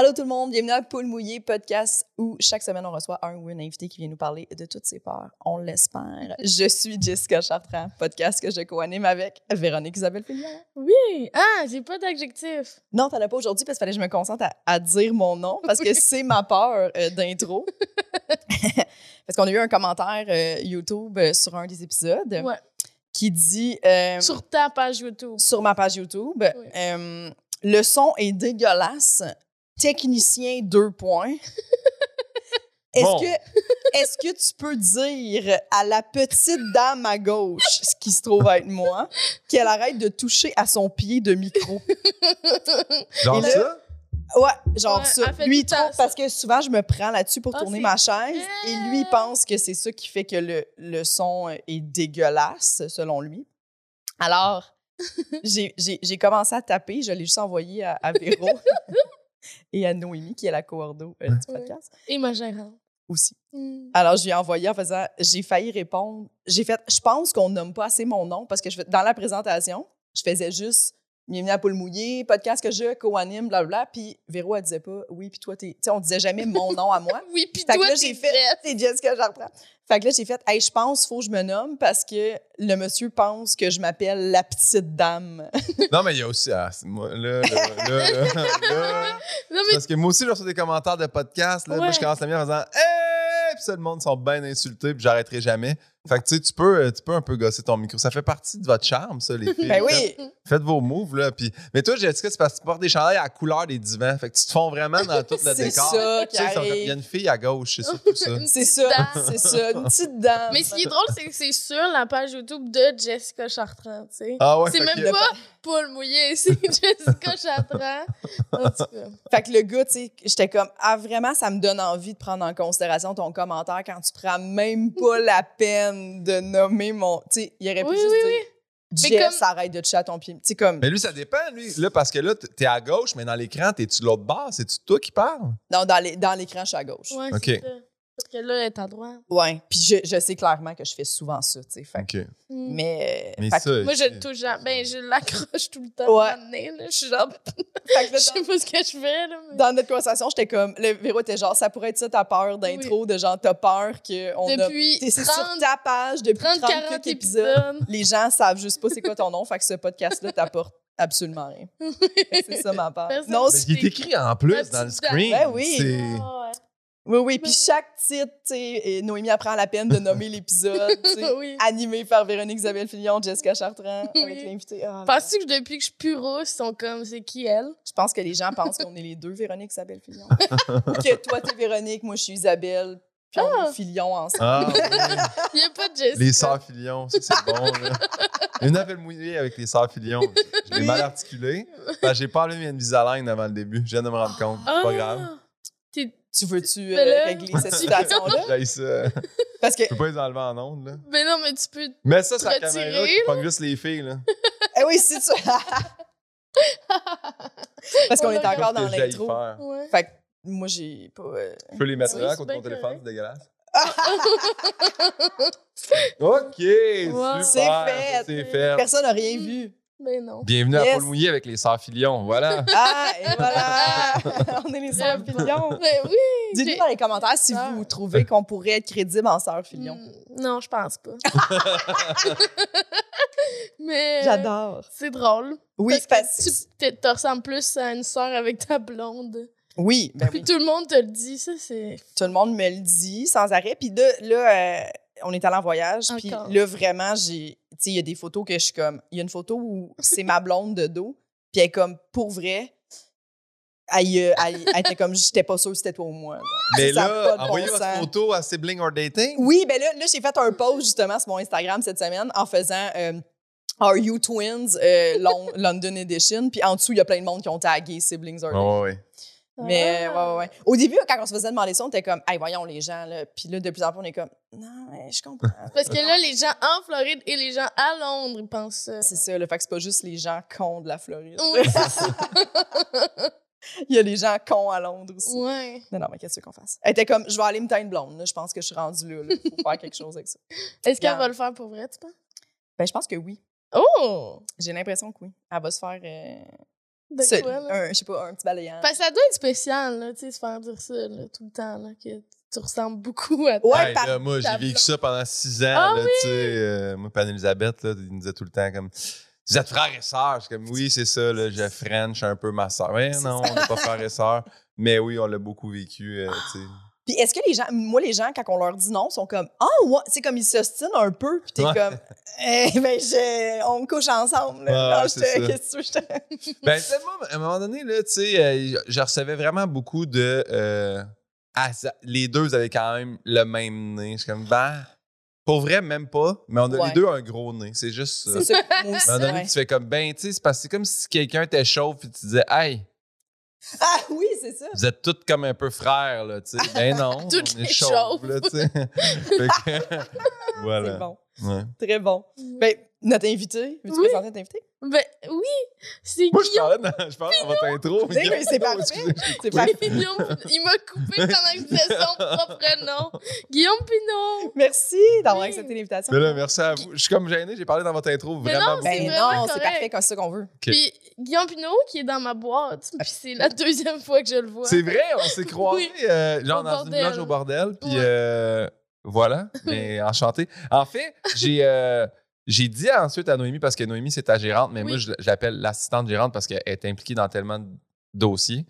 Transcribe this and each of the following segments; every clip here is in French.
Allô tout le monde, bienvenue à Poule Mouillé podcast où chaque semaine on reçoit un ou une invité qui vient nous parler de toutes ses peurs. On l'espère. Je suis Jessica Chartrand, podcast que je co-anime avec Véronique Isabelle Fillion. Oui! Ah, j'ai pas d'adjectif. Non, t'en as pas aujourd'hui parce qu'il fallait que je me concentre à, à dire mon nom parce que c'est ma peur euh, d'intro. parce qu'on a eu un commentaire euh, YouTube euh, sur un des épisodes Ouais. qui dit euh, Sur ta page YouTube. sur ma page YouTube. Oui. euh, le son est dégueulasse. Technicien, deux points. Est-ce Bon. que, est que tu peux dire à la petite dame à gauche, ce qui se trouve être moi, qu'elle arrête de toucher à son pied de micro? Genre là- ça? Ouais, genre Ouais, ça. Lui, il trouve, parce que souvent, je me prends là-dessus pour Ah, tourner ma chaise. Et lui, il pense que c'est ça qui fait que le, le son est dégueulasse, selon lui. Alors, j'ai- j'ai j'ai commencé à taper. Je l'ai juste envoyé à, à Véro et à Noémie, qui est la coordo euh, du podcast, Et ma gérante. aussi. Hmm. Alors, je lui ai envoyé en faisant j'ai failli répondre. J'ai fait je pense qu'on nomme pas assez mon nom parce que je, dans la présentation, je faisais juste Bienvenue à Poule Mouillé, podcast que je co-anime, blablabla. Puis Véro, elle disait pas oui, puis toi, t'es. Tu sais, on disait jamais mon nom à moi. Oui, puis toi, là, t'es j'ai fait. C'est Jessica Chartrand. Fait que là, j'ai fait hey, je pense faut que je me nomme parce que le monsieur pense que je m'appelle la petite dame. Non, mais il y a aussi. Ah, c'est moi, là, là, là, là, là. Non, mais Parce que moi aussi, je reçois des commentaires de podcasts. Là, Moi, je commence la mienne en faisant Hey! Puis ça, le monde sont bien insultés, puis j'arrêterai jamais. Fait que tu sais, tu peux, euh, tu peux un peu gosser ton micro. Ça fait partie de votre charme, ça, les filles. ben Faites, oui. faites vos moves, là. Puis... Mais toi, Jessica, c'est parce que tu portes des chandails à la couleur des divans. Fait que tu te fonds vraiment dans tout le C'est décor. ça Tu sais, ça- Il y a une fille à gauche, c'est surtout ça. Une C'est petite ça. C'est ça. Une petite dame. Mais ce qui est drôle, c'est que c'est sur la page YouTube de Jessica Chartrand, tu sais. Ah ouais, c'est même que- pas Paul Mouillé, c'est Jessica Chartrand. En tout cas. Fait que le gars, tu sais, j'étais comme, ah, vraiment, ça me donne envie de prendre en considération ton commentaire quand tu prends même pas la peine de nommer mon. Tu sais, il aurait pu Oui, juste oui, dire, Mais Jess, comme- arrête de toucher à ton pied. Tu sais, comme, Mais lui, ça dépend, lui. Là, parce que là, t'es à gauche, mais dans l'écran, t'es-tu de l'autre bord? C'est-tu toi qui parles? non, dans les- dans l'écran, je suis à gauche. Ouais, Ok. Parce que là, elle est à droite. Ouais. Puis je, je sais clairement que je fais souvent ça, tu sais. Fait que- OK. Hmm. Mais. Mais fait que- ça. Moi, je le touche jamais. Ben, je l'accroche tout le temps. Ouais. à là. Je suis genre, fait que là, je sais pas ce que je fais, là. mais- dans, dans notre conversation, j'étais comme, le Véro était genre, ça pourrait être ça ta peur d'intro, de genre, t'as peur qu'on a. Depuis T'es- C'est 30, sur ta page depuis 30, 30 40 épisodes. épisodes. Les gens savent juste pas c'est quoi ton nom, fait que ce podcast-là t'apporte absolument rien. C'est ça ma peur. Personne Non, ne Mais c'est- il est écrit en plus dans le screen. Ben oui. C'est- ouais. Oui, oui. Puis chaque titre, tu sais, et Noémie apprend la peine de nommer l'épisode, Oui. animé par Véronique Isabelle Fillon, Jessica Chartrand, avec Oui. l'invité. Ah, Penses-tu que depuis que je suis plus rousse, ils sont comme, c'est qui elle? Je pense que les gens pensent qu'on est les deux Véronique Isabelle Fillon. que toi, t'es Véronique, moi, je suis Isabelle, puis on est Fillon ensemble. Ah, oui. Il n'y a pas de Jessica. Les sœurs Filion, ça c'est bon. Là. Une appel mouillé avec les sœurs Filion. Je l'ai mal articulé. J'ai pas enlevé une Visalign avant le début. Je viens de me rendre compte. C'est Ah! pas grave. T'es- Tu veux-tu euh, Mais régler cette situation-là? Parce que, peux pas les enlever en ondes. Là. Mais non, mais tu peux. Mets ça sur la caméra qui pogne juste les filles. Là. eh oui, si tu. Parce qu'on est encore dans l'intro. faire. Ouais. Fait que moi, j'ai pas. euh, Je peux les mettre Oui, là c'est bien ton téléphone, c'est dégueulasse. OK, Wow. super. C'est fait. C'est fait. Personne n'a rien vu. Mais non. Bienvenue à. Paul Mouillé avec les sœurs Filion. Voilà. Ah, et voilà! On est les sœurs Fillon. Mais oui! Dites-nous dans les commentaires si Ah. vous trouvez qu'on pourrait être crédible en sœurs Fillon. Hmm, Non, je pense pas. mais. J'adore. C'est drôle. Oui, parce parce que tu t'es- te ressembles plus à une sœur avec ta blonde. Oui, ben Puis oui. tout le monde te le dit, ça, c'est. Tout le monde me le dit sans arrêt. Puis là, là euh, on est allé en voyage. Puis là, vraiment, j'ai. Il y a des photos que je suis comme. Il y a une photo où c'est ma blonde de dos. Puis elle est comme, pour vrai. Elle, elle- elle était comme, j'étais pas sûre si c'était toi ou moi. Mais Ça là, bon envoyez votre photo à Sibling or Dating? Oui, ben là, là j'ai fait un post justement sur mon Instagram cette semaine en faisant euh, Are You Twins euh, Lon- London Edition. Puis en dessous, il y a plein de monde qui ont tagué Siblings Are ouais. Mais Ah. ouais, ouais. Au début, quand on se faisait demander ça, on était comme, hey, voyons les gens, là. Puis là, de plus en plus, on est comme, non, mais je comprends. Parce que là, les gens en Floride et les gens à Londres, ils pensent ça. C'est ça, le fait que c'est pas juste les gens cons de la Floride. Oui, c'est ça. Il y a des gens cons à Londres aussi. Ouais. Non, non, mais qu'est-ce qu'on fasse? Elle était comme, je vais aller me teindre blonde, là. Je pense que je suis rendue là, là. Faut faire quelque chose avec ça. Est-ce qu'elle va le faire pour vrai, tu penses? Ben, je pense que oui. Oh! J'ai l'impression que oui. Elle va se faire, euh, De quoi, là? un, je sais pas, un petit balayage. Parce que ça doit être spécial, là, tu sais, se faire dire ça, là, tout le temps, là, que tu ressembles beaucoup à Ouais, Hey, par- là, moi, j'ai vécu ça pendant six ans. Ah là, tu sais, euh, moi, puis Anne-Elisabeth, là, ils nous disaient tout le temps comme Vous êtes frères et sœurs. Je suis comme Oui, c'est ça, là, je French un peu ma sœur. Ouais, C'est non, on n'est pas frères et sœurs. Mais oui, on l'a beaucoup vécu. euh, tu sais. Puis est-ce que les gens, moi, les gens, quand on leur dit non, sont comme, ah, ouais, c'est comme ils s'ostinent un peu, puis t'es Ouais. comme, eh, ben, je- on couche ensemble. ça. Qu'est-ce que tu veux, je te- Ben, moi, à un moment donné, là, tu sais, euh, je recevais vraiment beaucoup de. euh, ah, ça- les deux, avez quand même le même nez. Je suis comme, ben, pour vrai, même pas. Mais on a Ouais. les deux un gros nez. C'est juste ça. C'est ça. À un moment donné, ouais. tu fais comme, ben, tu sais, c'est parce que c'est comme si quelqu'un était chauve et tu disais, hey, Ah oui, c'est ça. vous êtes tous comme un peu frères, là, tu sais. Ben non, Toutes on est les chauves, chauves. là, tu sais. Fait que, voilà. C'est bon. Ouais. Très bon. Ben, notre invité, veux-tu Oui. présenter notre invité? Ben oui, c'est Moi, je Guillaume. parlais dans, je parlais dans votre intro. Oui, c'est parfait. C'est parfait. Guillaume, il m'a coupé pendant que je disais son propre nom. Guillaume Pinot. Merci d'avoir Oui. accepté l'invitation. Mais là, merci à vous. Je suis comme gêné, j'ai parlé dans votre intro Mais vraiment non, Ben vraiment non, c'est parfait comme ça qu'on veut. Puis Guillaume Pinot qui est dans ma boîte. Puis c'est la deuxième fois que je le vois. C'est vrai, on s'est croisés, Oui. euh, genre Au dans une bordel. loge au bordel, puis Ouais. euh, voilà, mais enchanté. En fait, j'ai euh, j'ai dit ensuite à Noémie, parce que Noémie, c'est ta gérante, mais Oui. moi, je, je l'appelle l'assistante gérante parce qu'elle est impliquée dans tellement de dossiers.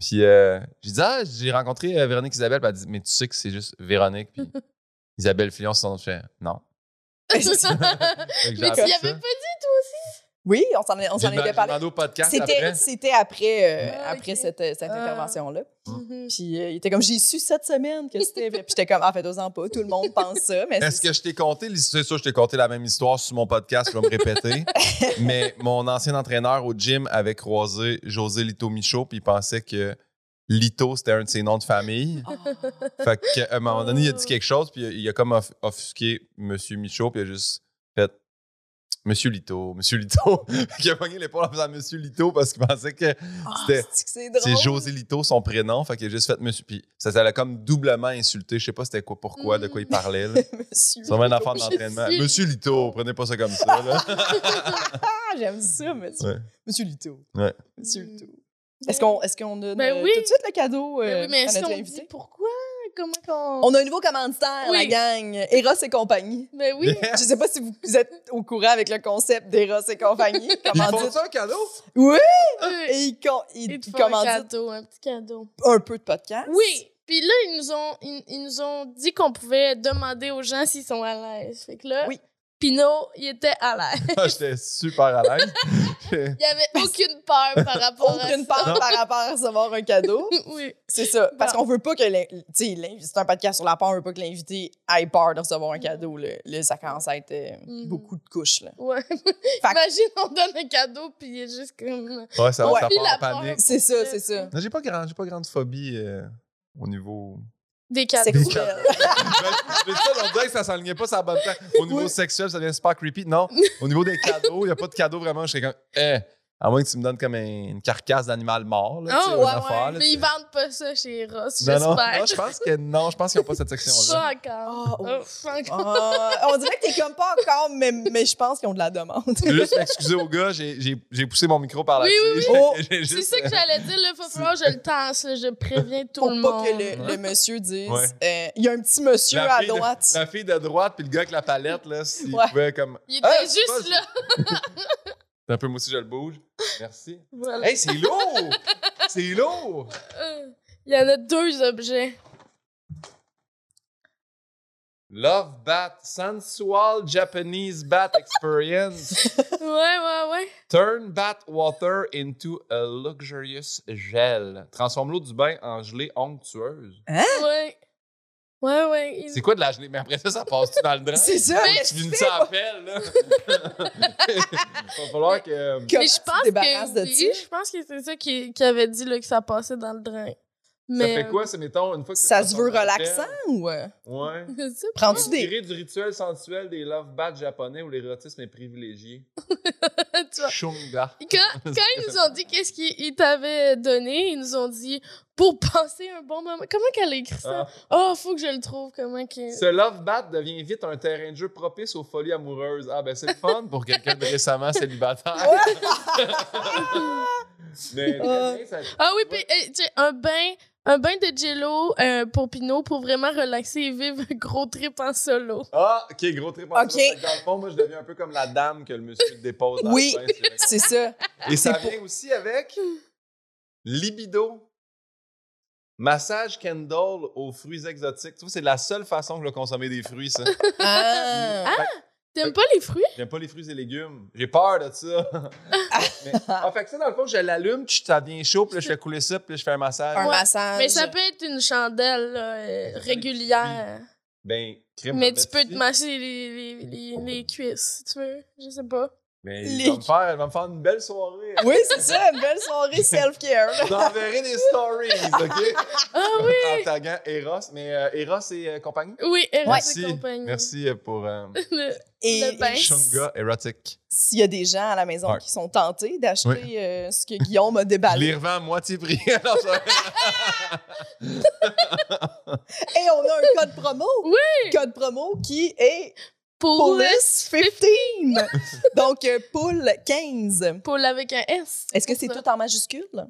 Puis euh, j'ai dit, ah, j'ai rencontré euh, Véronique Isabelle, puis elle dit, mais tu sais que c'est juste Véronique, puis Isabelle Fillon, son nom. Je fais, non. Mais tu appris y avais pas dit, toi aussi? Oui, on s'en est- on J'ai s'en demandé- était parlé. C'était après. c'était après, euh, Ah, après ok. cette, cette Ah. intervention-là. Mhm. Puis euh, il était comme, j'ai su cette semaine que c'était vrai. Puis j'étais comme, en fait, osant pas, tout le monde pense ça. Mais Est-ce que je t'ai conté? C'est sûr, je t'ai conté la même histoire sur mon podcast, je vais me répéter. mais mon ancien entraîneur au gym avait croisé José Lito Michaud, puis il pensait que Lito, c'était un de ses noms de famille. Ah. Fait qu'à un moment donné, il a dit quelque chose, puis il a comme off- offusqué Monsieur Michaud, puis il a juste fait Monsieur Lito, Monsieur Lito. il a pogné l'épaule en faisant Monsieur Lito parce qu'il pensait que Ah, C'était- c'est que c'est drôle? c'est José Lito, son prénom. Fait qu'il a juste fait Monsieur. Puis ça, ça l'a comme doublement insulté. Je sais pas c'était quoi, pourquoi, de quoi il parlait. là. Monsieur. C'est un enfant d'entraînement. suis- Monsieur Lito, prenez pas ça comme ça. Ah, j'aime ça, monsieur. Ouais. Monsieur Lito. Ouais. Monsieur Lito. Est-ce qu'on est qu'on a Ben euh, oui. tout de suite le cadeau Ben euh, oui, mais à est-ce notre qu'on invité? dit pourquoi? Comment qu'on... On a un nouveau commanditaire, la gang. Eros et compagnie. Ben oui. Je sais pas si vous êtes au courant avec le concept d'Eros et compagnie. Ils font ça un cadeau? Oui! Oui. Et ils, con- ils, Ils te ils font un cadeau, un petit cadeau. un peu de podcast. Oui. Puis là, ils nous ont, ils, ils nous ont dit qu'on pouvait demander aux gens s'ils sont à l'aise. Fait que là, Oui. Pinot, il était à l'aise. Ah, J'étais super à l'aise. Il y avait aucune peur par rapport à Aucune peur par rapport à recevoir un cadeau. Oui. C'est ça. Parce qu'on veut pas que. c'est un podcast sur la peur, on veut pas que l'invité ait peur de recevoir un cadeau. Là, Là, ça commence à être euh, Mhm. beaucoup de couches. Là. Ouais. Imagine, on donne un cadeau, puis il est juste comme. Ouais, ça, Ouais. ça part en panique. C'est ça, c'est ça. Non, J'ai pas, grand, j'ai pas grande phobie euh, au niveau. Des cadeaux. Sexuel. Ben, mais ça, on dirait que ça s'enlignait pas sur la bonne temps. Au niveau Oui. sexuel, ça devient super creepy. Non, au niveau des cadeaux, il n'y a pas de cadeau vraiment. Je serais comme, eh, à moins que tu me donnes comme un- une carcasse d'animal mort. Là, tu sais, Oh, une ouais, affaire, ouais. là, Mais ils vendent pas ça chez Ross, Non, non, j'espère. non, je pense que non, je pense qu'ils n'ont pas cette section-là. Pas encore. Oh, Oh, ouf. pas encore. Ah, on dirait que t'es comme pas encore, mais, mais je pense qu'ils ont de la demande. Juste m'excuser aux gars, j'ai- j'ai j'ai poussé mon micro par Oui, là-dessus. oui, oui. J'ai- j'ai C'est ça que euh, j'allais dire, là. Faut falloir que je le tasse, là. Je préviens tout Pour le pas monde. que le, le monsieur dise. Ouais. euh, Il y a un petit monsieur la à fille de- droite. la fille de droite, puis le gars avec la palette, là, s'il Ouais. pouvait comme. Il était Ah, c'est juste pas- là. Un peu, moi aussi, je le bouge. Merci. Voilà. Hey, c'est lourd! c'est lourd! Il y en a deux objets. Love Bat, Sensual Japanese Bat Experience. Ouais, ouais, ouais. Turn bat water into a luxurious gel. Transforme l'eau du bain en gelée onctueuse. Ouais. Ouais, ouais. il- C'est quoi de la gelée? Mais après ça, ça passe-tu dans le drain? C'est ça, qu'est-ce Tu que finis tu ça à pelle, là. Il va falloir que. Comment Mais je pense que de oui, ça? je pense que c'est ça qui, qui avait dit là, que ça passait dans le drain. Ça Mais, fait quoi, c'est, mettons, une fois que Ça se veut relaxant ou. euh, Ouais. Prends-tu des. Inspiré du rituel sensuel des love bats japonais où l'érotisme est privilégié? Tu vois. Shunga. Quand, quand ils nous ont dit qu'est-ce qu'ils ils t'avaient donné, ils nous ont dit pour passer un bon moment. Comment qu'elle a écrit ça? Ah. Oh, faut que je le trouve. Comment que. Ce love bat devient vite un terrain de jeu propice aux folies amoureuses. Ah, ben c'est le fun pour quelqu'un de récemment célibataire. Mais bien, ça- Ah oui, puis tu sais, un bain, un bain de jello euh, pour Pinot pour vraiment relaxer et vivre un gros trip en solo. Ah, ok, gros trip. en solo. Dans le fond, moi, je deviens un peu comme la dame que le monsieur dépose. dans Oui. le bain, c'est vrai. C'est ça. Et ça pour- vient aussi avec libido. Massage Kendall aux fruits exotiques. Tu vois, c'est la seule façon que je vais consommer des fruits, ça. Ah. T'aimes pas les fruits? J'aime pas les fruits et légumes. J'ai peur de ça. Mais, ah, fait que ça, dans le fond, je l'allume, ça devient chaud, puis là, je fais couler ça, puis là, je fais un massage. Un Ouais. massage. Mais ça peut être une chandelle là, euh, régulière. Ben, crème Mais tu peux te masser les, les, les, les cuisses, si tu veux. Je sais pas. Mais Les- elle va, me faire, elle va me faire une belle soirée. Oui, c'est ça, une belle soirée self-care. J'enverrai des stories, OK? Ah oui! en taguant Eros. Mais euh, Eros et euh, compagnie? Oui, Eros Merci. et compagnie. Merci euh, pour euh, Le- Et Le. Shunga Erotic. s'il y a des gens à la maison Ouais. qui sont tentés d'acheter Oui. euh, ce que Guillaume a Je les déballé, revends à moitié prix. Et on a un code promo. Oui! Code promo qui est Poulis 15. Donc, euh, poule 15. Paul avec un S. Est-ce que c'est tout en majuscule? Je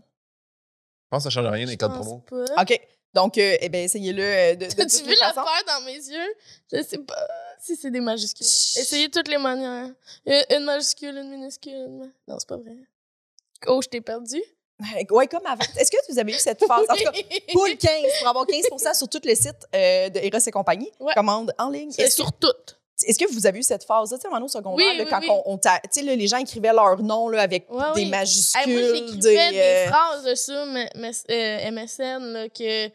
pense que ça change rien les codes promo. pas. OK. Donc, euh, eh bien, essayez-le euh, de, de toutes As-tu les vu la peur dans mes yeux? Je sais pas si c'est des majuscules. Essayez toutes les manières. Une, une majuscule, une minuscule. Non, c'est pas vrai. Oh, je t'ai perdu. Ouais, comme avant. Est-ce que vous avez eu cette phase? En tout cas, poule 15 pour avoir 15% sur tous les sites euh, de Eros et compagnie. Ouais. Commande en ligne. Que, sur toutes. Est-ce que vous avez eu cette phase-là, tu sais, au secondaire, Oui, là, oui, quand oui. on, on tu sais, là, les gens écrivaient leur nom là, avec Ouais, des oui. majuscules. Hey, moi, j'écrivais des, euh, phrases de ça, mais, mais, euh, MSN, là, que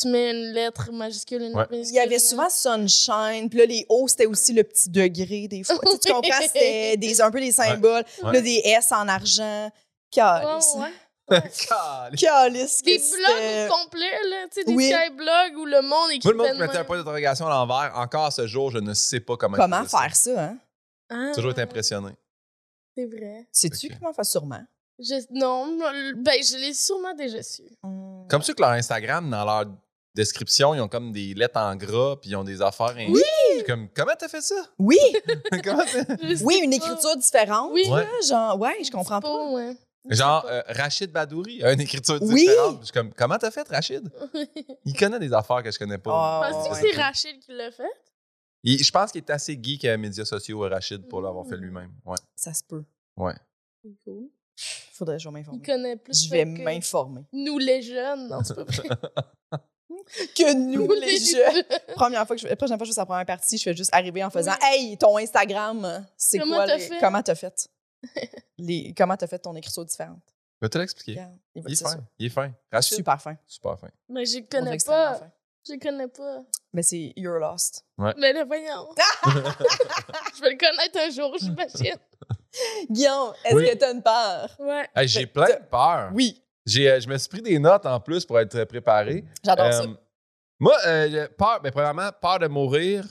tu mets une lettre majuscule, une Ouais. lettre minuscule. Il y avait souvent Sunshine, puis là, les O, c'était aussi le petit degré des fois. Tu comprends? C'était des, un peu des symboles. Ouais. Là, des S en argent. Ouais. Calice. Des blogs au complet, là, tu sais, des Oui. skyblogs où le monde Moi, écrivait le monde mettait un point d'interrogation à l'envers, encore ce jour, je ne sais pas comment Comment il faisait ça. faire ça, hein? Ah, J'ai toujours été impressionné. C'est vrai. Sais-tu Ok. comment faire sûrement? Je- non, ben, je l'ai sûrement déjà su. Hmm. Comme ceux que leur Instagram, dans leur description, ils ont comme des lettres en gras, puis ils ont des affaires. Oui! Comme, comment t'as fait ça? Oui, Comment oui, une écriture différente. Oui. là, genre, ouais, je comprends pas. ouais. Je Genre, euh, Rachid Badouri a une écriture Oui! différente. Je suis comme, comment t'as fait, Rachid? Il connaît des affaires que je connais pas. Ah, Penses-tu que c'est Rachel qui l'a fait? Il- je pense qu'il est assez geek à médias sociaux, Rachid, pour l'avoir fait Mm. lui-même. Ouais. Ça se peut. Ouais. Cool. Faudrait que je Il m'informer. connaît plus Je vais que m'informer. Nous, les jeunes. Non, c'est pas vrai. Que nous, les jeunes. Première fois que je, la prochaine fois que je fais sa première partie, je fais juste arriver en faisant Hey, ton Instagram, c'est Comment quoi? t'as les- fait? Comment t'as fait? Les, comment t'as fait ton écriture différente? Je vais te l'expliquer. Il est fin. Il est fin. Rachid, super, Super fin. fin. Mais je On connais pas. fin. Je connais pas. Mais c'est You're Lost. Mais là, voyons. je vais le connaître un jour, j'imagine. Guillaume, est-ce Oui. que t'as une peur? Ouais. Hey, J'ai plein de peur. Oui, J'ai, euh, je me suis pris des notes en plus pour être préparé. j'adore ça. Euh, moi, euh, peur, ben, premièrement, peur de mourir,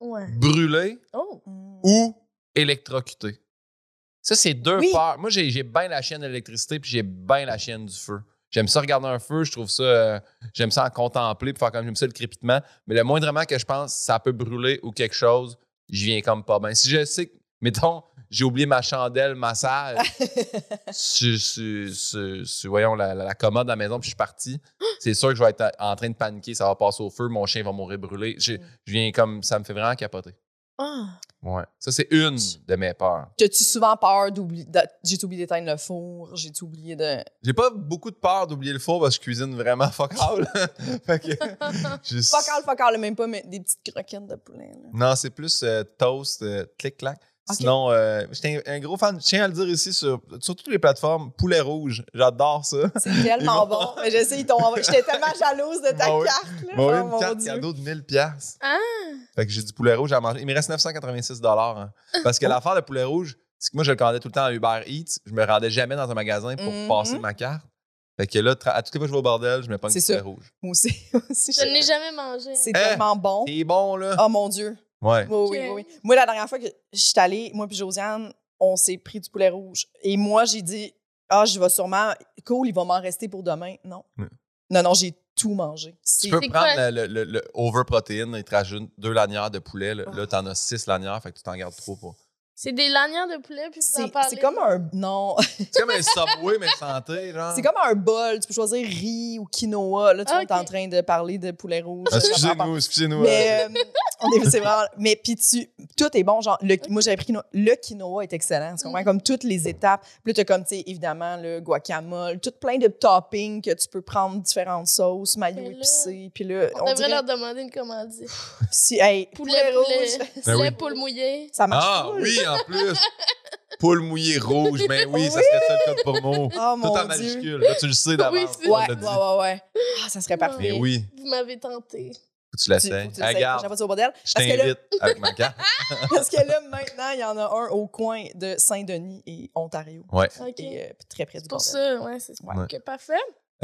Ouais. brûler Oh. Mm. ou électrocuté. Ça, c'est deux Oui. peurs. Moi, j'ai, j'ai bien la chienne de l'électricité puis j'ai bien la chienne du feu. J'aime ça regarder un feu, je trouve ça. euh, j'aime ça en contempler, puis faire comme j'aime ça le crépitement. Mais le moindrement que je pense, ça peut brûler ou quelque chose, je viens comme pas bien. Si je sais que, mettons, j'ai oublié ma chandelle massage sur, sur- sur- sur, voyons, la, la- la commode à la maison, puis je suis parti, c'est sûr que je vais être en train de paniquer, ça va passer au feu, mon chien va mourir brûlé. Je, je viens comme. Ça me fait vraiment capoter. Ah. Ouais. Ça, c'est une de mes peurs. T'as-tu souvent peur d'oublier. J'ai-tu oublié d'éteindre le four? J'ai-tu oublié de. J'ai pas beaucoup de peur d'oublier le four parce que je cuisine vraiment fuck all. fait que. Fuck all, fuck all, même pas, mais des petites croquettes de poulet. là. Non, c'est plus euh, toast, euh, clic-clac. Sinon, euh, j'étais un, un gros fan, je tiens à le dire ici, sur, sur toutes les plateformes, Poulet Rouge. J'adore ça. C'est tellement bon. Mais je sais, ils t'ont envoyé. J'étais tellement jalouse de ta Ah oui. carte. Là. Eu Oh, une mon carte Dieu. cadeau de 1000 pièces. Ah! Fait que j'ai du poulet rouge à manger. Il me reste 986 hein. Parce que l'affaire de poulet rouge, c'est que moi, je le commandais tout le temps à Uber Eats. Je me rendais jamais dans un magasin pour Mhm. passer ma carte. Fait que là, à toutes les fois que je vais au bordel, je me prends du C'est poulet rouge. Moi aussi. aussi, Je ne l'ai jamais mangé. C'est tellement bon. C'est bon, là. Oh mon Dieu. Ouais. Oui, oui, oui, oui. Moi, la dernière fois que je suis allée, moi puis Josiane, on s'est pris du poulet rouge. Et moi, j'ai dit, ah, je vais sûrement, cool, il va m'en rester pour demain. Non. Non, non, j'ai tout mangé. Tu peux prendre quoi? le, le, le, le over-protéine, il te rajoute deux lanières de poulet. Là, Là, t'en as six lanières, fait que tu t'en gardes trop pour. C'est des lanières de poulet, puis tu en C'est comme un. Non. C'est comme un Subway, mais santé, genre. C'est comme un bol. Tu peux choisir riz ou quinoa. Là, tu vois, on est Ok. en train de parler de poulet rouge. Ah, Ça Excusez-nous, excusez-nous. Mais euh, est, c'est vraiment. Mais puis tu, tout est bon. Genre, le, moi j'avais pris quinoa. Le quinoa est excellent. Tu comprends? Mm. Comme toutes les étapes. Puis là, t'as comme, tu sais, évidemment, le guacamole, tout plein de toppings que tu peux prendre différentes sauces, mayo épicé. Puis là, On, on, devrait dirait, leur demander une commandite. si, hey, Poulet, poulet. rouge, Ben poulet, oui. poule mouillée. ça marche Ah oui, en plus. Poule mouillée rouge, mais oui, ça serait ça le code promo. Oh Tout mon en Dieu. majuscule. Là, tu le sais d'avance. Oui, c'est- on Ouais, l'a ouais, dit. ouais, ouais. Ah, ça serait parfait. Mais oui, Vous m'avez tenté. faut que tu Tu- l'essayes. faut que tu l'essayes la Regarde, prochaine fois, tu vas au bordel. je Parce que là- t'invite avec ma carte. Parce que là, maintenant, il y en a un au coin de Saint-Denis et Ontario. Ouais. OK. Et euh, très près du C'est pour bordel. ça, ouais, c'est Ouais. OK, parfait.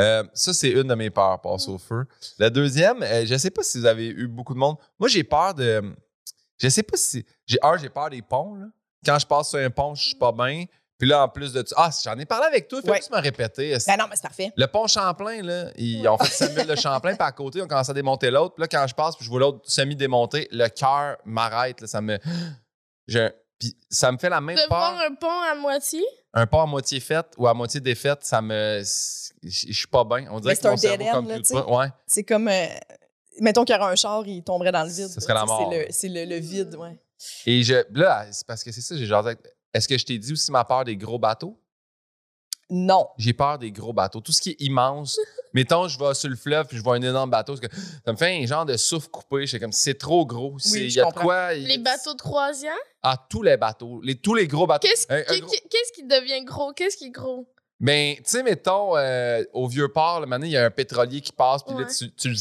Euh, ça, c'est une de mes peurs, passe au feu. La deuxième, euh, je sais pas si vous avez eu beaucoup de monde. Moi, j'ai peur de. Je sais pas si. J'ai, un, j'ai peur des ponts. Là. Quand je passe sur un pont, je suis pas bien. Puis là, en plus de. Ah, j'en ai parlé avec toi, fais Ouais. juste me répéter. Ben non, mais c'est parfait. Le pont Champlain, là, ils ont fait Samuel de Champlain, puis à côté, on commence à démonter l'autre. Puis là, quand je passe, puis je vois l'autre semi-démonté, le cœur m'arrête. là, Ça me. Je... Puis ça me fait la même De peur. voir un pont à moitié? Un pont à moitié fait ou à moitié défaite, ça me. Je suis pas bien. On dirait Mais que c'est mon un dead cerveau end, compute là, tu sais. pas. Ouais. C'est comme. euh, mettons qu'il y aurait un char, il tomberait dans le vide. Ce serait la mort. C'est le, c'est le, le vide, ouais. Et je, là, c'est parce que c'est ça, j'ai avec- Est-ce que je t'ai dit aussi ma peur des gros bateaux? Non. J'ai peur des gros bateaux. Tout ce qui est immense. Mettons, je vais sur le fleuve puis je vois un énorme bateau. parce que ça me fait un genre de souffle coupé. Je comme, c'est trop gros. C'est- Il je y a de quoi. il- Les bateaux de croisière? Ah, tous les bateaux. Les, tous les gros bateaux. Qu'est-ce qui, gros- devient gros? Qu'est-ce qui est gros? Ben, tu sais, mettons, euh, au vieux port, maintenant, il y a un pétrolier qui passe, puis là, tu, tu le-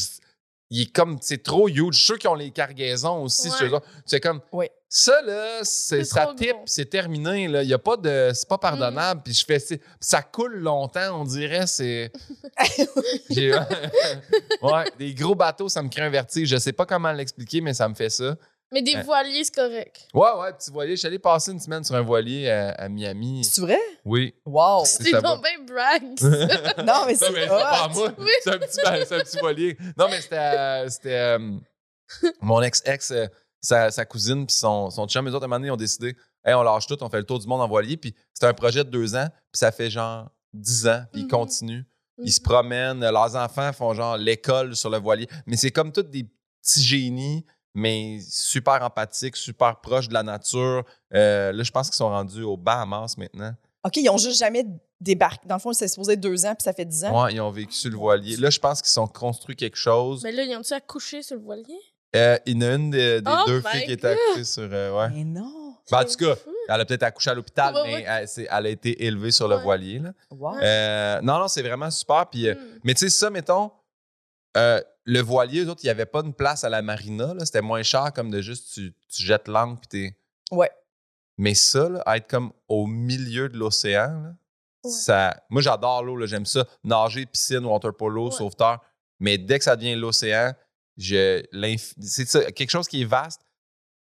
Il est comme, c'est trop huge. Ceux qui ont les cargaisons aussi, Ouais. c'est comme, ça, là, c'est, ça type, c'est terminé, là. Il y a pas de, c'est pas Mm. pardonnable. Puis je fais, ça coule longtemps, on dirait, c'est. Ouais, des gros bateaux, ça me crée un vertige. Je sais pas comment l'expliquer, mais ça me fait ça. Mais des voiliers, c'est correct. Ouais, ouais, petit voilier. Je suis allé passer une semaine sur un voilier à, à Miami. C'est vrai? Oui. Wow. C'est donc bien brag. ça. Non, mais c'est pas moi. C'est un, petit, ben, c'est un petit voilier. Non, mais c'était, euh, c'était euh, mon ex-ex, euh, sa, sa cousine, puis son, son chum. Les autres, à un moment donné, ils ont décidé hey, on lâche tout, on fait le tour du monde en voilier. Puis c'était un projet de deux ans, puis ça fait genre dix ans, puis ils Mhm. continuent. Ils se promènent, leurs enfants font genre l'école sur le voilier. Mais c'est comme tous des petits génies, mais super empathiques, super proches de la nature. Euh, là, je pense qu'ils sont rendus aux Bahamas maintenant. OK, ils ont juste jamais débarqué. Dans le fond, c'est supposé être deux ans, puis ça fait dix ans. Ouais, ils ont vécu sur le voilier. Là, je pense qu'ils ont construit quelque chose. Mais là, ils ont-tu accouché sur le voilier? Euh, il y en a une des, des Oh deux filles qui était accouchée sur. euh, ouais. Mais non. Ben, en tout cas, fou. elle a peut-être accouché à l'hôpital, Ouais, mais ouais. Elle, a été élevée sur le voilier. là. Wow. Euh, non, non, c'est vraiment super. Puis, euh, Hmm. Mais tu sais, ça, mettons, euh, le voilier, eux autres, il n'y avait pas une place à la marina. là. C'était moins cher comme de juste tu, tu jettes l'angle puis t'es. Ouais. Mais ça, là, être comme au milieu de l'océan, là, Ouais. ça. Moi, j'adore l'eau, là, j'aime ça. Nager, piscine, water polo, Ouais. sauveteur. Mais dès que ça devient l'océan, je l'inf- c'est ça, quelque chose qui est vaste.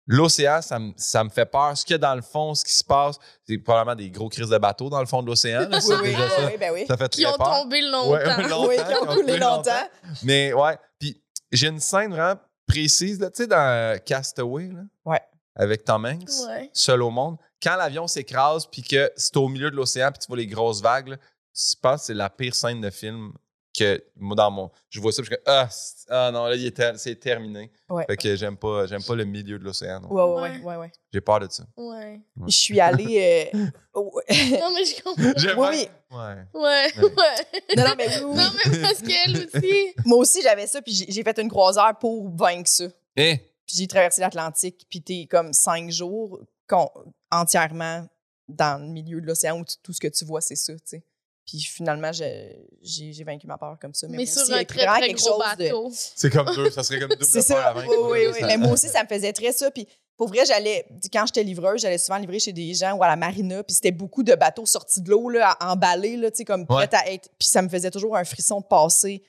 L'océan, ça, me- ça me fait peur. Ce qu'il y a dans le fond, ce qui se passe, c'est probablement des gros crises de bateau dans le fond de l'océan. Oui, Ça, oui, déjà, oui, ça, oui, ben oui. ça fait Qui très ont peur. tombé longtemps. Ouais, longtemps, Oui, qui ont coulé longtemps. Mais ouais, puis j'ai une scène vraiment précise, là, tu sais, dans Castaway, là, Ouais. avec Tom Hanks, Ouais. seul au monde. Quand l'avion s'écrase, puis que c'est au milieu de l'océan, puis tu vois les grosses vagues, là, je pense que c'est la pire scène de film que moi, dans mon. Je vois ça, puis je suis comme, ah, ah non, là, il est ter- c'est terminé. Ouais. Fait que j'aime pas, j'aime pas le milieu de l'océan. Ouais, ouais, ouais, Ouais. J'ai peur de ça. Ouais. Je suis allée. euh, Non, mais je comprends. Oui, oui. Ouais. Ouais. Non, non, mais oui, oui. Non, mais parce qu'elle aussi. Moi aussi, j'avais ça, puis j'ai fait une croisière pour vaincre ça. Eh, Puis j'ai traversé l'Atlantique, puis t'es comme cinq jours. entièrement dans le milieu de l'océan où tu- tout ce que tu vois, c'est ça, tu sais. Puis finalement, j'ai vaincu ma peur comme ça. Mais, Mais moi sur aussi, un très, très quelque gros chose de-. C'est comme deux, ça serait comme double C'est peur ça. Oui, oui, oui. ça- Mais moi aussi, ça me faisait très ça. Puis pour vrai, j'allais, quand j'étais livreuse, j'allais souvent livrer chez des gens ou à la marina. Puis c'était beaucoup de bateaux sortis de l'eau, là, à- emballés, là, tu sais, comme prêts à être. Puis ça me faisait toujours un frisson de passer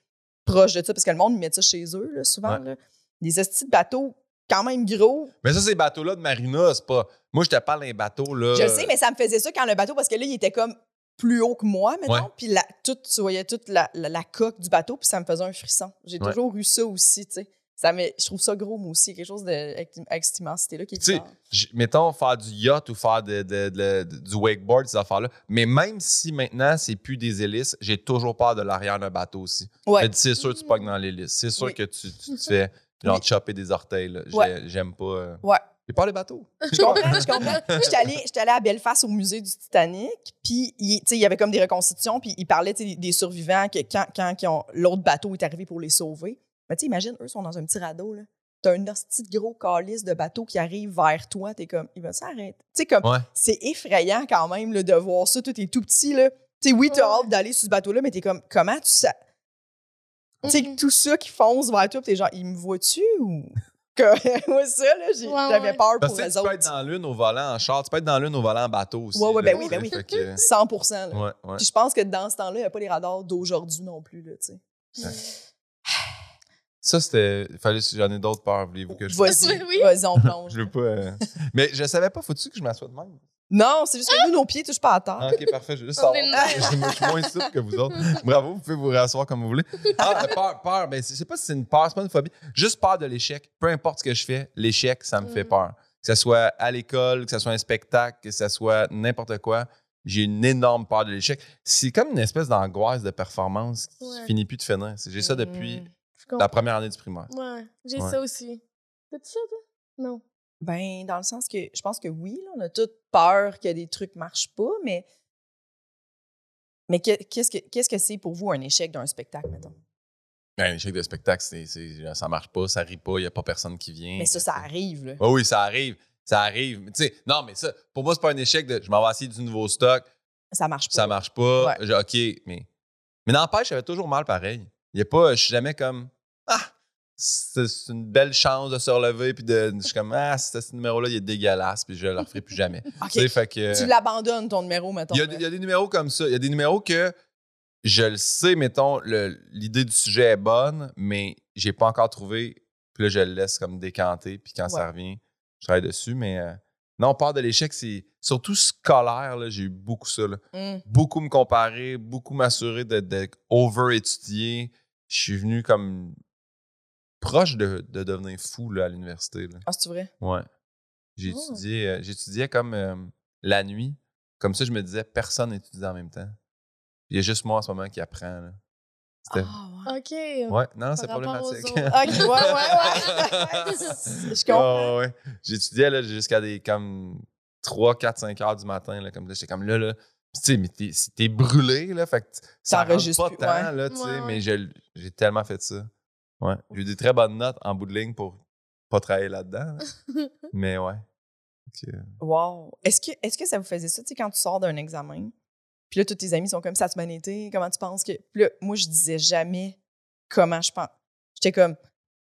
proche de ça. Parce que le monde, mettent ça chez eux, là, souvent. Ouais. là. Des estis de bateaux quand même gros. Mais ça, ces bateaux-là de marina, c'est pas. Moi, je te parle d'un bateau, là. Je sais, mais ça me faisait ça quand le bateau, parce que là, il était comme plus haut que moi, maintenant. Puis la, tout, tu voyais toute la, la- la coque du bateau, puis ça me faisait un frisson. J'ai Ouais. toujours eu ça aussi, tu sais. Ça je trouve ça gros, moi aussi. Quelque chose de, avec, avec cette immensité-là qui est Tu sais, mettons, faire du yacht ou faire de, de- du wakeboard, ces affaires-là. Mais même si maintenant, c'est plus des hélices, j'ai toujours peur de l'arrière d'un bateau aussi. Ouais. C'est sûr que tu pognes dans l'hélice. C'est sûr Oui. que tu, fais genre Oui. chopper des orteils. là. Ouais. J'aime pas. euh, Ouais. J'ai peur des bateaux. Je comprends, je comprends. J'étais allée, j'étais allée à Belfast au musée du Titanic, puis il tu sais, il y avait comme des reconstitutions, puis il parlait tu sais, des survivants que quand, ils l'autre bateau est arrivé pour les sauver. Mais tu sais, imagine, eux sont dans un petit radeau, là. T'as un de gros calice de bateau qui arrive vers toi, t'es comme, il va s'arrêter. Tu sais, comme, Ouais. c'est effrayant quand même là, de voir ça. Toi, t'es tout petit, là. Tu sais, oui, t'as Ouais. hâte d'aller sur ce bateau-là, mais t'es comme, comment tu sais. Tu sais, Mhm. tout ça qui fonce vers toi, puis t'es genre, il me voit-tu ou? Que, moi, ça, là, j'ai- Ouais, j'avais ouais. peur Parce pour eux sais, tu peux autres. être dans l'une au volant en char, tu peux être dans l'une au volant en bateau aussi. Ouais, ouais, là, ben oui, ben oui. fait que- 100 là. ouais, ouais. Puis je pense que dans ce temps-là, il n'y a pas les radars d'aujourd'hui non plus, là, tu sais. Ça, c'était. Fallait, j'en ai d'autres peurs, voulez-vous que je Vas-y, Mais oui. vas-y, on plonge. Je veux pas. euh, Mais je savais pas, faut-tu que je m'assoie de même? Non, c'est juste que nous, nos pieds touchent pas à terre. Ah, ok, parfait. Je juste savoir. Je suis moins souple que vous autres. Bravo, vous pouvez vous rasseoir comme vous voulez. Ah, euh, peur, peur. Ben, je sais pas si c'est une peur, c'est pas une phobie. Juste peur de l'échec. Peu importe ce que je fais, l'échec, ça me fait Mm. peur. Que ce soit à l'école, que ce soit un spectacle, que ce soit n'importe quoi, j'ai une énorme peur de l'échec. C'est comme une espèce d'angoisse de performance qui Ouais. finit plus de finir. J'ai ça depuis Mm. La première année du primaire. Ouais, j'ai Ouais. ça aussi. T'as-tu ça, toi? Non. Ben, dans le sens que je pense que oui, là, on a toute peur que des trucs marchent pas, mais. Mais que- qu'est-ce que qu'est-ce que c'est pour vous un échec d'un spectacle, mettons? Ben, un échec de spectacle, c'est, c'est- ça marche pas, ça rit pas, il n'y a pas personne qui vient. Mais ça, ça arrive, là. Oui, oui, ça arrive. Ça arrive. Mais tu sais, non, mais ça, pour moi, c'est pas un échec de je m'en vais essayer du nouveau stock, Ça marche pas. ça marche pas. Ouais. je- OK, mais. Mais n'empêche, j'avais toujours mal pareil. Il y a pas. Je suis jamais comme. Ah! C'est une belle chance de se relever, puis de. Je suis comme, ah, ce, ce numéro-là, il est dégueulasse, puis je le referai plus jamais. Tu sais, fait que. Tu l'abandonnes, ton numéro, mettons. Il y, a, là. des- il y a des numéros comme ça. Il y a des numéros que je le sais, mettons, l'idée du sujet est bonne, mais j'ai pas encore trouvé. Puis là, je le laisse comme décanter. Puis quand ça revient, je travaille dessus. Mais euh, non, peur de l'échec, c'est surtout scolaire. là, J'ai eu beaucoup ça. là. Hum. Beaucoup me comparer, beaucoup m'assurer de, de over-étudier. Je suis venu comme proche de, de devenir fou là, à l'université. Ah, c'est vrai? Ouais. J'ai Oh. étudié, euh, j'étudiais comme euh, la nuit. Comme ça, je me disais, personne n'étudie en même temps. Il y a juste moi en ce moment qui apprend. là. C'était- Ah, ouais. OK. Ouais, non, c'est problématique. OK, ouais, ouais, ouais. Je comprends. Ouais, ouais. J'étudiais là, jusqu'à des comme 3, 4, 5 heures du matin. Là, comme là, j'étais comme là, là. Puis, tu sais, mais t'es, si t'es brûlé, là, fait que ça rentre T'enregistres pas plus, tant, ouais. là, tu sais, Ouais, ouais. mais j'ai tellement fait ça. Ouais. J'ai eu des très bonnes notes en bout de ligne pour pas travailler là-dedans. là. mais ouais. Wow. Est-ce que, est que ça vous faisait ça, tu sais, quand tu sors d'un examen? Puis là, tous tes amis sont comme ça, tu bien été? Comment tu penses que. Puis là, moi, je disais jamais comment je pense. J'étais comme,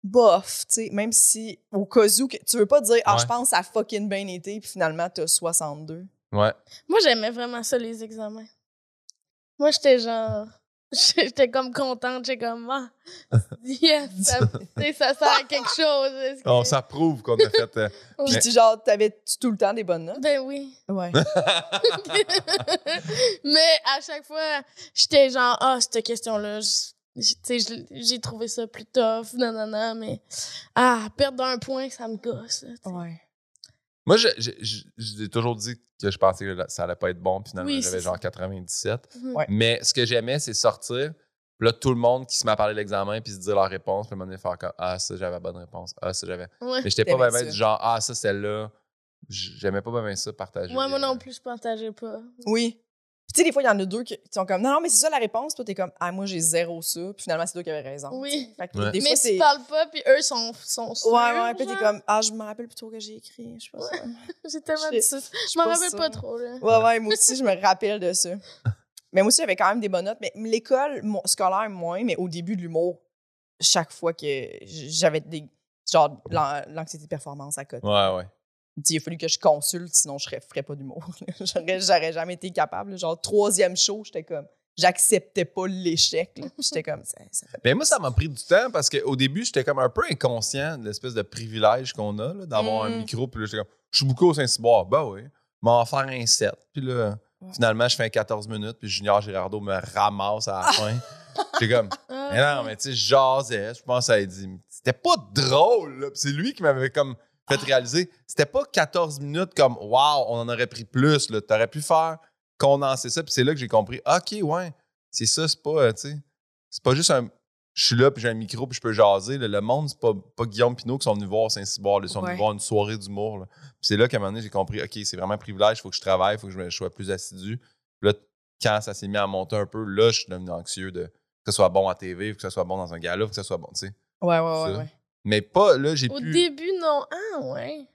bof, tu sais, même si au cas où, que, tu veux pas dire, ah, Ouais. je pense que ça a fucking bien été, puis finalement, t'as 62. Ouais. Moi, j'aimais vraiment ça, les examens. Moi, j'étais genre. J'étais comme contente. J'étais comme, ah, yes, ça, tu sais, ça sert à quelque chose. que- On ça prouve qu'on a fait. euh, Puis Mais- tu, genre, t'avais-tu tout le temps des bonnes notes? Ben oui. Ouais. Mais à chaque fois, j'étais genre, ah, cette question-là, j'ai trouvé ça plus tough, non, non, non, mais ah, perdre d'un point, ça me gosse. là, tu sais. Ouais. Moi, je- je- je- j'ai toujours dit que je pensais que ça allait pas être bon. puis Finalement, Oui, j'avais genre ça. 97. Mhm. Ouais. Mais ce que j'aimais, c'est sortir. Puis là, tout le monde qui se met à parler de l'examen, puis se dire leur réponse, puis à un moment donné, faire comme Ah, ça, j'avais la bonne réponse. Ah, ça, j'avais. Ouais. Mais j'étais pas vraiment genre Ah, ça, celle-là. J'aimais pas bien ça partager. Moi, moi euh, non plus, je partageais pas. Oui. Tu sais, des fois, il y en a deux qui sont comme, non, non, mais c'est ça la réponse. Toi, t'es comme, ah, moi, j'ai zéro ça. Puis finalement, c'est toi qui avais raison. Oui. Fait que Ouais. des Mais fois, tu parles pas, puis eux sont, sont sûrs. Ouais, ouais. Puis t'es comme, ah, je me rappelle plus trop que j'ai écrit. Je sais pas. J'ai tellement Je- dit ça. Je m'en rappelle pas trop, là. Ouais, ouais, moi aussi, je me rappelle de ça. Mais moi aussi, j'avais quand même des bonnes notes. Mais l'école scolaire, moins, mais au début de l'humour, chaque fois que j'avais des. Genre, l'an- l'anxiété de performance à côté. Ouais, ouais. Il a fallu que je consulte, sinon je ne ferais pas d'humour. J'aurais j'aurais jamais été capable. Genre, troisième show, j'étais comme. J'acceptais pas l'échec. J'étais comme. Ça, ça fait Mais moi, ça m'a pris du temps parce qu'au début, j'étais comme un peu inconscient de l'espèce de privilège qu'on a là, d'avoir un Mm. micro. Puis là, j'étais comme, je suis beaucoup au Saint-Cyboire. Ben oui, m'en faire un 7. Puis là, Ouais. finalement, je fais un 14 minutes. Puis Junior Girardeau me ramasse à la fin. J'étais comme, Ah, mais non, mais tu sais, je jasais. Je pense à dit, c'était pas drôle. là. Puis c'est lui qui m'avait comme fait réaliser, c'était pas 14 minutes comme, waouh, on en aurait pris plus. là. T'aurais pu faire condenser ça. Puis c'est là que j'ai compris, OK, ouais, c'est ça, c'est pas, euh, tu sais, c'est pas juste un. Je suis là, puis j'ai un micro, puis je peux jaser. là. Le monde, c'est pas, pas Guillaume Pinot qui sont venus voir Saint-Cyboire. Ils sont Ouais. venus voir une soirée d'humour. Puis c'est là qu'à un moment donné, j'ai compris, OK, c'est vraiment un privilège, il faut que je travaille, il faut que je, me- je sois plus assidu. Puis là, quand ça s'est mis à monter un peu, là, je suis devenu anxieux de que ce soit bon à TV, que ce soit bon dans un gala, que ce soit bon, tu sais. Ouais, ouais, ouais. Ouais. Mais pas, là, j'ai Au pu. début, non. Ah, ouais.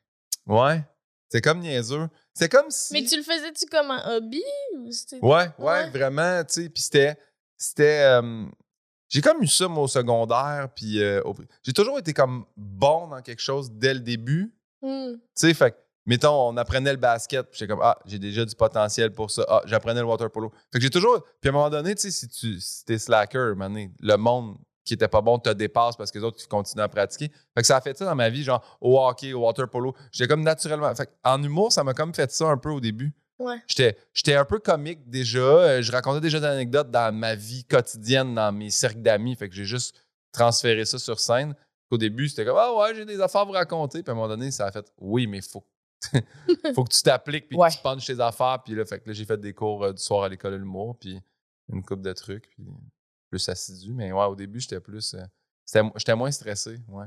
Ouais. C'est comme niaiseux. C'est comme si. Mais tu le faisais-tu comme un hobby ou c'était. Ouais, ouais, Ouais. vraiment, tu sais. Puis c'était. C'était. euh, j'ai comme eu ça, moi, au secondaire. Puis euh, au- j'ai toujours été comme bon dans quelque chose dès le début. Hmm. Tu sais, fait que, mettons, on apprenait le basket. Puis j'étais comme, ah, j'ai déjà du potentiel pour ça. Ah, j'apprenais le water polo. Fait que j'ai toujours. Puis à un moment donné, tu sais, si tu si t'es slacker, donné, le monde qui était pas bon te dépasse parce que les autres, continuent à pratiquer. Fait que ça a fait ça dans ma vie, genre au hockey, au water polo. J'étais comme naturellement. Fait que en humour, ça m'a comme fait ça un peu au début. Ouais. J'étais, j'étais un peu comique déjà. Euh, Je racontais déjà des anecdotes dans ma vie quotidienne, dans mes cercles d'amis. Fait que j'ai juste transféré ça sur scène. Au début, c'était comme Ah ouais, j'ai des affaires à vous raconter. Puis à un moment donné, ça a fait Oui, mais faut, faut que tu t'appliques puis Ouais. que tu punches tes affaires. Puis là, fait que là, j'ai fait des cours euh, du soir à l'école de l'humour. Puis une coupe de trucs. Puis plus assidu. Mais ouais, au début, j'étais plus. euh, c'était, j'étais moins stressé. Ouais.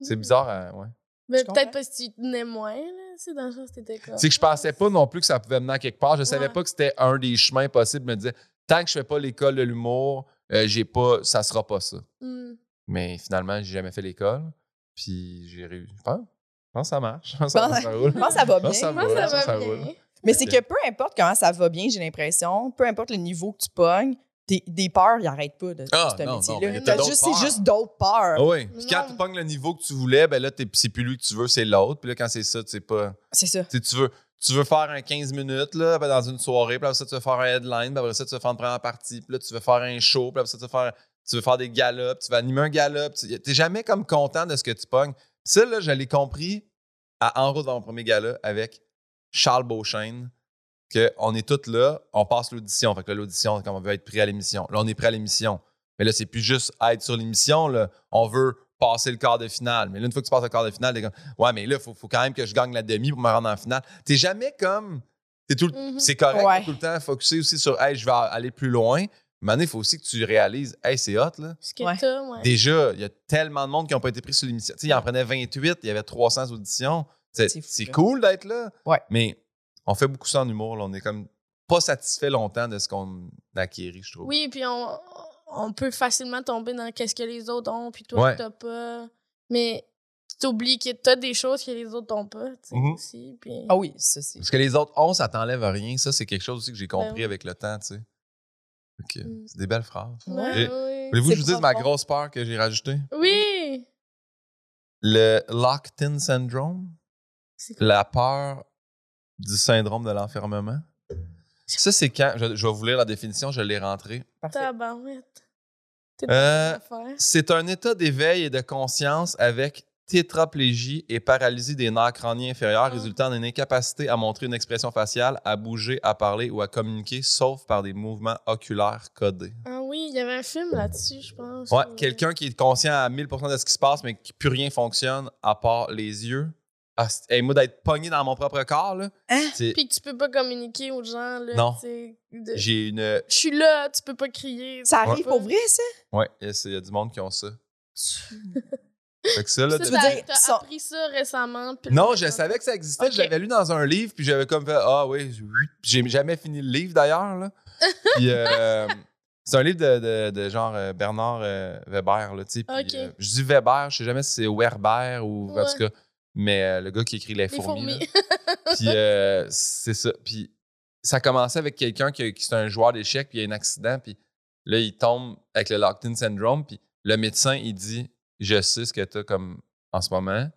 C'est Hmm. bizarre. euh, ouais. Mais peut-être parce que tu tenais moins, là. C'est dans le sens comme. C'est que je pensais pas non plus que ça pouvait mener à quelque part. Je savais Ouais. pas que c'était un des chemins possibles. Je me disais, tant que je fais pas l'école de l'humour, euh, j'ai pas, ça sera pas ça. Hmm. Mais finalement, j'ai jamais fait l'école. Puis j'ai réussi. Je pense, je pense que ça marche. Je pense que ça, roule. Je pense que ça va Je pense bien. que ça va ça bien. roule. Mais c'est que peu importe comment ça va bien, j'ai l'impression, peu importe le niveau que tu pognes, des, des peurs, ils n'arrêtent pas de Ah, ce métier-là. d'autres C'est juste d'autres peurs. Ah oui. Puis quand tu pognes le niveau que tu voulais, ben là, t'es- c'est plus lui que tu veux, c'est l'autre. Puis là, quand c'est ça, tu sais pas. C'est ça. Tu veux, tu veux faire un 15 minutes là, ben, dans une soirée, puis après ça, tu veux faire un headline, puis après ça, tu veux faire une première partie, puis là, tu veux faire un show, puis après ça, tu veux faire, tu veux faire des galops, tu veux animer un galop. Tu n'es jamais comme content de ce que tu pognes. Puis ça, là, je l'ai compris à En route dans mon premier gala avec Charles Beauchesne, qu'on est tous là, on passe l'audition. Fait que là, l'audition, comme on veut être pris à l'émission. Là, on est prêt à l'émission. Mais là, c'est plus juste être sur l'émission, là. On veut passer le quart de finale. Mais là, une fois que tu passes le quart de finale, t'es comme, ouais, mais là, il faut, faut quand même que je gagne la demi pour me rendre en finale. T'es jamais comme. t'es tout le- Mhm. C'est correct Ouais. tout le temps focusé aussi sur, hey, je vais aller plus loin. Mais il faut aussi que tu réalises, hey, c'est hot, là. Ce que Ouais. ouais. Déjà, il y a tellement de monde qui n'ont pas été pris sur l'émission. Tu sais, il en prenait 28, il y avait 300 auditions. C'est C'est fou, c'est là. cool d'être là. Ouais. Mais on fait beaucoup ça en humour. là. On est comme pas satisfait longtemps de ce qu'on a acquéri, je trouve. Oui, puis on, on peut facilement tomber dans qu'est-ce que les autres ont, puis toi, Ouais. t'as pas. Mais tu t'oublies que t'as des choses que les autres n'ont pas, tu sais, Mhm. aussi. Puis... Ah oui, ça, c'est. Parce que les autres ont, ça t'enlève rien. Ça, c'est quelque chose aussi que j'ai compris Ben oui. avec le temps, tu sais. Mm. C'est des belles phrases. Ouais, Et- ouais. Voulez-vous que je vous dise ma grosse peur que j'ai rajoutée? Oui! Le locked-in syndrome? La peur du syndrome de l'enfermement. Ça, c'est quand? Je, je vais vous lire la définition, je l'ai rentrée. Euh. C'est un état d'éveil et de conscience avec tétraplégie et paralysie des nerfs crâniens inférieurs Ah. résultant d'une incapacité à montrer une expression faciale, à bouger, à parler ou à communiquer, sauf par des mouvements oculaires codés. Ah oui, il y avait un film là-dessus, je pense. Ouais, ou- quelqu'un qui est conscient à 1000% de ce qui se passe, mais qui plus rien fonctionne à part les yeux. Ah, hey, moi, d'être pogné dans mon propre corps, là, Hein? Puis que tu peux pas communiquer aux gens, là. Non. tu de- j'ai une. Je suis là, tu peux pas crier. Ça tu arrive pas- pour vrai, ça? Ouais, il y a- il y a du monde qui ont ça. Fait que ça, là, Ça, veux t'as- dire, t'as ça- appris ça récemment. puis Non, je savais que ça existait. Ok. Je l'avais lu dans un livre, puis j'avais comme fait Ah oui, j'ai jamais fini le livre d'ailleurs. là. Puis euh, c'est un livre de, de- de genre euh, Bernard euh, Weber. Là, tu sais, puis, Ok. euh, je dis Weber, je sais jamais si c'est Werber ou en tout cas, mais euh, le gars qui écrit Les Les fourmis. là. Puis euh, c'est ça. Puis ça commençait avec quelqu'un qui, qui c'est un joueur d'échecs, puis il y a un accident, puis là, il tombe avec le locked-in syndrome, puis le médecin, il dit Je sais ce que tu as comme en ce moment.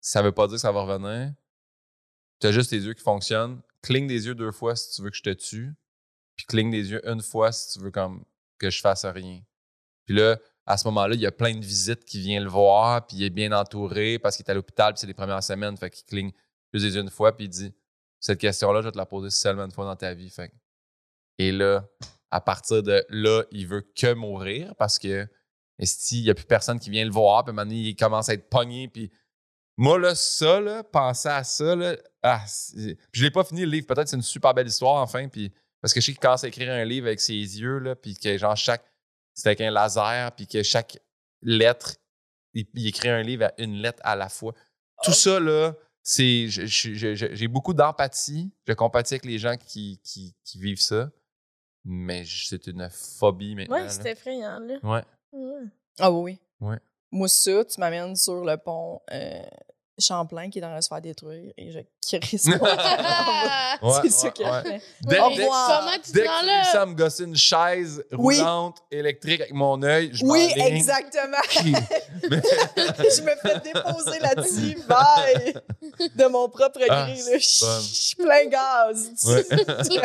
Ça veut pas dire que ça va revenir. Tu as juste tes yeux qui fonctionnent. Cligne des yeux deux fois si tu veux que je te tue. Puis cligne des yeux une fois si tu veux comme que je fasse rien. Puis là, à ce moment-là, il y a plein de visites qui viennent le voir, puis il est bien entouré parce qu'il est à l'hôpital, puis c'est les premières semaines, fait qu'il cligne yeux une fois, puis il dit Cette question-là, je vais te la poser seulement une fois dans ta vie. Fait Et là, à partir de là, il veut que mourir parce que il n'y a plus personne qui vient le voir, puis donné, il commence à être pogné, puis moi, là, ça, là, penser à ça, là, ah, je l'ai pas fini le livre. Peut-être c'est une super belle histoire, enfin, puis parce que je sais qu'il commence à écrire un livre avec ses yeux, là, puis que genre chaque. C'est avec un laser, puis que chaque lettre, il, il écrit un livre à une lettre à la fois. Tout ça, là, c'est. J'ai beaucoup d'empathie. Je compatis avec les gens qui, qui, qui vivent ça. Mais c'est une phobie maintenant. Ouais, c'est effrayant, là. Ouais. Ouais. Ah oui, oui. Ouais. Moi, ça, tu m'amènes sur le pont euh, Champlain qui est en train de se faire détruire et je mon Ah! Ouais, C'est ça ouais, qu'il a fait. Dès, Au dès- revoir. Comment tu te dès que sens tu là? réussis à me gosser une chaise Oui. roulante électrique avec mon œil, je Oui, m'enligne. exactement. Je me fais déposer là-dessus. Bye! De mon propre gré. Ah, là. c'est Je bonne. je suis plein gaz. Ouais. tu,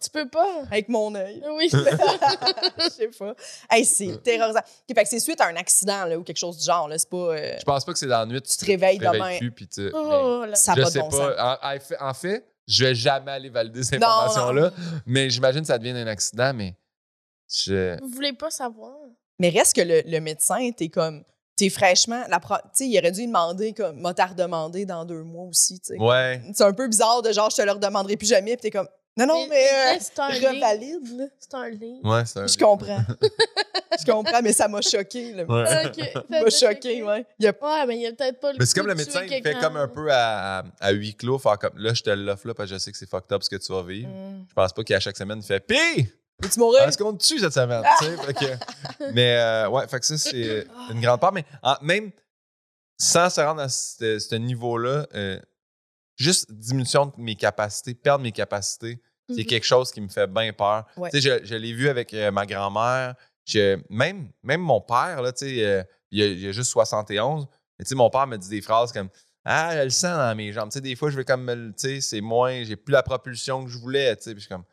tu peux pas? Avec mon œil. Oui. Je sais pas. Hey, c'est terrorisant. Ok, fait que c'est suite à un accident là, ou quelque chose du genre. Là. C'est pas. euh, Je pense pas que c'est dans la nuit. tu te réveilles demain. plus, puis tu- Oh là. Ça n'a je pas de sais bon sens. Pas. En, en fait, je vais jamais aller valider ces informations-là, mais j'imagine que ça devient un accident, mais je... Vous voulez pas savoir? Mais reste que le, le médecin, t'es comme. T'es fraîchement. La pro- tu sais, il aurait dû demander comme. M'a t'as redemandé dans deux mois aussi. tu sais. Ouais. C'est un peu bizarre de genre, je te le redemanderai plus jamais. Puis t'es comme. Non, non, mais. là, euh, c'est un livre. revalide, là. C'est un livre. Ouais, c'est un... Je comprends. je comprends, mais ça m'a choqué. Là. Ouais. Ok. Ça m'a choqué, ouais. Il y a Ouais, mais il y a peut-être pas le Mais c'est comme le de médecin, il fait comme un peu à, à, huis clos, faire comme là, je te l'offre là parce que je sais que c'est fucked up ce que tu vas vivre. Hum. Je pense pas qu'à chaque semaine, il fait Pis! Veux-tu mourir? Est-ce qu'on te tue cette semaine? Fait que- mais euh, ouais, fait que ça, c'est une grande part. Mais en- même sans se rendre à ce, ce niveau-là, euh, juste diminution de mes capacités, perdre mes capacités, c'est Mhm. quelque chose qui me fait bien peur. Ouais. Tu sais, je, je l'ai vu avec euh, ma grand-mère. Même, même mon père, là, tu sais, euh, il, a, il a juste 71. Mais tu sais, mon père me dit des phrases comme Ah, je le sens dans mes jambes. Tu sais, des fois, je vais comme, tu sais, c'est moins, j'ai plus la propulsion que je voulais. Tu sais, puis je suis comme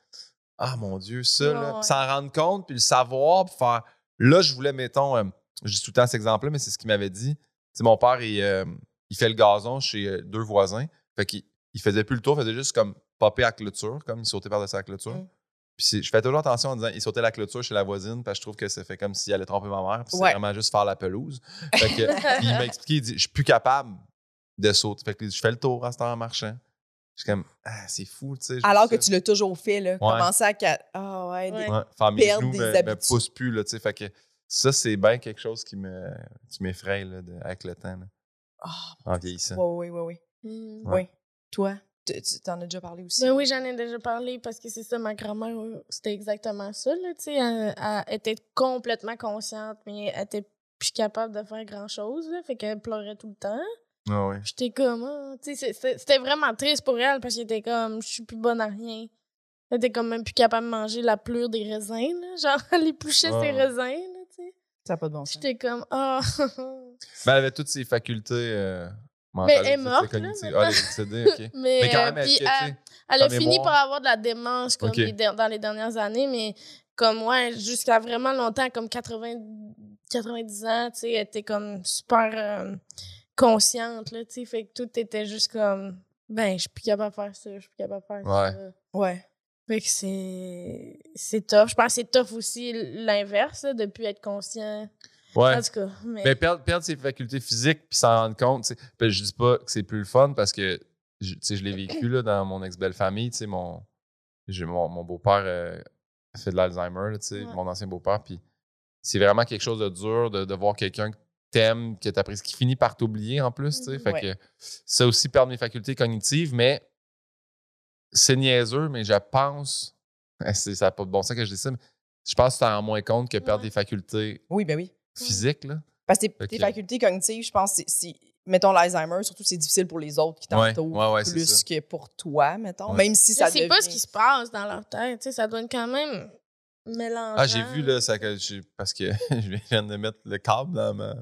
Ah, mon Dieu, ça, Ouais, s'en rendre compte, puis le savoir, puis faire. Là, je voulais, mettons, euh, je dis tout le temps cet exemple-là, mais c'est ce qu'il m'avait dit. Tu sais, mon père, il, euh, il fait le gazon chez deux voisins. Fait qu'il il faisait plus le tour, il faisait juste comme popper à clôture, comme il sautait par-dessus la clôture. Mm. Puis je fais toujours attention en disant il sautait la clôture chez la voisine parce que je trouve que ça fait comme s'il allait tromper ma mère. Puis Ouais. c'est vraiment juste faire la pelouse. Fait que, puis il m'a expliqué, il dit Je suis plus capable de sauter. Fait que je fais le tour à ce temps en marchant. Je suis comme Ah, c'est fou, tu sais. Alors que ça. tu l'as toujours fait, là. Commencer à. Ah ouais. des- Ouais. Ouais, faire mes perdre genoux des me, me poussent plus, là, tu sais. Fait que ça, c'est bien quelque chose qui me qui m'effraie là, de- avec le temps, là, Ah, en vieillissant. oui, oui, oui, oui. Oui. Toi, t'en as déjà parlé aussi? Ben oui, j'en ai déjà parlé parce que c'est ça, ma grand-mère, euh, c'était exactement ça, là, tu sais. Elle, elle était complètement consciente, mais elle était plus capable de faire grand-chose, là, fait qu'elle pleurait tout le temps. Ah ouais. J'étais comme, ah, c'était vraiment triste pour elle parce qu'elle était comme, je suis plus bonne à rien. Elle était comme même plus capable de manger la pleure des raisins, là. Genre, elle épluchait Ah. ses raisins, là, tu sais. Ça n'a pas de bon sens. J'étais comme, ah. Ben, elle avait toutes ses facultés euh, mentales. elle est morte, là. Ah, les OK. mais, Mais quand même, elle, a fini par avoir de la démence comme les dans les dernières années, mais comme moi, jusqu'à vraiment longtemps, comme 80, 90 ans, tu sais, elle était comme super euh, consciente, là, tu sais, fait que tout était juste comme, ben, je suis plus capable de faire ça, je suis plus capable de faire Ouais. ça. Ouais. Fait que c'est c'est tough. Je pense que c'est tough aussi l'inverse, de plus être conscient. Ouais. En tout cas, mais... Mais perdre, perdre ses facultés physiques puis s'en rendre compte, tu sais, ben, je dis pas que c'est plus le fun parce que je, tu sais, je l'ai vécu là, dans mon ex-belle famille. tu sais, Mon, j'ai- mon, mon beau-père euh, fait de l'Alzheimer, là, tu sais, Ouais. mon ancien beau-père. Puis c'est vraiment quelque chose de dur de, de voir quelqu'un que t'aimes, que t'apprécies, qui finit par t'oublier en plus, tu sais. Fait Ouais. que ça aussi perd mes facultés cognitives, mais c'est niaiseux, mais je pense, c'est, ça n'a pas de bon sens que je dis ça, mais je pense que tu en rends moins compte que perdre Ouais. tes facultés Oui, ben oui. Physiques, là. Parce que tes, facultés cognitives, je pense, c'est- c'est. Mettons l'Alzheimer, surtout, c'est difficile pour les autres qui t'entourent ouais, ouais, c'est plus que pour toi, mettons. Ouais. Même si ça Mais c'est pas devient- ce qui se passe dans leur tête. tu sais, Ça doit être quand même mélangeant. Ah, j'ai vu, là, ça, que j'ai- parce que je viens de mettre le câble dans ma,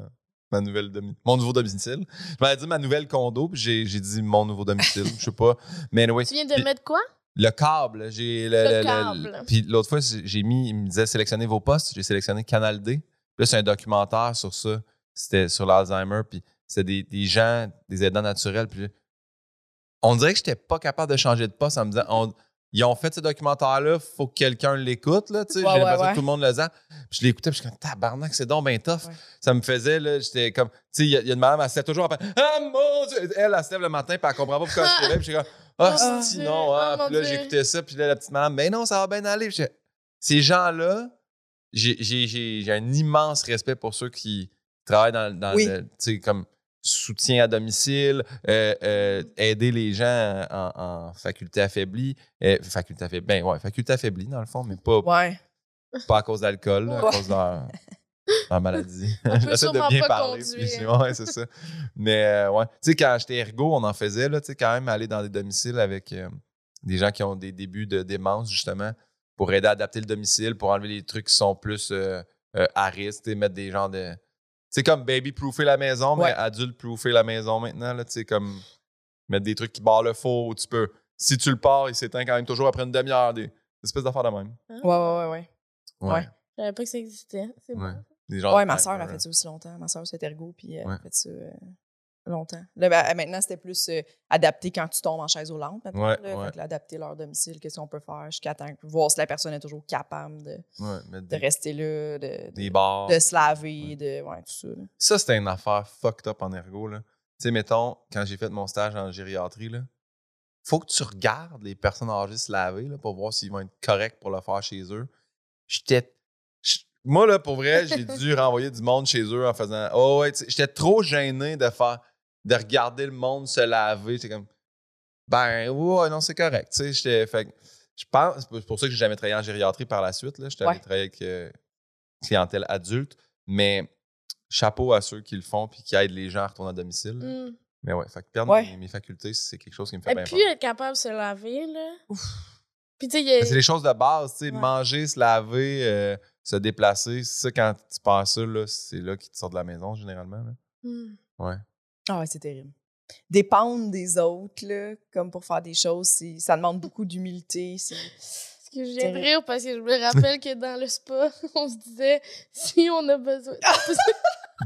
ma nouvelle mon nouveau domicile. Je m'avais dit ma nouvelle condo, puis j'ai, j'ai dit mon nouveau domicile, je sais pas. Mais anyway, Tu viens de mettre quoi? le câble, j'ai le, Le le- le- câble. Puis l'autre fois, j'ai j'ai mis, il me disait sélectionnez vos postes, j'ai sélectionné Canal D. Puis là, c'est un documentaire sur ça. C'était sur l'Alzheimer, puis c'était des, des gens, des aidants naturels. Puis on dirait que j'étais pas capable de changer de poste en me disant on- ils ont fait ce documentaire-là, faut que quelqu'un l'écoute, là, tu sais. Ouais, j'ai l'impression ouais. que tout le monde le sent. Puis je l'écoutais, puis je suis comme, tabarnak, c'est donc ben tough. Ça me faisait, là, j'étais comme, tu sais, il y, a- il y a une madame, elle se lève toujours en fait, ah mon Dieu! Elle, elle se lève le matin, puis elle comprend pas pourquoi elle se réveille, puis je suis comme, ah, Oh, sinon, Dieu. ah. Oh, Puis là, j'écoutais ça, puis là, la petite madame, ben non, ça va bien aller. Puis je- Ces gens-là, j'ai- un immense respect pour ceux qui travaillent dans, dans Oui. le, comme soutien à domicile, euh, euh, aider les gens en, en faculté affaiblie. euh, faculté affaiblie, ben ouais, faculté affaiblie dans le fond, mais pas, Ouais. pas à cause d'alcool, à cause de leur, leur maladie. J'essaie de bien parler. puis ouais, c'est ça. Mais ouais, tu sais, quand j'étais ergo, on en faisait, là, tu sais, quand même aller dans des domiciles avec des gens qui ont des débuts de démence, justement, pour aider à adapter le domicile, pour enlever les trucs qui sont plus euh, euh, à risque, tu sais, mettre des gens de. C'est comme baby-proofer la maison, mais Ouais. adulte-proofer la maison maintenant, là, tu sais, comme mettre des trucs qui barrent le faux, où tu peux. Si tu le pars, il s'éteint quand même toujours après une demi-heure, des, des espèces d'affaires de même. Ouais, ouais, ouais, ouais. Ouais. Je savais pas que ça existait. C'est Ouais. bon. Ouais, ma soeur a timers. fait ça aussi longtemps. Ma soeur, c'est ergo, puis elle Ouais. a fait ça euh, longtemps. Là, ben, maintenant, c'était plus euh, adapté quand tu tombes en chaise roulante. maintenant, Ouais, là. ouais. Fait que là, adapter leur domicile, qu'est-ce qu'on peut faire jusqu'à temps que voir si la personne est toujours capable de, Ouais, de des, rester là, de, de, des bars. de se laver, de. Ouais, tout ça. là. Ça, c'était une affaire fucked up en ergo. Tu sais, mettons, quand j'ai fait mon stage en gériatrie, là, faut que tu regardes les personnes âgées se laver là, pour voir s'ils vont être corrects pour le faire chez eux. J'étais. Moi, là, pour vrai, j'ai dû renvoyer du monde chez eux en faisant. Oh, ouais, j'étais trop gêné de faire. De regarder le monde se laver. J'étais comme. Ben, ouais, non, c'est correct. Tu sais, j'étais. Fait que je pense. C'est pour ça que j'ai jamais travaillé en gériatrie par la suite. Là. J'étais Ouais. travailler avec euh, clientèle adulte. Mais chapeau à ceux qui le font puis qui aident les gens à retourner à domicile. Mm. Mais ouais, fait que perdre Ouais. mes, mes facultés, c'est quelque chose qui me fait Et bien puis peur. être capable de se laver, là. Ouf. Puis tu sais, a- Mais C'est les choses de base, tu sais, Ouais. manger, se laver, euh, se déplacer. C'est ça, quand tu passes ça, là, c'est là qu'ils te sortent de la maison, généralement. là. Mm. Ouais. Ah ouais, c'est terrible. Dépendre des autres, là, comme pour faire des choses, ça demande beaucoup d'humilité. Parce que je viens de rire parce que je me rappelle que dans le spa, on se disait si on a besoin.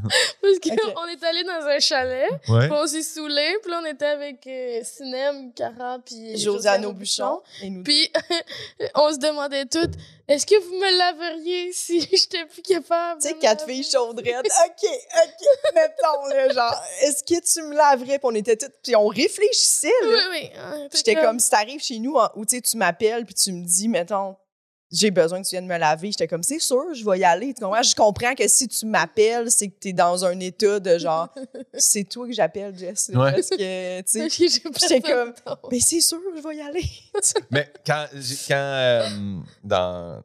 parce qu'on est allé dans un chalet, Ouais. puis on s'est saoulé, puis là on était avec euh, Sinem, Cara, puis Josiane Aubuchon. Et nous Puis on se demandait toutes est-ce que vous me laveriez si j'étais plus capable Tu sais, de quatre filles chaudrettes. OK, OK, mettons, là, genre, est-ce que tu me laverais? Puis on était toutes. Puis on réfléchissait, là. Oui, oui. J'étais comme, si t'arrives chez nous, ou tu sais, tu m'appelles, puis tu me dis, mettons, j'ai besoin que tu viennes me laver. J'étais comme, c'est sûr, je vais y aller. Tu comprends? Je comprends que si tu m'appelles, c'est que t'es dans un état de genre, c'est toi que j'appelle, Jess. Ouais. Parce que, tu sais, J'étais comme, mais c'est sûr, je vais y aller. Mais quand, quand euh, dans,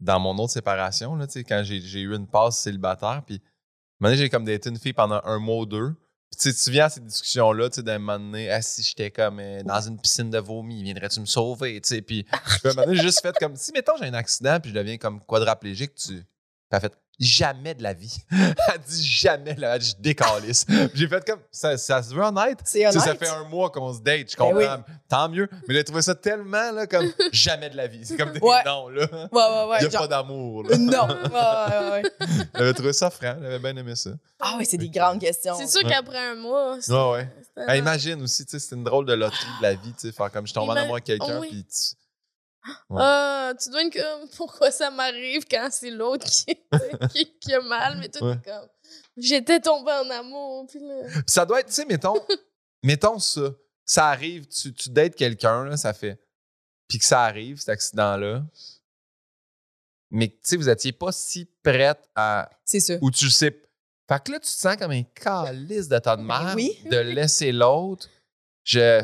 dans mon autre séparation, là, tu sais, quand j'ai j'ai eu une passe célibataire, puis un moment donné, j'ai comme daté une fille pendant un mois ou deux. Tu sais, tu viens à ces discussions-là, tu sais, d'un moment donné, ah, si j'étais comme euh, dans une piscine de vomi, viendrais-tu me sauver, tu sais, puis un moment donné, juste fait comme, si, mettons, j'ai un accident, puis je deviens comme quadraplégique, tu... Puis elle a fait, jamais de la vie. elle dit jamais de la vie, je décalisse. Puis j'ai fait comme, ça, ça se veut honnête? C'est Tu sais, honnête. ça fait un mois qu'on se date, je Ben comprends. oui. Tant mieux. Mais j'ai trouvé ça tellement là, comme jamais de la vie. C'est comme des Ouais. non, là. Ouais, ouais, ouais. Il n'y a genre- pas d'amour. là. Non. Ouais, ouais, ouais. J'avais trouvé ça franc. J'avais bien aimé ça. Ah ouais, c'est des grandes questions. C'est sûr Ouais. qu'après un mois. c'est- Ouais, ouais. imagine aussi, tu sais, c'est une drôle de loterie de la vie, tu sais, faire comme je tombe en amour avec quelqu'un, oui. puis tu- Ah, tu dois être comme pourquoi ça m'arrive quand c'est l'autre qui, qui, qui a mal, mais toi, Ouais. comme j'étais tombée en amour. Puis là, Puis ça doit être, tu sais, mettons, mettons ça. Ça arrive, tu, tu dates quelqu'un, ça fait. Puis que ça arrive, cet accident-là. Mais tu sais, vous étiez pas si prête à. C'est ça. Ou tu sais. Fait que là, tu te sens comme un calice de de Ben merde oui. de laisser l'autre. Je.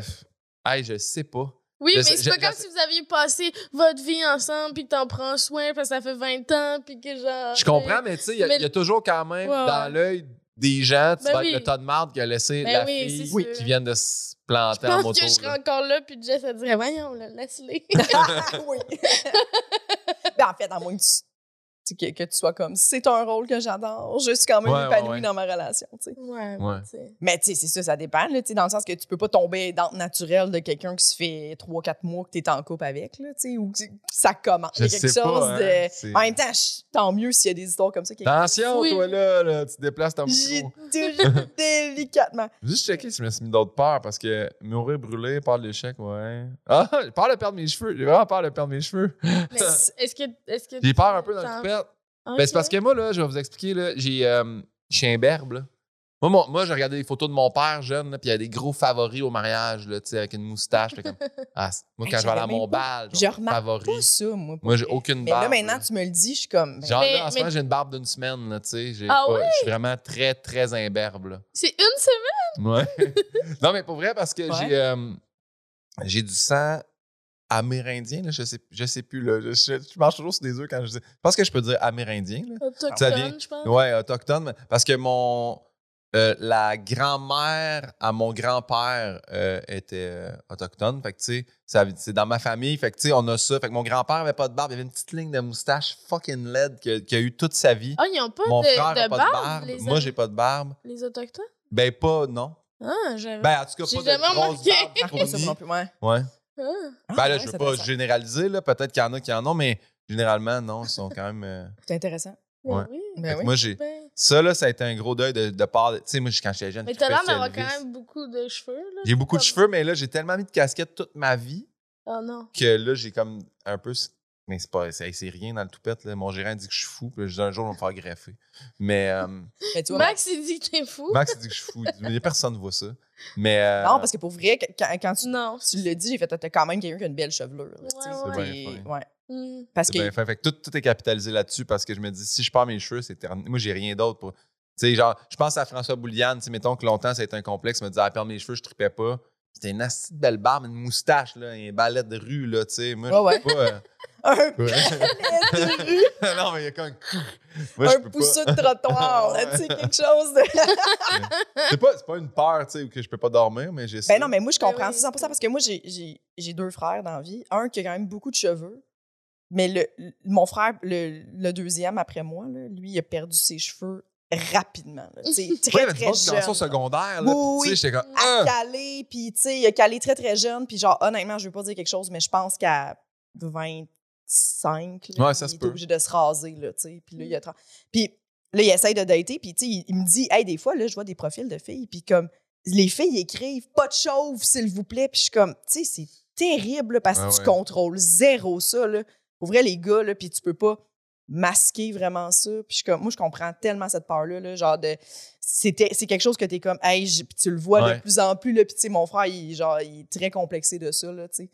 Hey, je sais pas. Oui, Je mais c'est je- pas je comme si vous aviez passé votre vie ensemble puis que t'en prends soin parce que ça fait 20 ans puis que genre. Je comprends, mais tu sais, il y a- Mais- il y, a toujours quand même Ouais, dans ouais. l'œil des gens, tu Ben vas être oui. le tas de marde qui a laissé Ben la oui, fille qui vient de se Je planter en pense moto. que je serais encore là puis Jess elle dirait voyons laisse-les. oui. ben, en fait, à moins que tu, que, que tu sois comme c'est un rôle que j'adore, je suis quand même Ouais, épanouie ouais. dans ma relation. tu sais. ouais, Ouais. tu sais. Mais tu sais, c'est ça, ça dépend, là, tu sais, dans le sens que tu peux pas tomber dans le naturel de quelqu'un qui se fait 3-4 mois que tu es en couple avec, là, tu sais, ou que ça commence. Je Il y a quelque sais pas, chose hein, de. c'est- En même temps, tant mieux s'il y a des histoires comme ça. qui Attention, Oui. toi là, là, tu déplaces ton J'ai micro. toujours délicatement. Juste checker si je me suis mis d'autres peurs parce que mourir brûlé, peur de l'échec, ouais. Ah, j'ai peur de perdre mes cheveux. J'ai vraiment peur de perdre mes cheveux. Mais est-ce que est-ce que J'ai peur un peu dans le Ok. Ben, c'est parce que moi, là, je vais vous expliquer, là, j'ai. euh, je suis un berbe, là. Moi, mon- moi j'ai regardé des photos de mon père jeune, là, puis il y a des gros favoris au mariage, là, tu sais, avec une moustache. comme, ah, c'est- moi, Hey, quand je vais aller à j'avais mon même bal, Je genre, remarque favori. pas ça, moi. Moi, j'ai aucune Mais barbe. là, maintenant, là. tu me le dis, je suis comme. ben, Genre, Mais- là, en ce mais- moment, j'ai une barbe d'une semaine, là, tu sais. j'ai Ah pas-? Je suis vraiment très, très imberbe, là. C'est une semaine? Ouais. non, mais pour vrai, parce que Ouais. j'ai euh, j'ai du sang amérindien, là, je sais, je sais plus. Là, je, je, je marche toujours sur des œufs quand je dis. Je pense que je peux dire amérindien. Là. Autochtone, Ça vient- je pense. Ouais, autochtone. Parce que mon. euh, la grand-mère à mon grand-père euh, était euh, autochtone. Fait que, tu sais, c'est dans ma famille. Fait que, tu sais, on a ça. Fait que mon grand-père avait pas de barbe. Il avait une petite ligne de moustache fucking laide qu'il a, eu toute sa vie. Ah, ils ont pas mon de, frère de a pas barbe, de barbe. les Moi, j'ai pas de barbe. les autochtones? Ben, pas, non. Ah, j'avais. Ben, en tout cas, pas de grosse barbe ouais. Ouais. Ah. Ben là, je veux c'est pas généraliser, là. Peut-être qu'il y en a qui en ont, mais généralement, non, ils sont quand même. euh, C'est intéressant. Ben Ouais. oui. Ben fait que oui. Moi, j'ai. Ben- Ça, là, ça a été un gros deuil de, de part. de- Tu sais, moi, quand j'étais jeune, Mais je t'as l'air trippais sur d'avoir quand Elvis. même beaucoup de cheveux. là. J'ai beaucoup de cheveux, mais là, j'ai tellement mis de casquettes toute ma vie Oh non. que là, j'ai comme un peu. Mais c'est pas. C'est c'est rien dans le toupette, là. Mon gérant dit que je suis fou, puis je dis un jour, on va me faire greffer. Mais euh, Mais tu vois, Max, il dit que t'es fou. Max, il dit que je suis fou. Il dit, personne ne voit ça. Mais. euh, Non, parce que pour vrai, quand, quand tu, Non. tu l'as dit, j'ai fait, t'as quand même quelqu'un qui a une belle chevelure. là, tu sais. Ouais, ouais. Puis- C'est bien ouais. Hmm. Parce C'est que. bien fait. Fait que tout, tout est capitalisé là-dessus parce que je me dis, si je perds mes cheveux, c'est terminé. Moi, j'ai rien d'autre pour. Tu sais, genre, je pense à François Bouliane. Tu sais, mettons que longtemps, ça a été un complexe. Il me disait, ah, perdre mes cheveux, je tripais pas. C'était une assez belle barbe, une moustache, là, un balai de rue, là, tu sais. Moi, Ouais, je peux pas. euh, Un, ouais. de rue, non, mais il y a comme. Moi, je un pousseux de trottoir, tu sais, quelque chose de. C'est pas, c'est pas une peur, tu sais, que je peux pas dormir, mais j'ai ça. Ben non, mais moi, je Ben comprends oui. ça 100% parce que moi, j'ai- j'ai j'ai deux frères dans la vie. Un qui a quand même beaucoup de cheveux. Mais le, le- mon frère, le, le deuxième après moi, là, lui, il a perdu ses cheveux rapidement. là, Oui, très, mais très jeune. secondaire, là. Oui, puis Tu sais, j'étais comme. À caler, puis tu sais, il a calé très, très jeune. Puis genre, honnêtement, je veux pas dire quelque chose, mais je pense qu'à 25, là, Ouais, ça il peut. obligé de se raser, là, tu sais. Puis là, il a... tra- Puis là, il essaye de dater, puis tu sais, il, il me dit, hey, des fois, là, je vois des profils de filles, puis comme, les filles écrivent « pas de chauve, s'il vous plaît », puis je suis comme, tu sais, c'est terrible, là, parce que tu ouais. contrôles zéro ça, là. Pour vrai, les gars, là, puis tu peux pas masquer vraiment ça. Puis je suis comme, moi, je comprends tellement cette peur-là, là, genre de... c'était- C'est quelque chose que t'es comme, hey, tu le vois Ouais. de plus en plus, là, puis tu sais, mon frère, il, genre, il est très complexé de ça, là, tu sais.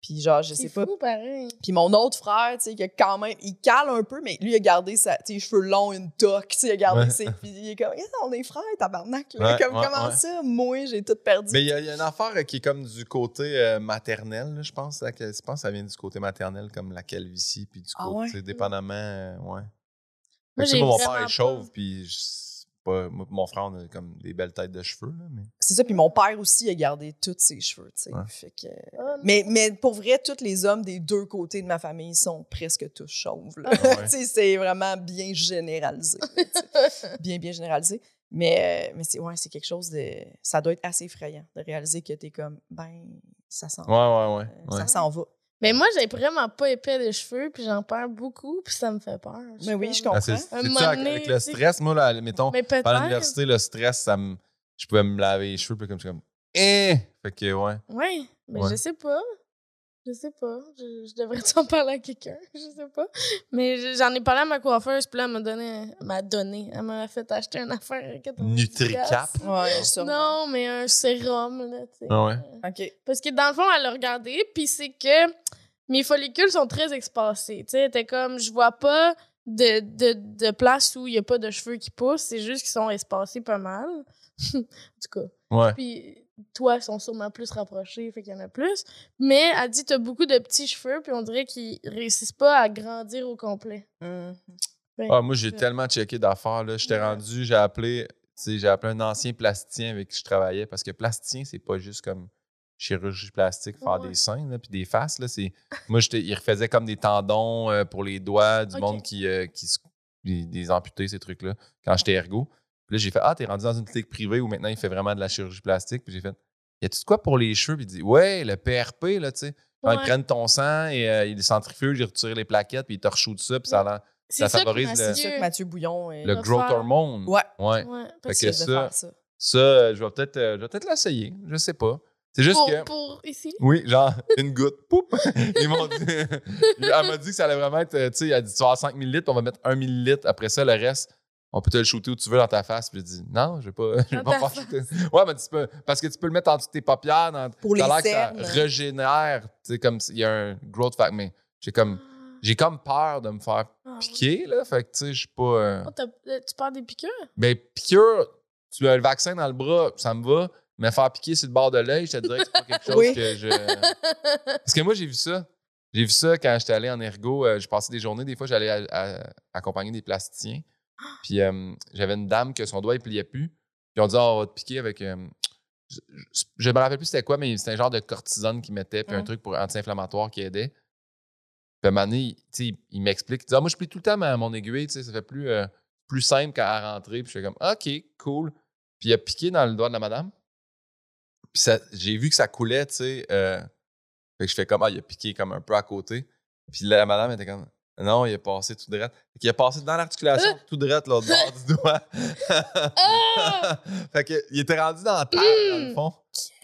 Puis genre, je sais C'est pas, pareil. puis mon autre frère, tu sais, qui a quand même, il cale un peu, mais lui, il a gardé sa, tu sais, cheveux longs, une toque, tu sais, il a gardé Ouais. ses. Puis il est comme, Yeah, on est frères, tabarnak, là. Ouais, comme, ouais, comment ouais. ça? Moi, j'ai tout perdu? Mais il y, a- il y a une affaire euh, qui est comme du côté euh, maternel, là, je pense. là, que- Je pense que ça vient du côté maternel, comme la calvitie, puis du Ah côté, ouais? dépendamment, euh, ouais. Moi, moi, mon père est pas- chauve, puis pas- moi, mon frère, on a comme des belles têtes de cheveux, là, mais... C'est ça, puis mon père aussi a gardé tous ses cheveux, tu sais. Ouais. Fait que... Ah, mais, mais pour vrai, tous les hommes des deux côtés de ma famille sont presque tous chauves, là. Ah ouais. tu c'est vraiment bien généralisé. tu bien, bien généralisé. Mais, euh, mais c'est ouais, c'est quelque chose de. Ça doit être assez effrayant de réaliser que t'es comme, ben, ça s'en Ouais, ouais, ouais. euh, ouais. Ça s'en va. Mais moi, j'ai vraiment pas épais de cheveux, puis j'en perds beaucoup, puis ça me fait peur. Mais oui, je comme- Ah, comprends. c'est ça, avec, le stress, moi, là, mettons, pendant l'université, le stress, ça me... Je pouvais me laver les cheveux, puis comme, je suis comme... Eh! Fait que, ouais. Oui, mais Ouais. je sais pas. Je sais pas. Je, je devrais en parler à quelqu'un. Je sais pas. Mais je- j'en ai parlé à ma coiffeuse, puis là, elle m'a donné. Elle m'a donné. Elle m'a fait acheter une affaire. à 90 Nutricap? Ouais, ça. Non, mais un sérum, là, tu sais. Ah ouais? OK. Parce que dans le fond, elle a regardé, puis c'est que mes follicules sont très espacés. Tu sais, était comme, je vois pas de, de, de places où il n'y a pas de cheveux qui poussent. C'est juste qu'ils sont espacés pas mal. en tout cas. Ouais. Puis toi, ils sont sûrement plus rapprochés, fait qu'il y en a plus. Mais elle dit, t'as beaucoup de petits cheveux, puis on dirait qu'ils réussissent pas à grandir au complet. Mhm. Ben, Ah, moi, j'ai ouais. tellement checké d'affaires. là. J'étais Ouais. rendu, j'ai appelé, j'ai appelé un ancien plasticien avec qui je travaillais parce que plasticien, c'est pas juste comme chirurgie plastique, faire Ouais. des seins là, puis des faces. Là, c'est... Moi, j'étais, il refaisait comme des tendons euh, pour les doigts, du monde qui, euh, qui se- des, des amputés, ces trucs-là, quand j'étais ergo. Puis là, j'ai fait Ah, t'es rendu dans une clinique privée où maintenant il fait vraiment de la chirurgie plastique. Puis j'ai fait Y a-tu de quoi pour les cheveux? Puis il dit Ouais, le PRP, là, tu sais. Quand ils Ouais. prennent ton sang et euh, ils centrifugent, ils retirent les plaquettes, puis ils te reshootent ça, puis ça, a l'air- C'est ça ça, favorise que le- ça que Mathieu- Mathieu Bouillon le growth faire- hormone. Ouais. Ouais. Ouais, Fait parce que ça- ça. Ça, euh, je vais peut-être euh, je vais peut-être l'essayer. Je sais pas. C'est juste pour, que. pour ici. Oui, genre, une goutte. Poup! Ils m'ont dit. Elle m'a dit que ça allait vraiment être. euh, Tu sais, elle a dit tu vas avoir 5 ml, on va mettre 1 ml. Après ça, le reste, on peut te le shooter où tu veux dans ta face. Puis j'ai dit non, je vais pas, je vais pas faire shooter. Ouais, mais tu peux. Parce que tu peux le mettre en dessous de tes paupières. Dans, Pour les l'air que ça régénère. Tu sais, comme s'il y a un growth factor. Mais j'ai comme. J'ai comme peur de me faire Ah, piquer, là. Fait que, tu sais, je suis pas. euh, Oh, euh, tu parles des piqûres? Ben, piqûre, tu as le vaccin dans le bras, ça me va. Mais faire piquer sur le bord de l'œil, je te dirais que c'est pas quelque chose Oui. que je. Parce que moi, j'ai vu ça. J'ai vu ça quand j'étais allé en ergo. euh, je passais des journées, des fois, j'allais accompagner des plasticiens. Puis euh, j'avais une dame que son doigt, il pliait plus. Puis on dit, Ah, on va te piquer avec. euh, je, je me rappelle plus c'était quoi, mais c'était un genre de cortisone qu'il mettait, puis un Mm. truc pour anti-inflammatoire qui aidait. Puis à un moment donné, il, m'explique, il dit, Ah, moi, je plie tout le temps ma- mon aiguille, ça fait plus, euh, plus simple qu'à rentrer. Puis je fais comme, OK, cool. Puis il a piqué dans le doigt de la madame. Puis j'ai vu que ça coulait, tu sais. euh, fait que je fais comme, ah, il a piqué comme un peu à côté. Puis la madame était comme, non, il est passé tout droit. Fait qu'il a passé dans l'articulation tout droit, l'autre bord du doigt. Ah! fait que, il était rendu dans la terre, dans le fond.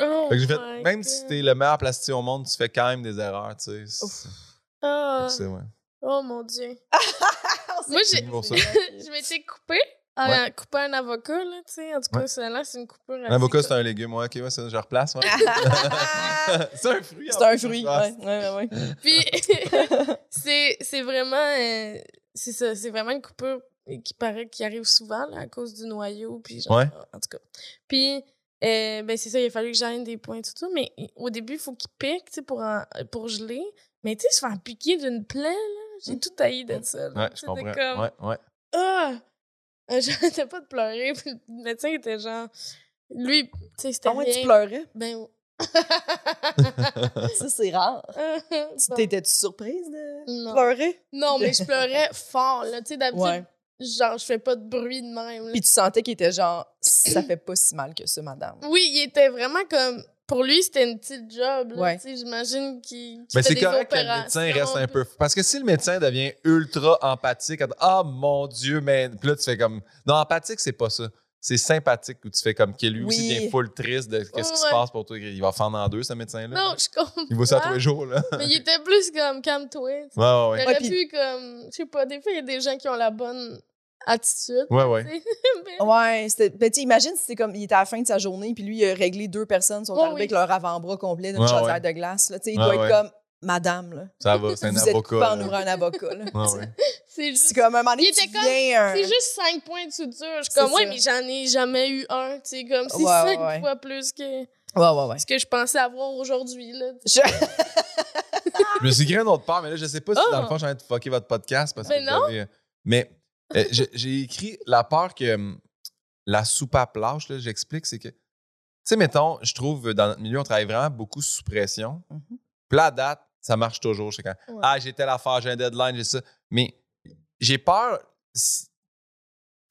Oh Fait que j'ai fait, même si t'es le meilleur plasticien au monde, tu fais quand même des erreurs, tu sais. Ah. c'est- ouais. Oh mon Dieu. On Moi, Je m'étais coupée. Ah, Ouais. couper un avocat, là, tu sais. En tout cas, Ouais. celle-là, c'est une coupure. Un avocat, c'est un légume, ouais, ok, ouais, ça, je replace, ouais. c'est un fruit. C'est un fruit. Ouais, ouais, ouais. Puis, c'est c'est vraiment. euh, c'est ça, c'est vraiment une coupure qui paraît qui arrive souvent, là, à cause du noyau. Puis, genre, Ouais. En tout cas. Puis, euh, ben, c'est ça, il a fallu que j'aille des points, tout ça. Mais au début, il faut qu'il pique, tu sais, pour, en- pour geler. Mais, tu sais, se faire piquer d'une plaie, là, j'ai tout haï de ça. là. Ouais, je comprends. comme, Ouais, ouais. ah! Euh, J'arrêtais pas de pleurer. Puis le médecin était genre. Lui, tu sais, c'était. Ah ouais, tu pleurais? Ben. Ça, c'est rare. Bon. T'étais-tu surprise de Non. pleurer? Non, mais je pleurais fort, là. Tu sais, d'habitude, Ouais. genre, je fais pas de bruit de même. là. Puis tu sentais qu'il était genre, ça fait pas si mal que ça, madame. Oui, il était vraiment comme. Pour lui, c'était une petite job. Là, Ouais. J'imagine qu'il. qu'il Mais fait c'est correct que le médecin reste un peu. Parce que si le médecin devient ultra empathique, ah mon Dieu, mais. Puis là, tu fais comme. Non, empathique, c'est pas ça. C'est sympathique où tu fais comme que lui aussi Oui. devient full triste de qu'est-ce qui se passe pour toi. Il va fendre en deux, ce médecin-là. Non, je comprends. Il voit ça tous les jours, là. Mais il était plus comme calme-toi. Ouais, ouais, ouais. Il aurait pu, comme. Je sais pas, des fois, il y a des gens qui ont la bonne attitude. Ouais, ouais. Ouais, c'était. Ben, tu sais, imagine si c'est comme. Il était à la fin de sa journée, puis lui, il a réglé deux personnes, sont Ouais, arrivées oui. avec leur avant-bras complet d'une Ouais, chaudière ouais. de glace. Là. Tu sais, il Ouais, doit ouais. être comme, madame, là. Ça va, c'est un Vous êtes avocat. coupé en ouvrant un avocat, là. Ouais, ouais. C'est juste. C'est comme un moment donné, Il était tu comme- viens un- C'est juste 5 points de suture. Je suis C'est comme, ouais, mais j'en ai jamais eu un. Tu sais, comme, c'est Ouais, 5 ouais, ouais. fois plus que Ouais, ouais, ouais. ce que je pensais avoir aujourd'hui. là. Je- Je me suis créé une autre part, mais là, je sais pas si Oh. dans le fond, j'ai envie de fucker votre podcast parce que Mais vous non. avez, euh, Mais euh, j'ai écrit la peur que la soupape lâche, j'explique, c'est que, tu sais, mettons, je trouve, dans notre milieu, on travaille vraiment beaucoup sous pression. Mhm. Puis la date, ça marche toujours. Je sais quand, Ouais. ah, j'ai telle affaire, j'ai un deadline, j'ai ça. Mais j'ai peur, si- tu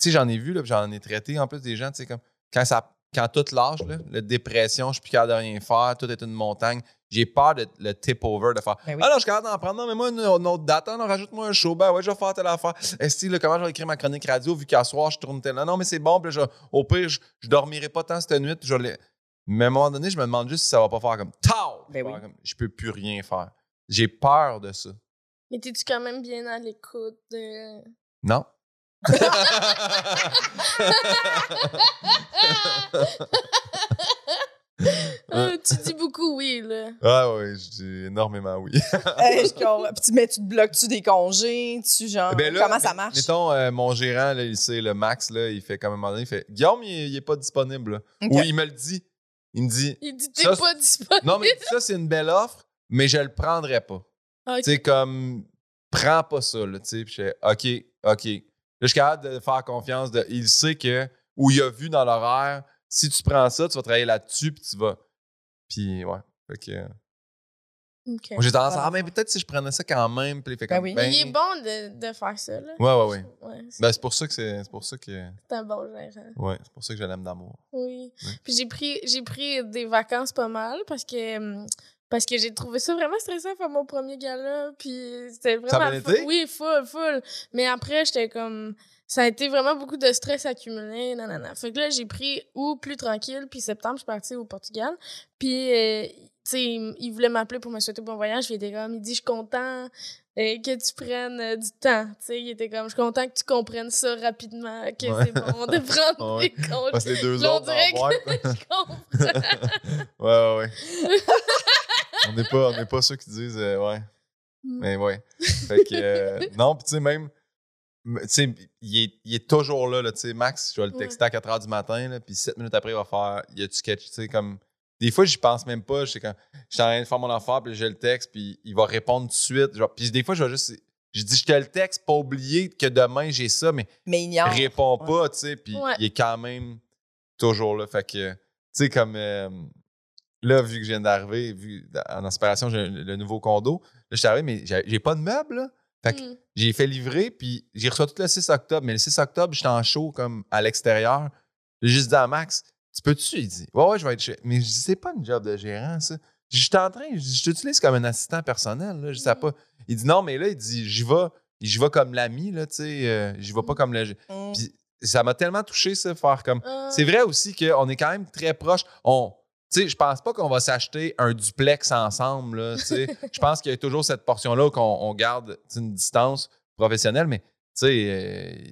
sais, j'en ai vu, j'en ai traité en plus des gens, tu sais, comme, quand ça quand tout lâche, là, la dépression, je suis plus capable de rien faire, tout est une montagne, j'ai peur de le tip over, de faire Ben oui. Ah non, je suis capable d'en prendre, non, mais moi, une, une autre date, Ah non, rajoute-moi un show, ben ouais, je vais faire telle affaire. Est-ce que, comment je vais écrire ma chronique radio, vu qu'à soir, je tourne tel. Non, non, mais c'est bon, puis là, je- au pire, je, je dormirai pas tant cette nuit, je Mais à un moment donné, je me demande juste si ça va pas faire comme Tao! Ben oui. comme, je peux plus rien faire. J'ai peur de ça. Mais t'es-tu quand même bien à l'écoute de. Non? Ah, tu dis beaucoup oui, là. Ah ouais, je dis énormément oui. Hey, je comprends. Puis tu, mais tu te bloques-tu des congés? Tu, genre, Ben là, comment ça marche? Mettons, euh, mon gérant, là, il sait, le Max, là, il fait comme un moment donné, il fait Guillaume, il, il est pas disponible. Ou il me le dit. Il me dit Il dit t'es pas disponible. Non, mais ça, c'est une belle offre, mais je le prendrais pas. Ok. Tu sais, comme, prends pas ça, là, tu sais. Puis je fais, OK, OK. Là, je suis capable de faire confiance. De, il sait que, ou il a vu dans l'horaire, si tu prends ça, tu vas travailler là-dessus, puis tu vas. Puis, ouais. Fait que, Ok. moi, j'ai tendance à, ah, mais peut-être si je prenais ça quand même, puis il fait Ben comme, oui. ben, Il est bon de, de faire ça, là. Ouais, ouais, ouais. Ouais, c'est Ben, c'est pour ça que c'est, c'est pour ça que, c'est un bon gérant. ouais, c'est pour ça que je l'aime d'amour. Oui. Puis j'ai pris, j'ai pris des vacances pas mal parce que, hum, parce que j'ai trouvé ça vraiment stressant faire mon premier gala. Puis c'était vraiment. Ça été? Oui, full, full. Mais après, j'étais comme. Ça a été vraiment beaucoup de stress accumulé. Nanana. Fait que là, j'ai pris août plus tranquille. Puis septembre, je suis partie au Portugal. Puis, euh, tu sais, il, il voulait m'appeler pour me souhaiter bon voyage. Il était comme, il dit, je suis content euh, que tu prennes euh, du temps. Tu sais, il était comme, je suis content que tu comprennes ça rapidement. Que Ouais. c'est bon de prendre Ouais. des congés. Parce que les deux Là, on autres, dirait en boîte. Je comprends. Ouais, ouais, ouais. on n'est pas, on n'est pas ceux qui disent, ouais. Mais ouais. Fait que, euh, non, puis tu sais, même, sais, il est, il est toujours là, là tu sais, Max, je vais le texter à 4 h du matin, puis 7 minutes après, il va faire, il y a du sketch, tu sais, comme, des fois, j'y pense même pas, je sais quand, je suis en train de faire mon affaire, puis j'ai le texte, puis il va répondre tout de suite, genre, puis des fois, je vais juste, je dis, je te le texte, pas oublier que demain, j'ai ça, mais Mais ignore. répond pas, tu sais, puis Ouais. il est quand même toujours là. Fait que, tu sais, comme euh, là, vu que je viens d'arriver, vu en inspiration, j'ai le, nouveau condo, là, je suis arrivé, mais j'ai j'ai pas de meubles, là. Fait que Mm. j'ai fait livrer, puis j'ai reçu tout le 6 octobre, mais le 6 octobre, j'étais en show comme à l'extérieur. J'ai juste dit à Max, tu peux-tu? Il dit, ouais, ouais, je vais être chez. Mais je dis, c'est pas une job de gérant, ça. J'étais en train, je t'utilise comme un assistant personnel, là. Je sais Mm. pas. Il dit, non, mais là, il dit, j'y vais. J'y vais comme l'ami, là, tu sais. euh, j'y vais pas comme le. Mm. Puis ça m'a tellement touché, ça, faire comme. Ah. C'est vrai aussi qu'on est quand même très proches. On. Tu sais, je pense pas qu'on va s'acheter un duplex ensemble, là, tu sais. Je pense qu'il y a toujours cette portion-là qu'on on garde une distance professionnelle, mais tu sais, euh,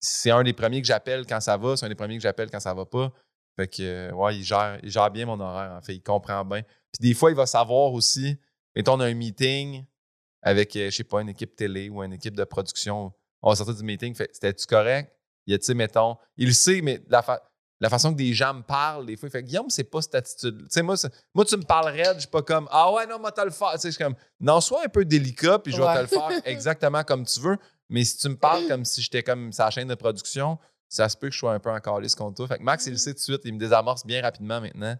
c'est un des premiers que j'appelle quand ça va, c'est un des premiers que j'appelle quand ça va pas. Fait que, euh, ouais, il gère, il gère bien mon horaire, en fait, il comprend bien. Puis des fois, il va savoir aussi, mettons, on a un meeting avec, euh, je sais pas, une équipe télé ou une équipe de production. On va sortir du meeting, fait, c'était-tu correct? Il y a, tu sais, mettons, il le sait, mais la, fa- la façon que des gens me parlent, des fois, il fait Guillaume, c'est pas cette attitude. Tu sais, moi, moi, tu me parlerais, je suis pas comme Ah ouais, non, moi, t'as le faire. Tu sais, je suis comme Non, sois un peu délicat, puis je vais Ouais. te le faire exactement comme tu veux. Mais si tu me parles comme si j'étais comme sa chaîne de production, ça se peut que je sois un peu en calice contre toi. Fait que Max, il le sait tout de suite, il me désamorce bien rapidement maintenant.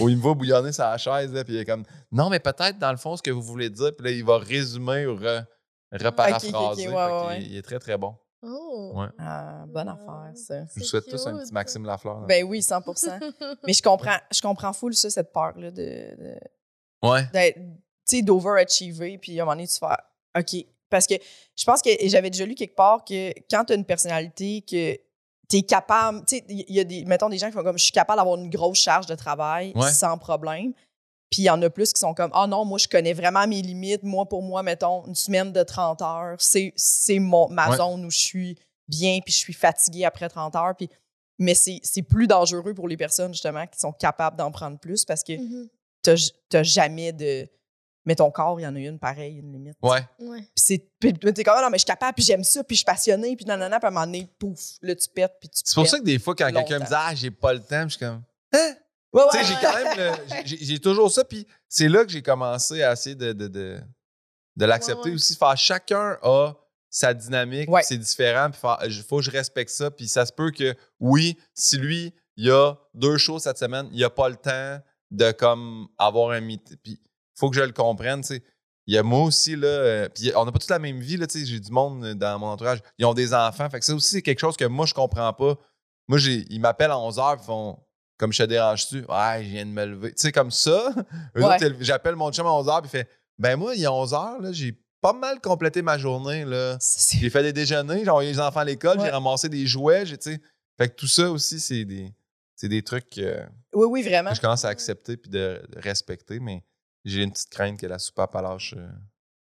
Ou il me va bouillonner sa chaise, là, puis il est comme Non, mais peut-être dans le fond, ce que vous voulez dire, puis là, il va résumer ou re- reparaphraser. Ouais, ouais, Il est très, très bon. Oh. Ouais. Ah, bonne affaire, ça. Je vous souhaite tous un petit Maxime Lafleur. là. Ben oui, 100% Mais je comprends, je comprends full ça, cette peur-là de, de- ouais. d'être, tu sais, d'overachiever, puis à un moment donné, tu fais OK. Parce que je pense que, et j'avais déjà lu quelque part que quand tu as une personnalité que tu es capable, tu sais, il y a des, mettons, des gens qui font comme je suis capable d'avoir une grosse charge de travail Ouais. sans problème. Puis il y en a plus qui sont comme Ah non, moi, je connais vraiment mes limites. Moi, pour moi, mettons, une semaine de 30 heures, c'est, c'est mon, ma Ouais. zone où je suis bien, puis je suis fatiguée après 30 heures. Puis, mais c'est, c'est plus dangereux pour les personnes, justement, qui sont capables d'en prendre plus parce que Mhm. t'as j- t'as jamais de. Mais ton corps, il y en a une pareille, une limite. Ouais. Ouais. Puis c'est. Puis t'es comme, Ah non, mais je suis capable, puis j'aime ça, puis je suis passionnée, puis nanana, puis à un moment donné, pouf, là, tu pètes, puis tu C'est pour ça que des fois, quand quelqu'un me dit Ah, j'ai pas le temps, je suis comme. Ouais, Tu ouais. sais, j'ai quand même. j'ai- toujours ça, puis c'est là que j'ai commencé à essayer de, de, de, de l'accepter Ouais, ouais. aussi. Faire chacun a sa dynamique, c'est différent, puis il faut que je respecte ça, puis ça se peut que, oui, si lui, il y a deux choses cette semaine, il a pas le temps de comme avoir un meeting, puis il faut que je le comprenne, tu sais. Il y a moi aussi, là, euh, puis on n'a pas toute la même vie, là, tu sais, j'ai du monde dans mon entourage, ils ont des enfants, fait que ça aussi, c'est quelque chose que moi, je comprends pas. Moi, j'ai, ils m'appellent à 11h, puis font comme je te dérange-tu? Ouais, je viens de me lever. Tu sais, comme ça. Ouais. j'appelle mon chum à 11h, puis il fait Ben, moi, il y a 11h, là, j'ai pas mal complété ma journée, là. J'ai fait des déjeuners, j'ai envoyé les enfants à l'école, Ouais. j'ai ramassé des jouets, j'ai. Fait que tout ça aussi, c'est des, c'est des trucs que, Oui, oui, vraiment. que je commence à accepter puis de, de respecter, mais j'ai une petite crainte que la soupape à lâche euh,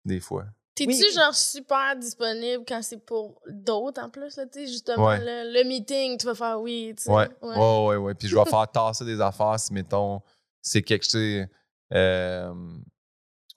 des fois. T'es-tu Oui. genre super disponible quand c'est pour d'autres en plus, là, tu sais, justement, Ouais. le, le meeting, tu vas faire oui, tu sais. Ouais, ouais, ouais, ouais. Puis je vais faire tasser des affaires si, mettons, c'est quelque chose. Euh,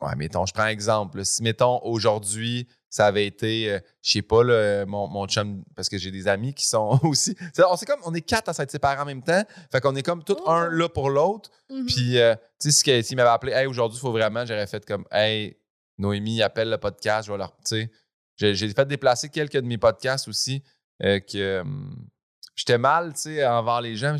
ouais, mettons, je prends un exemple. là. Si, mettons, aujourd'hui, ça avait été, euh, je sais pas, là, mon, mon chum, parce que j'ai des amis qui sont aussi. On, c'est comme, on est quatre à s'être séparés en même temps. Fait qu'on est comme tout Oh. un là pour l'autre. Mhm. Puis, euh, tu sais, s'il m'avait appelé, hey, aujourd'hui, il faut vraiment, j'aurais fait comme, hey, Noémie appelle le podcast, je vais leur. Tu sais, j'ai, fait déplacer quelques de mes podcasts aussi. euh, que hum, j'étais mal, tu sais, envers les gens.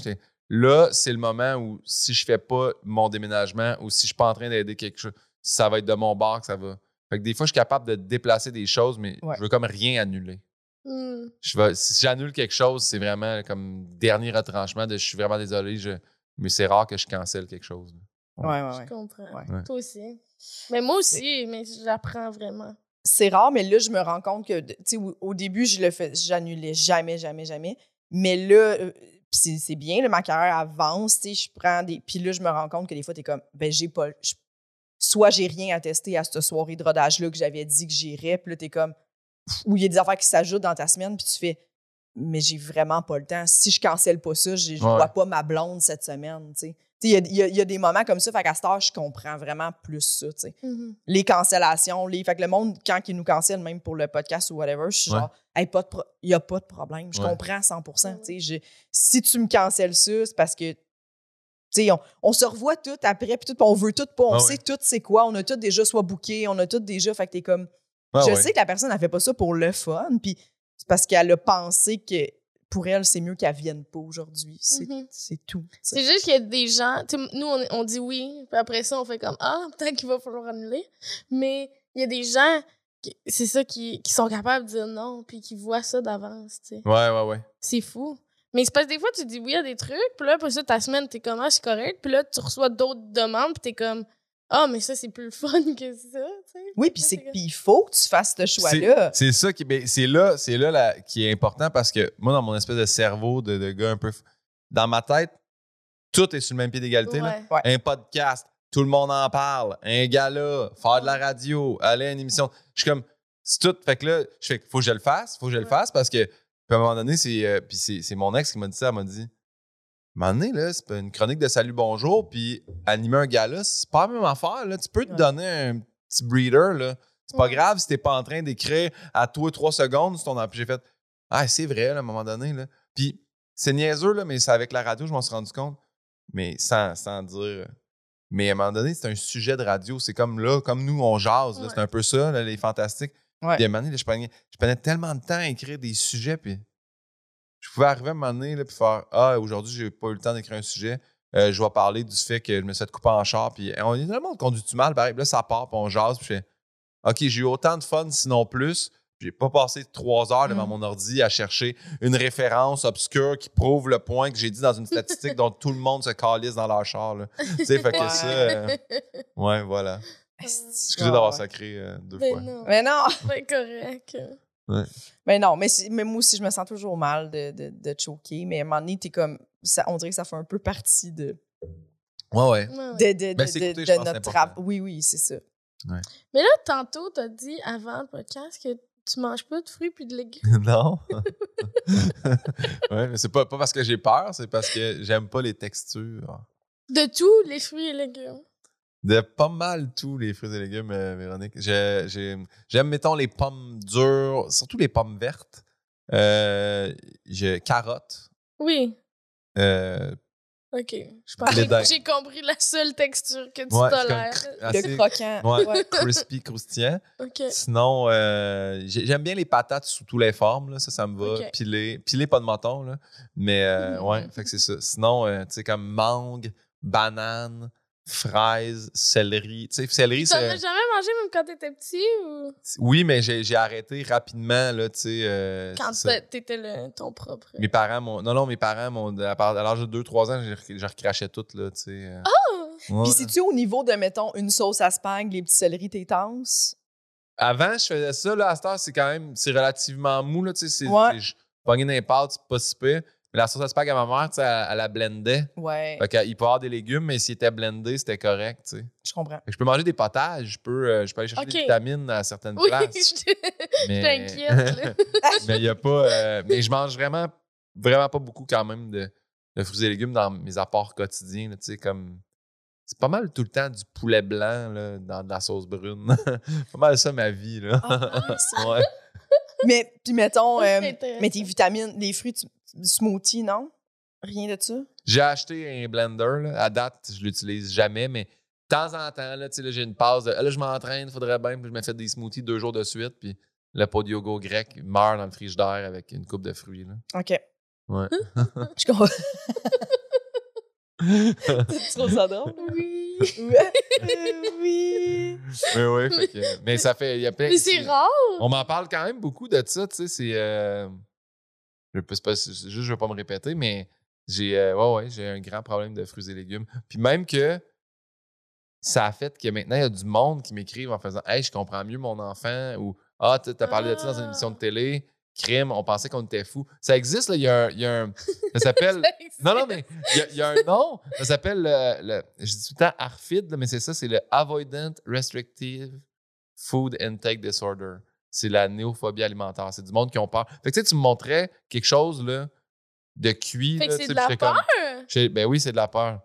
Là, c'est le moment où si je fais pas mon déménagement ou si je suis pas en train d'aider quelque chose, ça va être de mon bord que ça va. Fait que des fois, je suis capable de déplacer des choses, mais Ouais. je veux comme rien annuler. Mhm. Je vais, si j'annule quelque chose, c'est vraiment comme dernier retranchement de je suis vraiment désolé, je, mais c'est rare que je cancelle quelque chose. Là. Ouais, ouais, Je ouais. comprends. Ouais. Ouais. Toi aussi. Mais moi aussi, mais j'apprends vraiment. c'est rare, mais là, je me rends compte que, tu sais, au, début, je le fais, j'annulais jamais, jamais, jamais. Mais là, euh, c'est c'est bien, là, ma carrière avance, tu sais, je prends des. Puis là, je me rends compte que des fois, t'es comme, ben, j'ai pas. je- soit j'ai rien à tester à cette soirée de rodage-là que j'avais dit que j'irais, puis là, t'es comme. Ou il y a des affaires qui s'ajoutent dans ta semaine, puis tu fais, mais j'ai vraiment pas le temps. Si je cancelle pas ça, je Ouais. vois pas ma blonde cette semaine, tu sais. Il y a- il y, a- il y a des moments comme ça, fait qu'à cette heure, je comprends vraiment plus ça, Mhm. les cancellations, les. Fait que le monde, quand ils nous cancellent, même pour le podcast ou whatever, je suis Ouais. genre, hey, il n'y a pas de problème. Je Ouais. comprends 100 Ouais. tu sais, je- Si tu me cancelles ça, c'est parce que. On, on se revoit tout après, puis tout, on veut tout pas, on Ah sait ouais. tout c'est quoi, on a tout déjà soit booké, on a tout déjà, fait que t'es comme. Ah je ouais. sais que la personne, elle fait pas ça pour le fun, puis c'est parce qu'elle a pensé que pour elle, c'est mieux qu'elle vienne pas aujourd'hui. C'est Mhm. tout. C'est juste qu'il y a des gens, nous, on, on dit oui, puis après ça, on fait comme Ah, peut-être qu'il va falloir annuler. Mais il y a des gens, qui- c'est ça, qui, qui sont capables de dire non, puis qui voient ça d'avance. Ouais, ouais, ouais. C'est fou. Mais c'est parce que des fois, tu dis oui à des trucs, puis là, après ça, ta semaine, t'es comme Ah, c'est correct, puis là, tu reçois d'autres demandes, puis t'es comme Ah, mais ça, c'est plus fun que ça, tu sais. Oui, puis c'est il faut que tu fasses ce choix-là. C'est ça qui, ben, c'est là, c'est là la- qui est important parce que moi, dans mon espèce de cerveau de, de gars un peu. f- Dans ma tête, tout est sur le même pied d'égalité. Ouais. Un podcast, tout le monde en parle. Un gala, faire de la radio, aller à une émission. Je suis comme. C'est tout. Fait que là, je fais faut que je le fasse, faut que je le Ouais. fasse parce que. Puis à un moment donné, c'est, euh, puis c'est, c'est mon ex qui m'a dit ça. Elle m'a dit. À un moment donné, là, c'est pas une chronique de salut bonjour, puis animer un gala, c'est pas la même affaire. Là. Tu peux te Ouais. donner un petit breeder. Là. C'est pas Ouais. grave si t'es pas en train d'écrire à toi trois secondes sur ton. J'ai fait Ah, c'est vrai, là, à un moment donné. Là. Puis c'est niaiseux, là, mais c'est avec la radio, je m'en suis rendu compte. Mais sans, sans dire. Mais à un moment donné, c'est un sujet de radio. C'est comme là, comme nous, on jase. Ouais. C'est un peu ça, là, les fantastiques. Puis à un moment donné, là, je, prenais, je prenais tellement de temps à écrire des sujets, puis je pouvais arriver à un moment donné, là, puis faire Ah, aujourd'hui, j'ai pas eu le temps d'écrire un sujet. Euh, je vais parler du fait que je me suis fait couper en char, puis on est le monde conduit-tu mal, pareil. Puis là, ça part, puis on jase, puis je fais OK, j'ai eu autant de fun, sinon plus. J'ai pas passé trois heures devant Mm. mon ordi à chercher une référence obscure qui prouve le point que j'ai dit dans une statistique dont tout le monde se calisse dans leur char. là. Tu sais, fait que Ouais. ça. euh, ouais, voilà. Excusez d'avoir sacré euh, deux Ben fois. non, Mais non! c'est correct. Mais non, mais, mais moi aussi, je me sens toujours mal de, de, de choquer. Mais à un moment donné, t'es comme. Ça, on dirait que ça fait un peu partie de, Ouais, ouais. De, de, Ben, de- pense, notre travail. Oui, oui, c'est ça. Mais là, tantôt, t'as dit avant le podcast que tu manges pas de fruits puis de légumes. non. ouais, mais c'est pas, pas parce que j'ai peur, c'est parce que j'aime pas les textures. De tous les fruits et légumes. De pas mal tous les fruits et légumes, euh, Véronique. J'ai- j'ai- J'aime, mettons, les pommes dures, surtout les pommes vertes. Euh, j'ai carottes. Oui. Euh, OK. Je pense Les que dingues. j'ai compris la seule texture que tu Ouais, tolères. Assez croquant. ouais, Ouais. crispy, croustillant. OK. Sinon, euh, j'ai- j'aime bien les patates sous toutes les formes, là, ça, ça me va. Ok. Pilé, pilé, pas de menton, là. Mais euh, Mhm. ouais, fait que c'est ça. Sinon, euh, tu sais, comme mangue, banane, fraise, céleri. Tu sais, céleri, T'en c'est. as jamais mangé même quand t'étais petit ou? Oui, mais j'ai j'ai arrêté rapidement, là, tu sais. euh, quand t'étais- le- ton propre? Mes parents m'ont. Non, non, mes parents m'ont. À, l'âge de 2-3 ans, je, je recrachais tout, là, tu sais. euh. Oh! Ouais. Puis c'est-tu au niveau de, mettons, une sauce à spag, les petits céleris tétances? Avant, je faisais ça, là, à cette heure, c'est quand même. C'est relativement mou, là, tu sais. c'est- Ouais. Je pognais dans les pâtes, c'est pas si pire. Mais la sauce à spag à ma mère, tu sais, elle, elle la blendait. Ouais, Fait qu'il peut y avoir des légumes, mais s'il était blendé, c'était correct, tu sais. je comprends. Fait que je peux manger des potages, je peux, euh, je peux aller chercher des vitamines à certaines Oui, places. je mais t'inquiète. là. mais il y a pas. euh, mais je mange vraiment, vraiment pas beaucoup quand même de, de fruits et légumes dans mes apports quotidiens. Tu sais, comme. C'est pas mal tout le temps du poulet blanc là, dans de la sauce brune. pas mal ça ma vie. Là. Ah, ouais. Mais, puis mettons, euh, mais tes vitamines, les fruits, tu- smoothie, non? Rien de ça? J'ai acheté un blender. là. À date, je l'utilise jamais, mais de temps en temps, là, tu sais, là, j'ai une pause de. Là, je m'entraîne, faudrait bien. Puis je me fais des smoothies deux jours de suite. Puis le pot de yogourt grec meurt dans le frigidaire avec une coupe de fruits. Là. OK. Ouais. Je comprends. tu trouves ça drôle? Oui. Oui. mais oui, fait que- mais ça fait. il Y a plein- Mais c'est rare. On m'en parle quand même beaucoup de ça, tu sais. C'est. euh, je peux pas, juste, je veux pas me répéter, mais j'ai. euh, ouais, ouais, j'ai un grand problème de fruits et légumes. Puis même que ça a fait que maintenant, il y a du monde qui m'écrivent en faisant Hey, je comprends mieux mon enfant ou Ah, tu as parlé de ça dans une Ah. émission de télé, crime, on pensait qu'on était fou. Ça existe, là, il y a un. il y a un- ça s'appelle. Non, non, mais il y a- il y, a un nom. Ça s'appelle le, le- Je dis tout le temps ARFID, mais c'est ça, c'est le Avoidant Restrictive Food Intake Disorder. C'est la néophobie alimentaire. C'est du monde qui ont peur. Fait que tu sais, tu me montrais quelque chose là, de cuit. Fait que c'est de la comme- peur? Ben oui, c'est de la peur.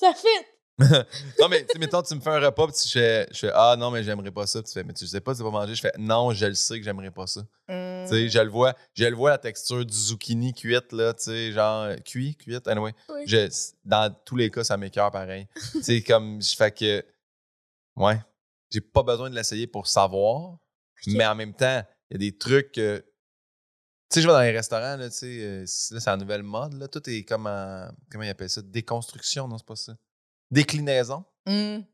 Ça fait. non, mais tu mettons, tu me fais un repas, puis tu fais, je fais Ah non, mais j'aimerais pas ça. Puis tu fais Mais tu sais pas, tu vas manger. Je fais Non, je le sais que j'aimerais pas ça. Tu sais, je le vois, je le vois la texture du zucchini cuite, là, tu sais, genre, euh, cuit, cuite, anyway. Oui. Je, dans tous les cas, ça m'écœure pareil. tu sais, comme, je fais que, ouais, j'ai pas besoin de l'essayer pour savoir, mais en même temps, il y a des trucs que, tu sais, je vais dans les restaurants, là, tu sais, euh, c'est- la nouvelle mode, là, tout est comme en, comment ils appellent ça, déconstruction, non, c'est pas ça. Déclinaison. Hum.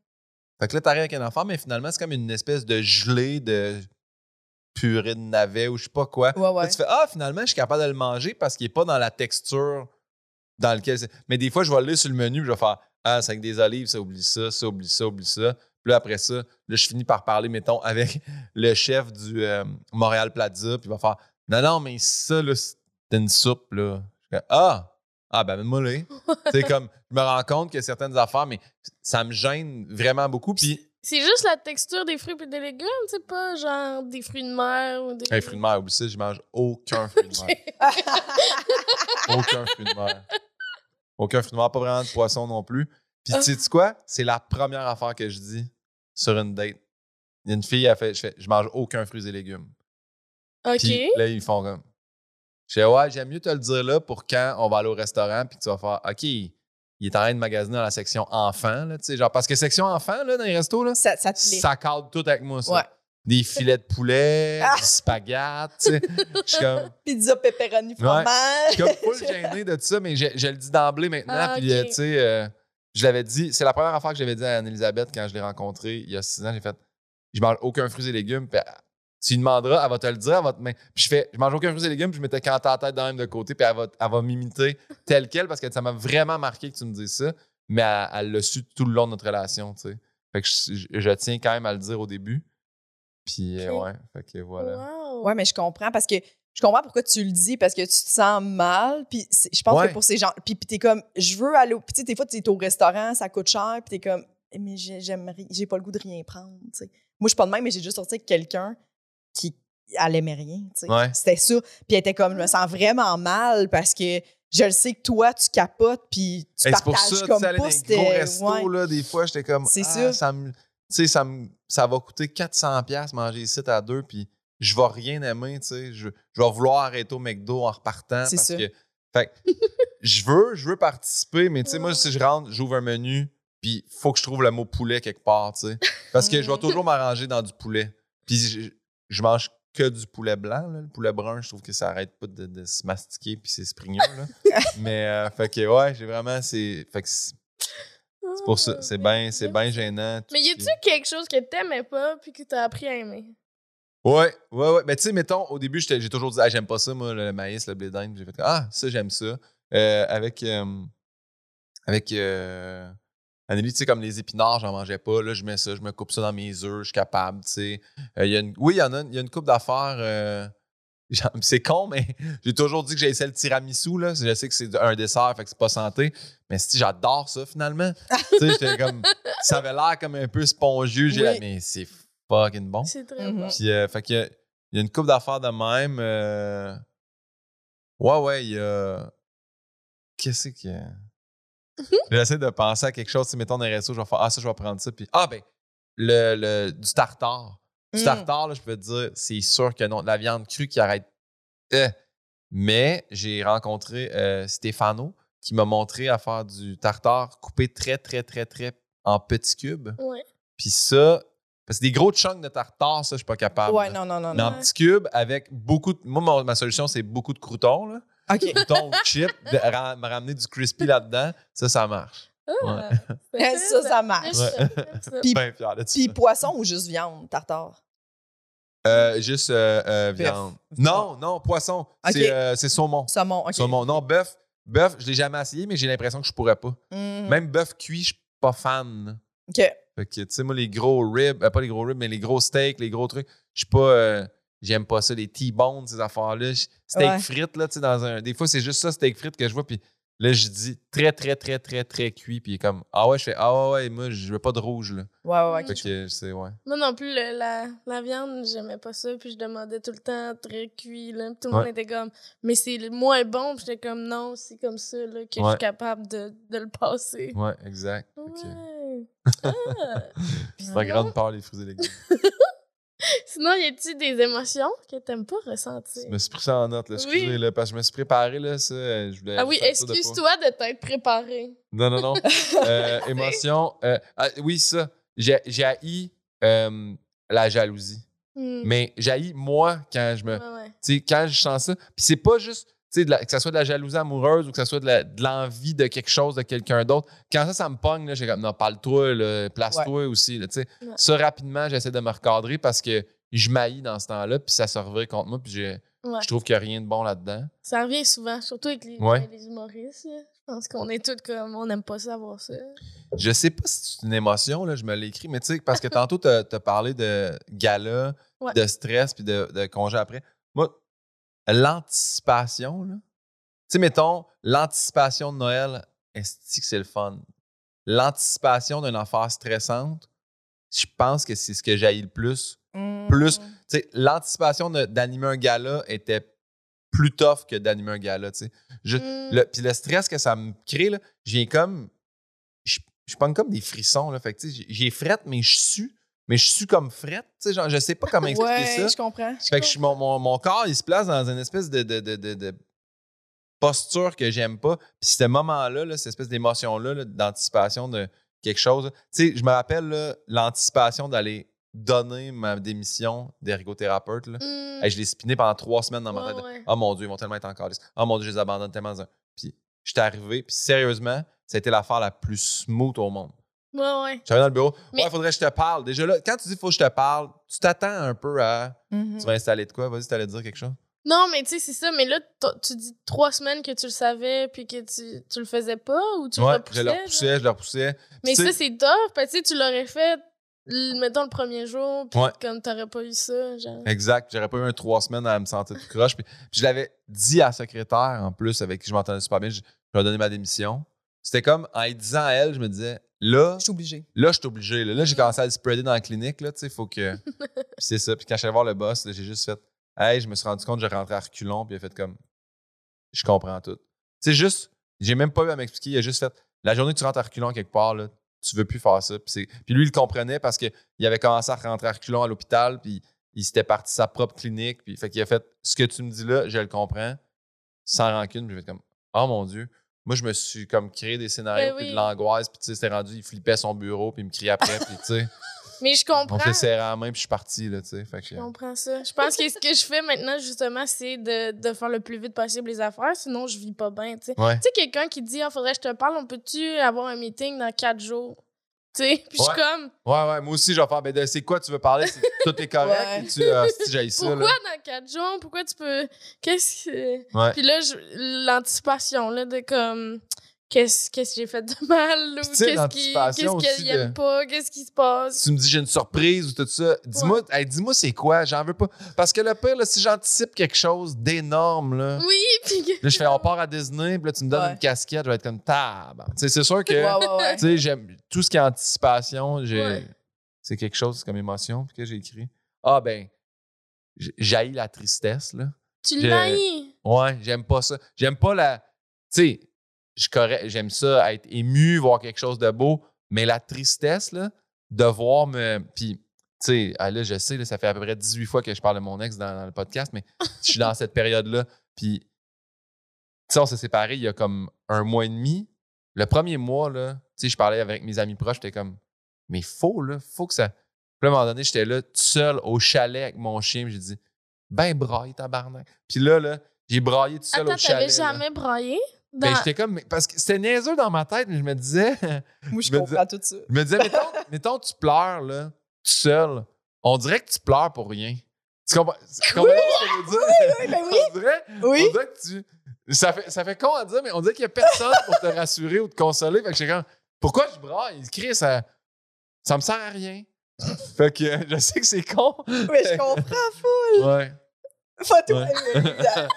Fait que là, t'arrives avec un enfant, mais finalement, c'est comme une espèce de gelée de purée de navet ou je sais pas quoi. Ouais, ouais. Là, tu fais Ah, finalement, je suis capable de le manger parce qu'il n'est pas dans la texture dans laquelle c'est. Mais des fois, je vais aller sur le menu et je vais faire Ah, c'est avec des olives, ça oublie ça, ça oublie ça, oublie ça. Puis là, après ça, là, je finis par parler, mettons, avec le chef du euh, Montréal Plaza, puis il va faire Non, non, mais ça, là, c'est une soupe, là. Je fais, ah! Ah, ben, moi là. c'est comme, je me rends compte que certaines affaires, mais ça me gêne vraiment beaucoup. Puis, C'est juste la texture des fruits et des légumes, tu sais, pas genre des fruits de mer ou des. un fruit de mer, oublie ça, je mange aucun fruit de mer. Aucun fruit de mer. Aucun fruit de mer, pas vraiment de poisson non plus. Puis tu sais quoi? C'est la première affaire que je dis sur une date. Il y a une fille, elle fait, je fais, je mange aucun fruits et légumes. Ok. Puis là, ils font comme. Je fais, ouais, j'aime mieux te le dire là pour quand on va aller au restaurant, puis que tu vas faire, OK, il est en train de magasiner dans la section enfants, là, tu sais, genre, parce que section enfants, là, dans les restos, là, Ça, ça ça cadre tout avec moi, ça. Ouais. Des filets de poulet, Ah! du spaghetti, tu sais. Je suis comme. Pizza, pepperoni, fromage. Je suis comme full gêné de ça, mais je, je le dis d'emblée maintenant. Ah, puis, euh, tu sais, euh, je l'avais dit, c'est la première affaire que j'avais dit à Anne-Elisabeth quand je l'ai rencontrée il y a six ans. J'ai fait, je mange aucun fruits et légumes. Puis, tu lui demanderas, elle va te le dire, elle va te main. Puis je fais, je mange aucun fruits et légumes, puis je m'étais canté la tête dans même de côté, puis elle va, elle va m'imiter tel quel, parce que ça m'a vraiment marqué que tu me dises ça. Mais elle l'a su tout le long de notre relation, tu sais. Fait que je, je- je tiens quand même à le dire au début. Puis, ouais, fait que voilà. Wow. Ouais, mais je comprends parce que je comprends pourquoi tu le dis parce que tu te sens mal. Puis c'est- je pense Ouais. que pour ces gens. Puis, puis t'es comme, je veux aller. au- Puis tu sais, des fois, tu es au restaurant, ça coûte cher. Puis t'es comme, Eh, mais j'ai- j'aime ri- j'ai pas le goût de rien prendre. Moi, je suis pas de même, mais j'ai juste sorti avec quelqu'un qui. Elle aimait rien. Ouais. C'était ça. Puis elle était comme, je me sens vraiment mal parce que je le sais que toi, tu capotes. Puis tu Hey, c'est pour partages ça, tu comme pas. c'était- gros restos, ouais. là, des fois, j'étais comme, C'est ah, ça. me, tu sais, ça, me- ça va coûter 400 pièces manger ici à deux, puis je vais rien aimer, tu sais. Je, je vais vouloir arrêter au McDo en repartant C'est parce ça. que, fait que, je veux, je veux participer, mais tu sais, moi, si je rentre, j'ouvre un menu, puis faut que je trouve le mot poulet quelque part, tu sais. Parce que je vais toujours m'arranger dans du poulet. Puis je, je mange que du poulet blanc, là. le poulet brun, je trouve que ça arrête pas de, de se mastiquer, puis c'est sprigneux, là. mais, euh, fait que, ouais, j'ai vraiment, c'est, fait que c'est- pour ça, c'est bien, bien gênant. Mais y a-tu quelque chose que t'aimais pas puis que t'as appris à aimer? Ouais, ouais, ouais. Mais tu sais, mettons, au début, j'ai toujours dit, ah, j'aime pas ça, moi, le maïs, le blé d'Inde. J'ai fait, ah, ça, j'aime ça. Euh, avec, euh, avec euh, Anneli, tu sais, comme les épinards, j'en mangeais pas. Là, je mets ça, je me coupe ça dans mes œufs, je suis capable, tu sais. Euh, y a une- oui, il y en a, il y a une coupe d'affaires. euh, c'est con, mais j'ai toujours dit que j'ai essayé le tiramisu, là. Je sais que c'est un dessert, fait que c'est pas santé. Mais si j'adore ça, finalement. tu sais, j'étais comme. Ça avait l'air comme un peu spongieux. J'ai Oui. dit, mais c'est fucking bon. C'est très Mhm. bon. Puis, euh, fait que, il y a une couple d'affaires de même. euh, Ouais, ouais, il y a. Qu'est-ce qu'il y a? J'essaie de penser à quelque chose. Si, mettons, dans les restos, je vais faire Ah, ça, je vais prendre ça. Puis, ah, ben, le, le- du tartare. Du Mm. tartare, là, je peux te dire, c'est sûr que non. De la viande crue qui arrête. Euh. Mais j'ai rencontré euh, Stéphano qui m'a montré à faire du tartare coupé très, très, très, très en petits cubes. Ouais. Puis ça, parce que des gros chunks de tartare, ça, je suis pas capable. Ouais, non, non, non. Mais en petits cubes avec beaucoup de. Moi, ma solution, c'est beaucoup de croutons. Là. OK. Croutons ou chips, de ra- me ramener du crispy là-dedans, ça, ça marche. Ah, c'est ça, ça marche. Puis- Bien fier de ça. Puis poisson ou juste viande, tartare? Euh, juste euh, euh, Bœuf. viande. Non, non, poisson. Ok. C'est euh, c'est saumon. Saumon, OK. Saumon. Non, bœuf. Bœuf, je l'ai jamais essayé, mais j'ai l'impression que je pourrais pas. Mhm. Même bœuf cuit, je suis pas fan. OK. Fait que, tu sais, moi, les gros ribs, euh, pas les gros ribs, mais les gros steaks, les gros trucs, je suis pas. euh, J'aime pas ça, les T-bones, ces affaires-là. Steak Ouais. frites, là, tu sais, dans un. Des fois, c'est juste ça, steak frites, que je vois, puis là, je dis très, très, très, très, très cuit, puis il est comme, ah ouais, je fais, ah ouais, ouais, moi, je veux pas de rouge, là. Ouais, ouais, ouais. Fait que, c'est, ouais. Moi non plus, le- la, la viande, j'aimais pas ça. Puis je demandais tout le temps très cuit. Là. Puis Tout le monde était comme, mais c'est le moins bon. Puis j'étais comme, non, c'est comme ça là, que je suis capable de, de le passer. Ouais, exact. Ouais. Ah. c'est ma grande peur, les fruits et légumes. Sinon, y a-t-il des émotions que t'aimes pas ressentir? Je me suis pris ça en note, là. Excusez, Oui. là, parce que je me suis préparé, là, ça. Je voulais Ah oui, de excuse-toi de t'être préparé. Non, non, non. Euh, émotion. euh, ah, oui, ça. J'ai haï euh, la jalousie. Hmm. Mais j'ai moi quand je me. Ouais, ouais. Tu sais, quand je sens ça. Puis c'est pas juste. La- que ce soit de la jalousie amoureuse ou que ce soit de l'envie de, quelque chose, de quelqu'un d'autre. Quand ça, ça me pogne, là, j'ai comme, non, parle-toi, place-toi aussi. Là. Ouais. Ça, rapidement, j'essaie de me recadrer parce que je maillis dans ce temps-là, puis ça se revient contre moi, puis j'ai- Ouais. je trouve qu'il n'y a rien de bon là-dedans. Ça revient souvent, surtout avec les, Ouais. les humoristes. là. Je pense qu'on est tous comme, on n'aime pas savoir ça. Je sais pas si c'est une émotion, là, je me l'ai écrit, mais tu sais, parce que tantôt, tu as parlé de gala, Ouais. de stress, puis de, de congé après. Moi, l'anticipation, là. Tu sais, mettons, l'anticipation de Noël, est-ce que c'est le fun? L'anticipation d'une affaire stressante, je pense que c'est ce que j'haïs le plus. Plus, tu sais, l'anticipation d'animer un gala était plus tough que d'animer un gala, tu sais. Le- Puis le stress que ça me crée, là, j'ai comme. Je, je pogne comme des frissons, là. Fait que, tu sais, j'ai- j'ai frette, mais je sue. Mais je suis comme frette, tu sais. Genre, je sais pas comment expliquer Ouais, ça. je comprends. Fait que je mon, mon, mon corps, il se place dans une espèce de, de, de, de- posture que j'aime pas. Puis ce moment-là, là, cette espèce d'émotion-là, là, d'anticipation de quelque chose. Tu sais, je me rappelle l'anticipation d'aller donner ma démission d'ergothérapeute. là. Hey, je l'ai spiné pendant trois semaines dans ma Ouais, tête. ouais. Oh mon Dieu, ils vont tellement être encore Oh mon Dieu, je les abandonne tellement. Puis j'étais arrivé, puis sérieusement, ça a été l'affaire la plus smooth au monde. Ouais, ouais. J'arrive dans le bureau? Mais- Ouais, il faudrait que je te parle. Déjà là, quand tu dis faut que je te parle, tu t'attends un peu à. Mhm. Tu vas installer de quoi? Vas-y, t'allais dire quelque chose? Non, mais tu sais, c'est ça. Mais là, tu dis trois semaines que tu le savais puis que tu, tu le faisais pas ou tu le ouais, repoussais? je le repoussais, je le repoussais. Mais ça, c'est tough. Parce que tu sais, tu l'aurais fait, mettons, le premier jour, puis Ouais. comme t'aurais pas eu ça, genre. Exact. J'aurais pas eu un trois semaines à me sentir tout croche. Puis, puis je l'avais dit à la secrétaire, en plus, avec qui je m'entendais super bien. Je, je lui ai donné ma démission. C'était comme, en y disant à elle, je me disais, là, Je suis obligée. là, je suis obligé. Là, Là, j'ai commencé à le spreader dans la clinique. Là, tu sais, faut que. Puis c'est ça. Puis quand je suis allé voir le boss, j'ai juste fait, hey, je me suis rendu compte j'ai rentré à reculons. Puis il a fait comme, je comprends tout. C'est juste, j'ai même pas eu à m'expliquer. Il a juste fait, la journée que tu rentres à reculons quelque part, là, tu veux plus faire ça. Puis, puis lui, il comprenait parce qu'il avait commencé à rentrer à reculons à l'hôpital. Puis il s'était parti sa propre clinique. Puis fait qu'il a fait, ce que tu me dis là, je le comprends, sans rancune. Puis j'ai fait comme, oh mon Dieu. Moi, je me suis comme créé des scénarios, Ben puis oui. de l'angoisse, puis tu sais, c'était rendu, il flippait son bureau, puis il me criait après, puis tu sais, Mais je on comprends. s'est serré la main, puis je suis parti, là, tu sais. Fait que, Je comprends ça. Je pense que ce que je fais maintenant, justement, c'est de, de faire le plus vite possible les affaires, sinon je vis pas bien, tu sais. ouais. Tu sais, quelqu'un qui dit, ah, faudrait que je te parle, on peut-tu avoir un meeting dans quatre jours? Tu sais, puis je suis comme, Ouais, ouais, moi aussi, je vais faire, ben, de- c'est quoi tu veux parler? C'est- Tout est correct, Ouais. et tu, ah, si ça, pourquoi là. dans quatre jours? Pourquoi tu peux. Qu'est-ce que. Ouais. Puis là, je- l'anticipation, là, de comme. Qu'est-ce que j'ai fait de mal ou qu'est-ce qui- l'anticipation qu'est-ce qu'il aime de- pas, qu'est-ce qui se passe? tu me dis j'ai une surprise ou tout ça, dis-moi hey, dis-moi c'est quoi, j'en veux pas. Parce que le pire, là, si j'anticipe quelque chose d'énorme, là, Oui, puis là, je fais on part à Disney, puis là, tu me donnes Ouais. une casquette, je vais être comme tab. C'est sûr que Ouais, tu sais, j'aime tout ce qui est anticipation, j'ai c'est quelque chose comme émotion, puis que j'ai écrit. Ah ben, j'haïs la tristesse, là. tu l'as Ouais, j'aime pas ça. J'aime pas la. Tu sais, j'aime ça, être ému, voir quelque chose de beau, mais la tristesse, là, de voir me. Puis, tu sais, ah, là, je sais, là, ça fait à peu près 18 fois que je parle de mon ex dans, dans le podcast, mais je suis dans cette période-là. Puis, tu sais, on s'est séparés il y a comme un mois et demi. Le premier mois, là, tu sais, je parlais avec mes amis proches, j'étais comme, mais faut, là, faut que ça. Puis à un moment donné, j'étais là, tout seul, au chalet avec mon chien, j'ai dit, ben braille, tabarnak. Puis là, là, j'ai braillé tout seul Attends, au chalet. t'avais là. jamais braillé? Ben, Dans- j'étais comme, parce que c'était niaiseux dans ma tête, mais je me disais, Moi, je comprends tout ça. je me disais, mettons, mettons, tu pleures, là, tout seul. On dirait que tu pleures pour rien. Tu comprends, tu comprends ce que je veux dire? Oui, ben oui. On dirait, Oui. on dirait que tu. Ça fait, ça fait con à dire, mais on dirait qu'il n'y a personne pour te rassurer ou te consoler. Fait que comme, pourquoi je braille? Chris, ça, ça me sert à rien. Fait que je sais que c'est con. Mais je comprends. Ouais. Photo. Ouais.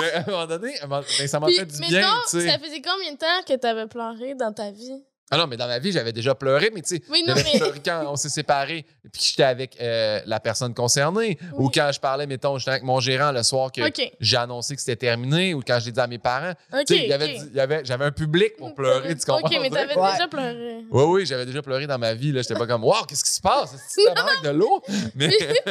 mais à un moment donné, mais ça m'a fait du mettons, bien, tu sais. ça faisait combien de temps que t'avais pleuré dans ta vie? Ah non, mais dans ma vie, j'avais déjà pleuré, mais tu sais, Oui, mais- pleuré quand on s'est séparés, puis que j'étais avec euh, la personne concernée, ou quand je parlais, mettons, j'étais avec mon gérant le soir que j'ai annoncé que c'était terminé, ou quand je l'ai dit à mes parents. OK. Tu sais, il y avait OK. du- il y avait- j'avais un public pour pleurer, tu comprends? OK, mais t'avais Ouais. déjà pleuré. Oui, oui, j'avais déjà pleuré dans ma vie. là. J'étais pas comme, waouh, qu'est-ce qui se passe? C'est avec de l'eau? Mais C'est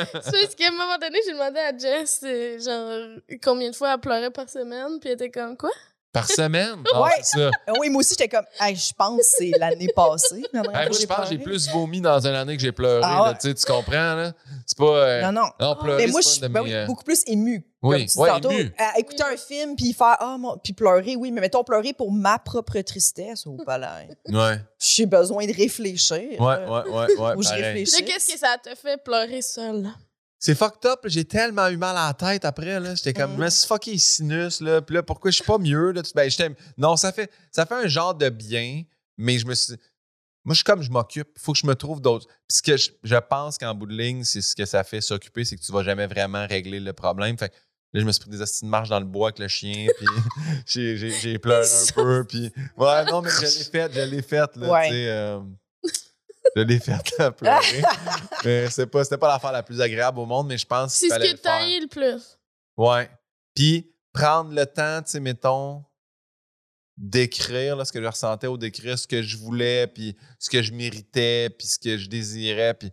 parce qu'à un moment donné, j'ai demandé à Jess, euh, genre, combien de fois elle pleurait par semaine, puis elle était comme, quoi? Par semaine? Non, Ouais. c'est ça. Euh, Oui, moi aussi, j'étais comme, hey, je pense que c'est l'année passée. Hey, moi, je pense que j'ai plus vomi dans une année que j'ai pleuré. Ah là, tu comprends? là? C'est pas. euh, Non, non. non, pleurer, Mais moi, je suis ben mes, euh, beaucoup plus émue. Oui, comme tu dis ouais, tantôt. émue. À écouter un film, puis faire, ah, mon... puis pleurer, oui, mais mettons pleurer pour ma propre tristesse ou pas là. Ouais, J'ai besoin de réfléchir. ouais, ouais, ouais. ouais Ou je réfléchis. Qu'est-ce que ça te fait pleurer seul? C'est fucked up. J'ai tellement eu mal à la tête après. là. J'étais comme, Mm. me suis fucké sinus. Là. Puis là, pourquoi je suis pas mieux? Là? Ben, j'étais- non, ça fait, ça fait un genre de bien, mais je me suis. Moi, je suis comme je m'occupe. Il faut que je me trouve d'autres. Puis ce que je, je pense qu'en bout de ligne, c'est ce que ça fait s'occuper, c'est que tu vas jamais vraiment régler le problème. Fait que là, je me suis pris des astuces de marche dans le bois avec le chien, puis j'ai, j'ai, j'ai pleuré un peu. Puis ouais, non, mais je l'ai faite, je l'ai faite. Là, Ouais. tu sais, euh, je l'ai faite, là, pleurer. mais c'est pas, c'était pas l'affaire la plus agréable au monde, mais je pense C'est qu'il ce que faire. t'as eu le plus. Ouais. Puis prendre le temps, tu sais, mettons, d'écrire là, ce que je ressentais ou d'écrire ce que je voulais, puis ce que je méritais, puis ce que je désirais. Puis...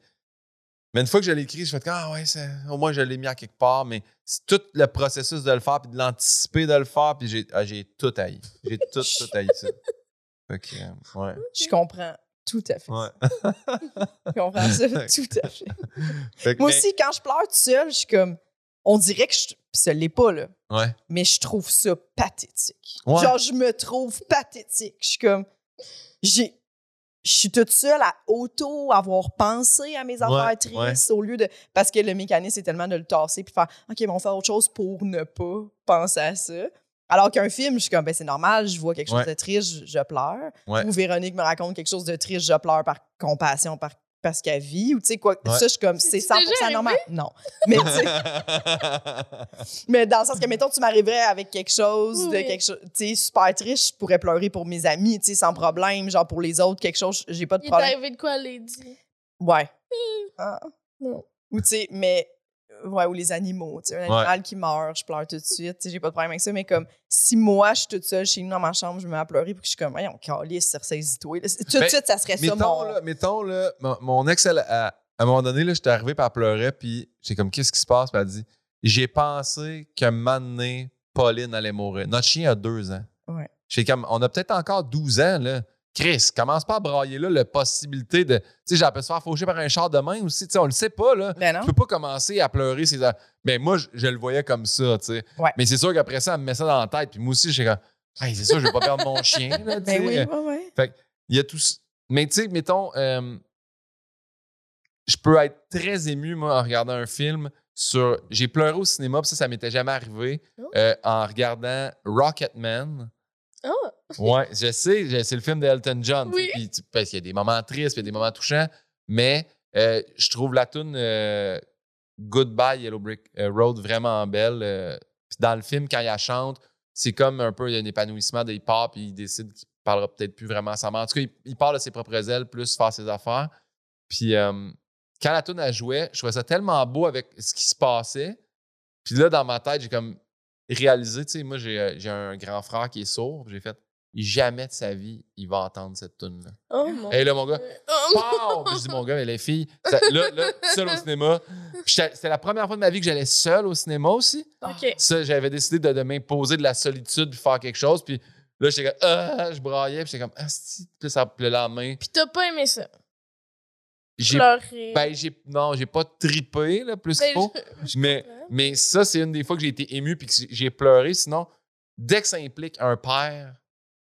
Mais une fois que je l'ai écrit, je fais comme, ah ouais, c'est- au moins je l'ai mis à quelque part, mais c'est tout le processus de le faire, puis de l'anticiper de le faire, puis j'ai, ah, j'ai tout haï. J'ai tout, tout haï ça. Fait que, euh, ouais. Je comprends tout à fait. Ouais. Comprends ça tout à fait. Fait que, Moi mais- aussi, quand je pleure toute seule, je suis comme, on dirait que je. Puis ça l'est pas, là. Ouais. Mais je trouve ça pathétique. Ouais. Genre, je me trouve pathétique. Je suis comme. J'ai. Je suis toute seule à auto avoir pensé à mes affaires Ouais, tristes au lieu de. Parce que le mécanisme, c'est tellement de le tasser puis faire OK, bon, on va faire autre chose pour ne pas penser à ça. Alors qu'un film, je suis comme, ben, c'est normal, je vois quelque chose Ouais. de triste, je, je pleure. Ouais. Ou Véronique me raconte quelque chose de triste, je pleure par compassion, par, parce qu'elle vit. Ou tu sais, quoi. Ouais. Ça, je suis comme, c'est C'est-tu 100% déjà arrivé? normal. Non. Mais tu sais, mais dans le sens que, mettons, tu m'arriverais avec quelque chose, de quelque chose, tu sais, super triste, je pourrais pleurer pour mes amis, tu sais, sans problème. Genre, pour les autres, quelque chose, j'ai pas de Il est problème. arrivé de quoi, Lady? Ouais. Ah. Non. Ou, tu sais, mais. Ouais, ou les animaux. Tu sais, un animal qui meurt, je pleure tout de suite. Tu sais, j'ai pas de problème avec ça. Mais comme, si moi, je suis toute seule chez nous dans ma chambre, je me mets à pleurer, puis que je suis comme, voyons, calisse, ressaisis-toi. Tout de Ben, suite, ça serait ça, mettons, mon. là, mettons, là, mon, mon ex, elle, à, à un moment donné, là, j'étais arrivé, puis elle pleurait, puis j'ai comme, qu'est-ce qui se passe? Puis elle dit, j'ai pensé qu'un moment donné, Pauline allait mourir. Notre chien a deux ans. Ouais. J'ai comme, on a peut-être encore 12 ans, là. Chris, commence pas à brailler là la possibilité de. Tu sais, pu se faire faucher par un char demain aussi. Tu sais, on le sait pas, là. Ben non. Tu peux pas commencer à pleurer ses. Mais moi, je, je le voyais comme ça, tu sais. Ouais. Mais c'est sûr qu'après ça, elle me met ça dans la tête. Puis moi aussi, j'ai comme, hey, c'est sûr, je vais pas perdre mon chien, là, tu Ben oui, ouais, ouais. Il y a tout. Mais tu sais, mettons, euh, je peux être très ému, moi, en regardant un film sur. J'ai pleuré au cinéma, puis ça, ça m'était jamais arrivé, Oh. euh, en regardant Rocketman. Ah! Ouais, je sais, c'est le film d'Elton John. Oui. parce qu'il y a des moments tristes, il y a des moments touchants, mais euh, je trouve la tune euh, Goodbye Yellow Brick euh, Road vraiment belle. euh, puis dans le film, quand il la chante, c'est comme un peu il y a un épanouissement de hip-hop, puis il décide qu'il parlera peut-être plus vraiment à sa mère. En tout cas, il, il parle de ses propres ailes, plus faire ses affaires. Puis quand la tune a joué, je trouvais ça tellement beau avec ce qui se passait. Puis là, dans ma tête, j'ai comme réalisé, tu sais, moi, j'ai euh, j'ai un grand frère qui est sourd. J'ai fait, jamais de sa vie, il va entendre cette tune-là. Oh mon Et là, mon gars, Oh, je dis, mon gars, mais les filles, ça- là, là, seul au cinéma. C'était la première fois de ma vie que j'allais seul au cinéma aussi. Ça, j'avais décidé de, de m'imposer de la solitude puis faire quelque chose. Puis là, j'étais comme, ah, je braillais. Puis j'étais comme, ah, si. Puis ça, le lendemain, Puis t'as pas aimé ça? J'ai. Ben, j'ai. Non, j'ai pas tripé, là, plus qu'il Ben, faut. je- je Mais, comprends. mais ça, c'est une des fois que j'ai été ému puis que j'ai pleuré. Sinon, dès que ça implique un père,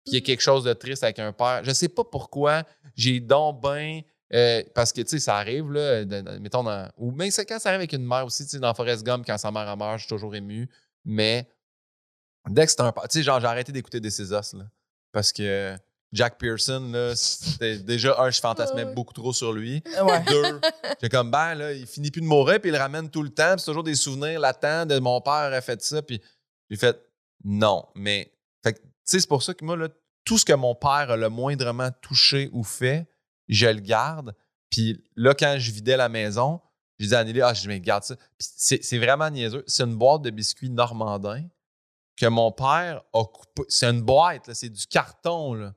puis il y a Mhm. quelque chose de triste avec un père, je sais pas pourquoi j'ai donc ben. euh, parce que, tu sais, ça arrive, là, de- de- mettons, dans- ou même c'est quand ça arrive avec une mère aussi, tu sais, dans Forrest Gump, quand sa mère a meurt, je suis toujours ému. Mais dès que c'est un père, tu sais, genre, j'ai arrêté d'écouter des Us, là. Parce que Jack Pearson, là, c'était déjà, un, je fantasmais ouais. beaucoup trop sur lui. Ouais. Deux, j'ai comme, ben, là, il finit plus de mourir, puis il le ramène tout le temps. puis C'est toujours des souvenirs latents de mon père a fait ça. Puis j'ai fait, non. Mais, fait tu sais, c'est pour ça que moi, là, tout ce que mon père a le moindrement touché ou fait, je le garde. Puis là, quand je vidais la maison, j'ai dit à Anneli, ah, je mais garde ça. C'est c'est vraiment niaiseux. C'est une boîte de biscuits normandin que mon père a coupé. C'est une boîte, là, c'est du carton, là.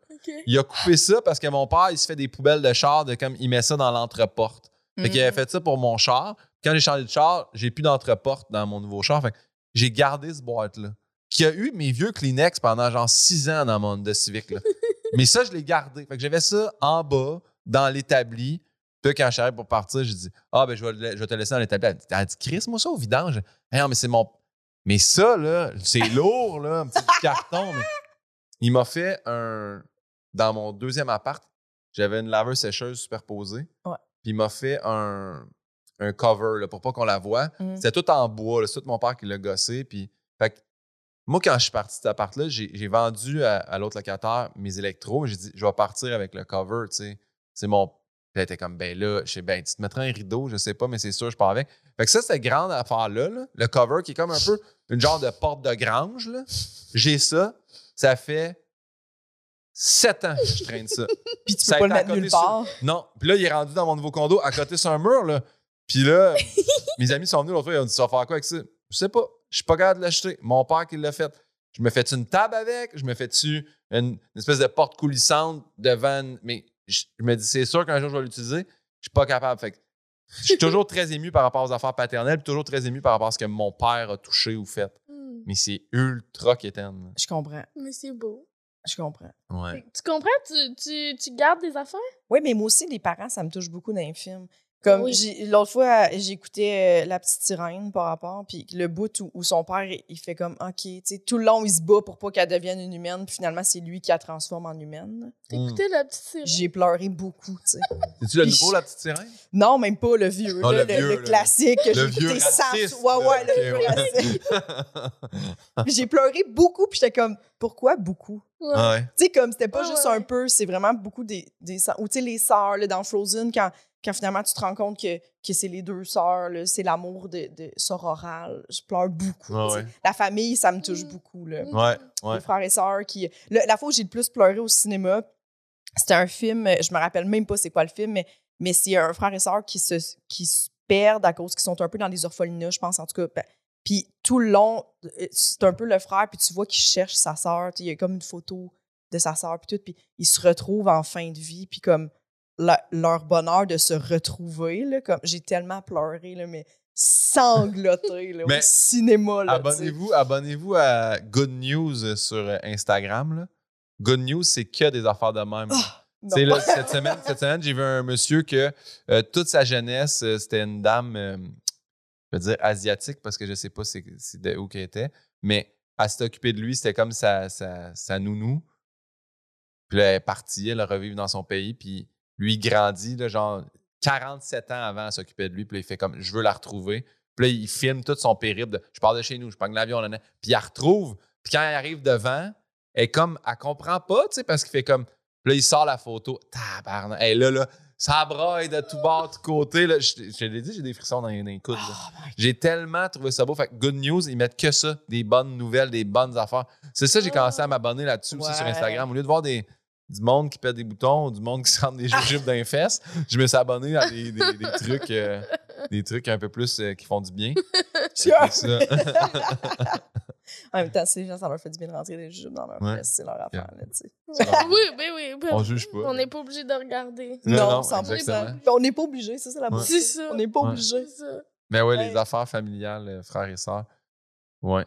Il a coupé ça parce que mon père, il se fait des poubelles de char, de comme il met ça dans l'entreporte. Fait qu'il avait fait ça pour mon char. Quand j'ai changé de char, j'ai plus d'entreporte dans mon nouveau char. Fait que j'ai gardé ce boîte-là. Qui a eu mes vieux Kleenex pendant genre six ans dans mon Honda Civic. Là. Mais ça, je l'ai gardé. Fait que j'avais ça en bas, dans l'établi. Puis quand je suis arrivé pour partir, j'ai dit Ah, ben, je vais, je vais te laisser dans l'établi. Elle Elle a dit Chris, moi, ça au vidange. Eh non, mais c'est mon. Mais ça, là, c'est lourd, là, un petit carton. mais- Il m'a fait un. Dans mon deuxième appart, j'avais une laveuse sécheuse superposée. Ouais. Puis il m'a fait un, un cover là, pour pas qu'on la voie. Mm. C'était tout en bois. C'est tout mon père qui l'a gossé. Puis, fait que moi, quand je suis parti de cet appart-là, j'ai vendu à, à l'autre locataire mes électros. J'ai dit, je vais partir avec le cover. C'est mon. Puis elle était comme, ben là, je sais, ben, tu te mettrais un rideau, je sais pas, mais c'est sûr, je pars avec. Fait que ça, cette grande affaire-là, là, le cover qui est comme un peu une genre de porte de grange. J'ai ça. Ça fait sept ans que je traîne ça. Puis tu Ça peux a pas le été à mettre nulle sur- part. Non. Puis là, il est rendu dans mon nouveau condo, à côté sur un mur, là. Puis là, mes amis sont venus l'autre fois, ils ont dit Tu vas faire quoi avec ça Je sais pas. Je suis pas capable de l'acheter. Mon père qui l'a fait. Je me fais-tu une table avec? Je me fais-tu une, une espèce de porte coulissante devant. une- Mais je, je me dis C'est sûr qu'un jour, je vais l'utiliser. Je suis pas capable. Fait que je suis toujours très ému par rapport aux affaires paternelles, puis toujours très ému par rapport à ce que mon père a touché ou fait. Hmm. Mais c'est ultra quétaine. Je comprends. Mais c'est beau. Je comprends. Ouais. Tu comprends? Tu, tu, tu gardes des affaires? Oui, mais moi aussi, les parents, ça me touche beaucoup dans les films. Comme Oui. l'autre fois, j'écoutais euh, La petite sirène par rapport, puis le bout où, où son père, il fait comme OK, tu sais, tout le long, il se bat pour pas qu'elle devienne une humaine, puis finalement, c'est lui qui la transforme en humaine. T'as Hmm. écouté la petite série? J'ai pleuré beaucoup, tu sais. C'est-tu le nouveau, je- la petite sirène? Non, même pas le vieux, Ah, là, le vieux, le le- classique. Le vieux sans-. Ouais, ouais, le vieux ouais. j'ai pleuré beaucoup, puis j'étais comme, pourquoi beaucoup? Ouais. Ah ouais. Tu sais, comme c'était pas juste ouais, un peu, c'est vraiment beaucoup des. ou tu sais, les sœurs, là, dans Frozen, quand, quand finalement tu te rends compte que, que c'est les deux sœurs, là, c'est l'amour de, de sororal. Je pleure beaucoup. Ah. La famille, ça me touche Mm. beaucoup. Là. Ouais, ouais. Les frères et sœurs qui. le- la fois où j'ai le plus pleuré au cinéma, c'était un film, je me rappelle même pas c'est quoi le film, mais, mais c'est un frère et sœur qui se, qui se perdent à cause qu'ils sont un peu dans des orphelinats, je pense, en tout cas. Ben, Puis tout le long, euh, c'est un peu le frère, puis tu vois qu'il cherche sa sœur. Il y a comme une photo de sa sœur, puis tout. Puis ils se retrouvent en fin de vie, puis comme la- leur bonheur de se retrouver, là, comme j'ai tellement pleuré, là, mais sangloté là, Mais au cinéma. Abonnez-vous, abonnez-vous à Good News sur euh, Instagram. là. Good News, c'est que des affaires de même. Ah, là, cette semaine, cette semaine j'ai vu un monsieur que euh, toute sa jeunesse, euh, c'était une dame, euh, dire asiatique parce que je sais pas c'est, de où qu'elle était, mais elle s'est occupée de lui, c'était comme sa, sa, sa nounou. Puis là, elle est partie, elle a dans son pays, puis lui, il grandit, là, genre 47 ans avant, elle s'occupait de lui, puis là, il fait comme je veux la retrouver. Puis là, il filme tout son périple de je pars de chez nous, je prends l'avion, là, puis il la retrouve. Puis quand elle arrive devant, Elle comme, elle comprend pas, tu sais, parce qu'il fait comme, là, il sort la photo. Tabarnak. Elle là, là, ça braille de tout bord, de tout côté. Là. Je, je l'ai dit, j'ai des frissons dans, les- dans les coudes. Oh J'ai tellement trouvé ça beau. Fait que good news, ils mettent que ça, des bonnes nouvelles, des bonnes affaires. C'est ça, j'ai commencé à m'abonner là-dessus aussi sur. Instagram. Au lieu de voir des, du monde qui pète des boutons ou du monde qui se rentre des jujubes dans les fesses, je me suis abonné à des, des- des trucs, euh, des trucs un peu plus euh, qui font du bien. Ça. En même temps, ces gens, ça leur fait du bien de rentrer des jujubes dans leur Ouais. c'est leur affaire, là, tu sais. oui, ben oui. ben On oui. juge pas. On n'est pas obligé de regarder. Non, non, 100%. exactement. Puis On n'est pas obligé, ça, c'est la Ouais. C'est ça. On n'est pas Ouais. obligé. C'est ça. Mais ouais, Ouais. les affaires familiales, euh, frères et sœurs. Ouais.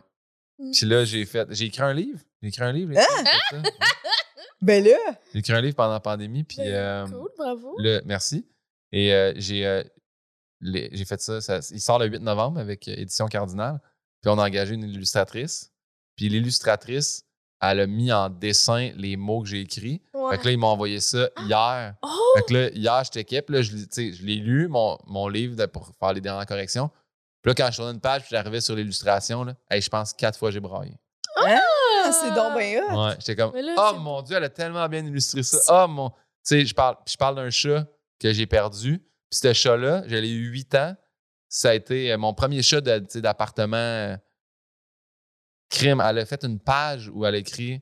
Mm. Puis là, j'ai fait. J'ai écrit un livre. J'ai écrit un livre. Hein? j'ai fait ça? Ben là, J'ai écrit un livre pendant la pandémie. Puis. Ben, euh, Cool, bravo. Le, merci. Et euh, j'ai euh, j'ai fait ça, ça- Il sort le 8 novembre avec euh, Édition Cardinal. Puis on a engagé une illustratrice. Puis l'illustratrice, elle a mis en dessin les mots que j'ai écrits. Ouais. Fait que là, ils m'ont envoyé ça hier. Oh! Fait que là, hier, j'étais équipe. Là, je, l'ai- tu sais, je l'ai lu, mon, mon livre, de- pour faire les dernières corrections. Puis là, quand je tournais une page, puis j'arrivais sur l'illustration, là, hey, je pense quatre fois j'ai braillé. ah, c'est donc bien hot. Ouais, j'étais comme, là, oh mon Dieu, elle a tellement bien illustré ça. Oh mon. Tu sais, je parle, je parle d'un chat que j'ai perdu. Puis ce chat-là, je l'ai eu 8 ans. Ça a été euh, mon premier chat d'appartement. euh, crime. Elle a fait une page où elle a écrit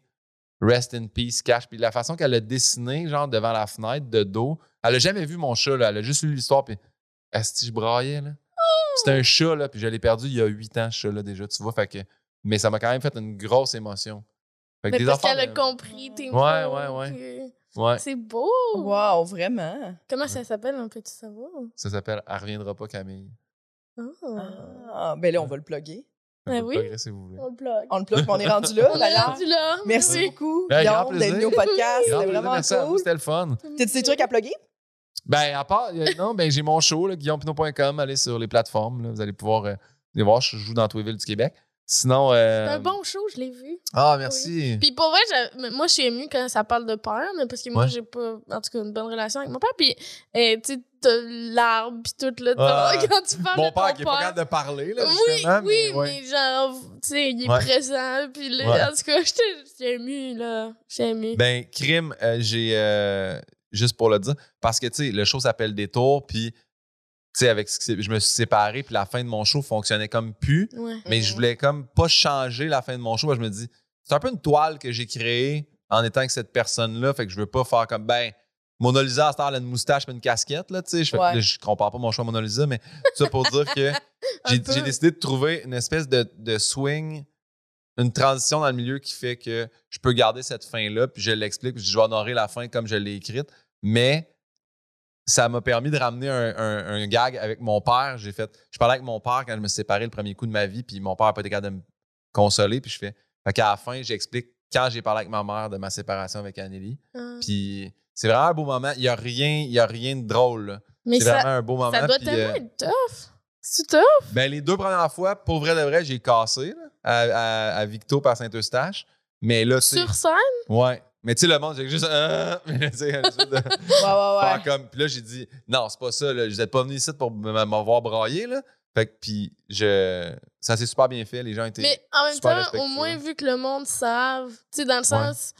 Rest in peace, cash. Puis la façon qu'elle a dessiné, genre devant la fenêtre, de dos, elle a jamais vu mon chat, là. Elle a juste lu l'histoire. Puis, est-ce que je braillais, là? C'était un chat, là. Puis je l'ai perdu il y a 8 ans, ce chat-là, déjà. Tu vois, fait que. Mais ça m'a quand même fait une grosse émotion. Fait que Mais des parce qu'elle a compris tes Ouais, mots, ouais, ouais. que- Ouais. C'est beau! Wow, vraiment? Comment ça s'appelle, un petit savoir? Ça s'appelle Elle reviendra pas, Camille. Oh. Ah, ben là, on va le plugger. Ben oui. progresser si vous voulez. On le plug. On le plug, mais on est rendu là, On est rendu là. Merci Oui. beaucoup, Ben, grand Guillaume, d'être venu au podcast. Grand C'était vraiment merci cool. C'était le fun. T'as-tu des trucs à plugger? Ben, à part, euh, non, ben, j'ai mon show, là, guillaumepinot.com. Allez sur les plateformes. là, vous allez pouvoir euh, aller voir. Je joue dans tous les villes du Québec. Sinon. euh, C'est un bon show, je l'ai vu. Ah, merci. Puis pour vrai, mais moi, je suis émue quand ça parle de père, mais parce que moi, Ouais. j'ai pas, en tout cas, une bonne relation avec mon père. Puis, euh, tu sais, t'as l'arbre, puis tout, là. Ah. t'as- quand tu parles Mon de père ton qui est pas capable de parler, là, Oui, oui, ouais. mais genre, tu sais, il est Ouais. présent. Puis là, Ouais. en tout cas, j'étais émue, là. J'étais émue. Ben, crime, euh, j'ai. euh, juste pour le dire, parce que, tu sais, le show s'appelle Détour, puis, sais, avec ce je me suis séparé, puis la fin de mon show fonctionnait comme plus. ouais. Mais je voulais comme pas changer la fin de mon show. parce que Je me dis, c'est un peu une toile que j'ai créée en étant avec cette personne-là. Fait que je veux pas faire comme, ben, Mona Lisa, à cette heure, elle a une moustache et une casquette, là, tu sais. Je, fais- Ouais. là, je compare pas mon choix à Mona Lisa, mais tout ça pour dire que j'ai décidé de trouver une espèce de, de swing, une transition dans le milieu qui fait que je peux garder cette fin-là, puis je l'explique, puis je vais honorer la fin comme je l'ai écrite. Mais ça m'a permis de ramener un, un- un gag avec mon père. J'ai fait, je parlais avec mon père quand je me suis séparé le premier coup de ma vie, puis mon père n'a pas été capable de me consoler, puis je fais, fait qu'à la fin, j'explique quand j'ai parlé avec ma mère de ma séparation avec Anneli. Ah. Puis c'est vraiment un beau moment. Il n'y a, rien- il y a rien de drôle. là. Mais C'est ça, vraiment un beau moment. ça doit puis, tellement euh, être tough. C'est tough? ben, les deux premières fois, pour vrai de vrai, j'ai cassé là, à, à, à Victo par Saint-Eustache. Mais là. Sur scène? Ouais. Mais tu sais, le monde, j'ai juste. Euh, mais tu sais, de- Ouais, ouais, ouais. comme. Puis là, j'ai dit, non, c'est pas ça. Là. Je pas venu ici pour m'avoir braillé. Là. Fait que, puis, je... ça s'est super bien fait. Les gens étaient. Mais en même super temps, au moins, vu que le monde savent, tu sais, dans le sens,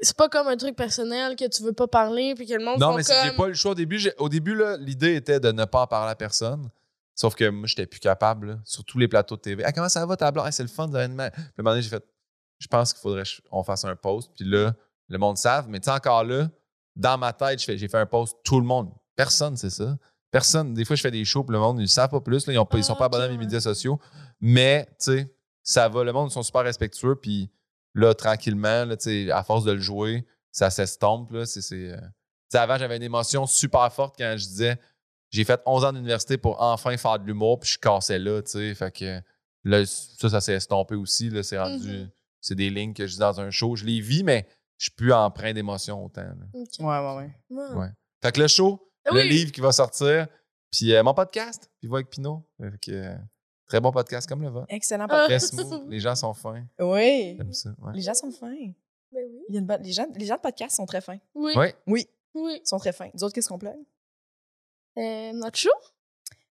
c'est pas comme un truc personnel que tu veux pas parler, puis que le monde Non, mais comme... pas le choix au début. Au début, là, l'idée était de ne pas en parler à personne. Sauf que moi, j'étais plus capable, là, sur tous les plateaux de TV. Ah, comment ça va, ta blonde? Ah, c'est le fun, mère. Puis, à un moment donné, j'ai fait, je pense qu'il faudrait qu'on fasse un post. Puis là, le monde savent. Mais tu sais, encore là, dans ma tête, j'ai fait un post, tout le monde. Personne, c'est ça. Personne. Des fois, je fais des shows, puis le monde, ils ne savent pas plus. Là, ils, ils sont Ah, pas abonnés à mes médias sociaux. Mais, tu sais, ça va. Le monde, ils sont super respectueux. Puis là, tranquillement, là, à force de le jouer, ça s'estompe. euh, tu sais, avant, j'avais une émotion super forte quand je disais j'ai fait 11 ans d'université pour enfin faire de l'humour, puis je cassais là, tu sais. Fait que là, ça, ça s'est estompé aussi. Là, c'est rendu. Mhm. C'est des lignes que je dis dans un show. Je les vis, mais je suis plus empreint d'émotion autant. là. Ok. Ouais, ouais, ouais. Ouais. Ouais. Fait que le show, le Oui. livre qui va sortir, puis euh, mon podcast, puis va avec Pinot. Fait que, euh, très bon podcast comme le vôtre. Excellent Ah. podcast. Les gens sont fins. Oui. J'aime ça. Ouais. Les gens sont fins. Ben oui. Il y a une bonne- les, gens, les gens de podcast sont très fins. Oui. Oui, Oui. ils sont très fins. Nous autres, qu'est-ce qu'on plug? Euh, notre show?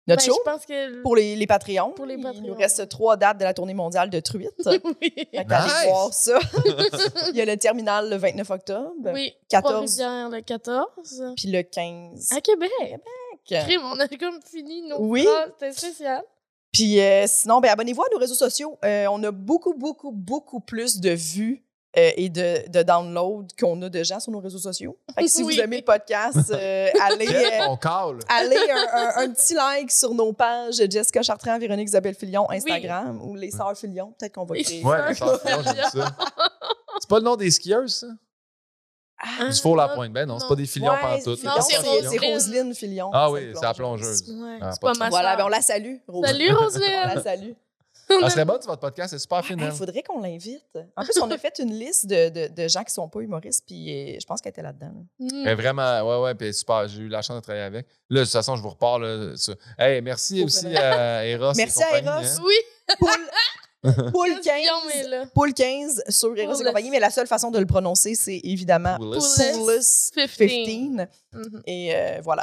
Notre Ben, show? Je pense que. Pour les, les Patreons. Pour les Il nous reste trois dates de la tournée mondiale de Truite. oui. Nice. voir ça. Il y a le terminal le 29 octobre. oui. 14. Trois-Rivières le 14. Puis le 15. À Québec. Crime, on a comme fini nos Oui. C'était spécial. Puis euh, sinon, ben, abonnez-vous à nos réseaux sociaux. Euh, on a beaucoup, beaucoup, beaucoup plus de vues euh, et de, de downloads qu'on a de gens sur nos réseaux sociaux. Fait que si Oui. vous aimez le podcast, euh, allez, euh, On call. allez un, un- un petit like sur nos pages Jessica Chartrand, Véronique Isabelle Filion, Instagram ou les Sœurs Filion. Peut-être qu'on va Les créer. Ouais, les sœurs ça. C'est pas le nom des skieurs, ça? Ah, Du faux la pointe. Ben non, c'est non. pas des filions Ouais, pantoute. Filion, Non, c'est c'est Roselyne. c'est Filion. Ah oui, c'est la plongeuse. Ouais, Ah, c'est pas pas Voilà, ben on la salue. Roselyne. Salut, On Roselyne! la salue. Elle serait bonne sur votre podcast, c'est super fine. Il elle. faudrait qu'on l'invite. En plus, on a fait une liste de, de, de gens qui sont pas humoristes, puis euh, je pense qu'elle était là-dedans. là. Mm. Vraiment, ouais, ouais, puis super. J'ai eu la chance de travailler avec. Là, de toute façon, je vous repars. Là, sur- Hey, merci aussi à Eros. et Merci à Eros. hein. Oui, Poule, Poule Guillaume est 15. là. Poule 15 sur Eros et compagnie, mais la seule façon de le prononcer, c'est évidemment. Poules 15. 15. Mhm. Et euh, voilà.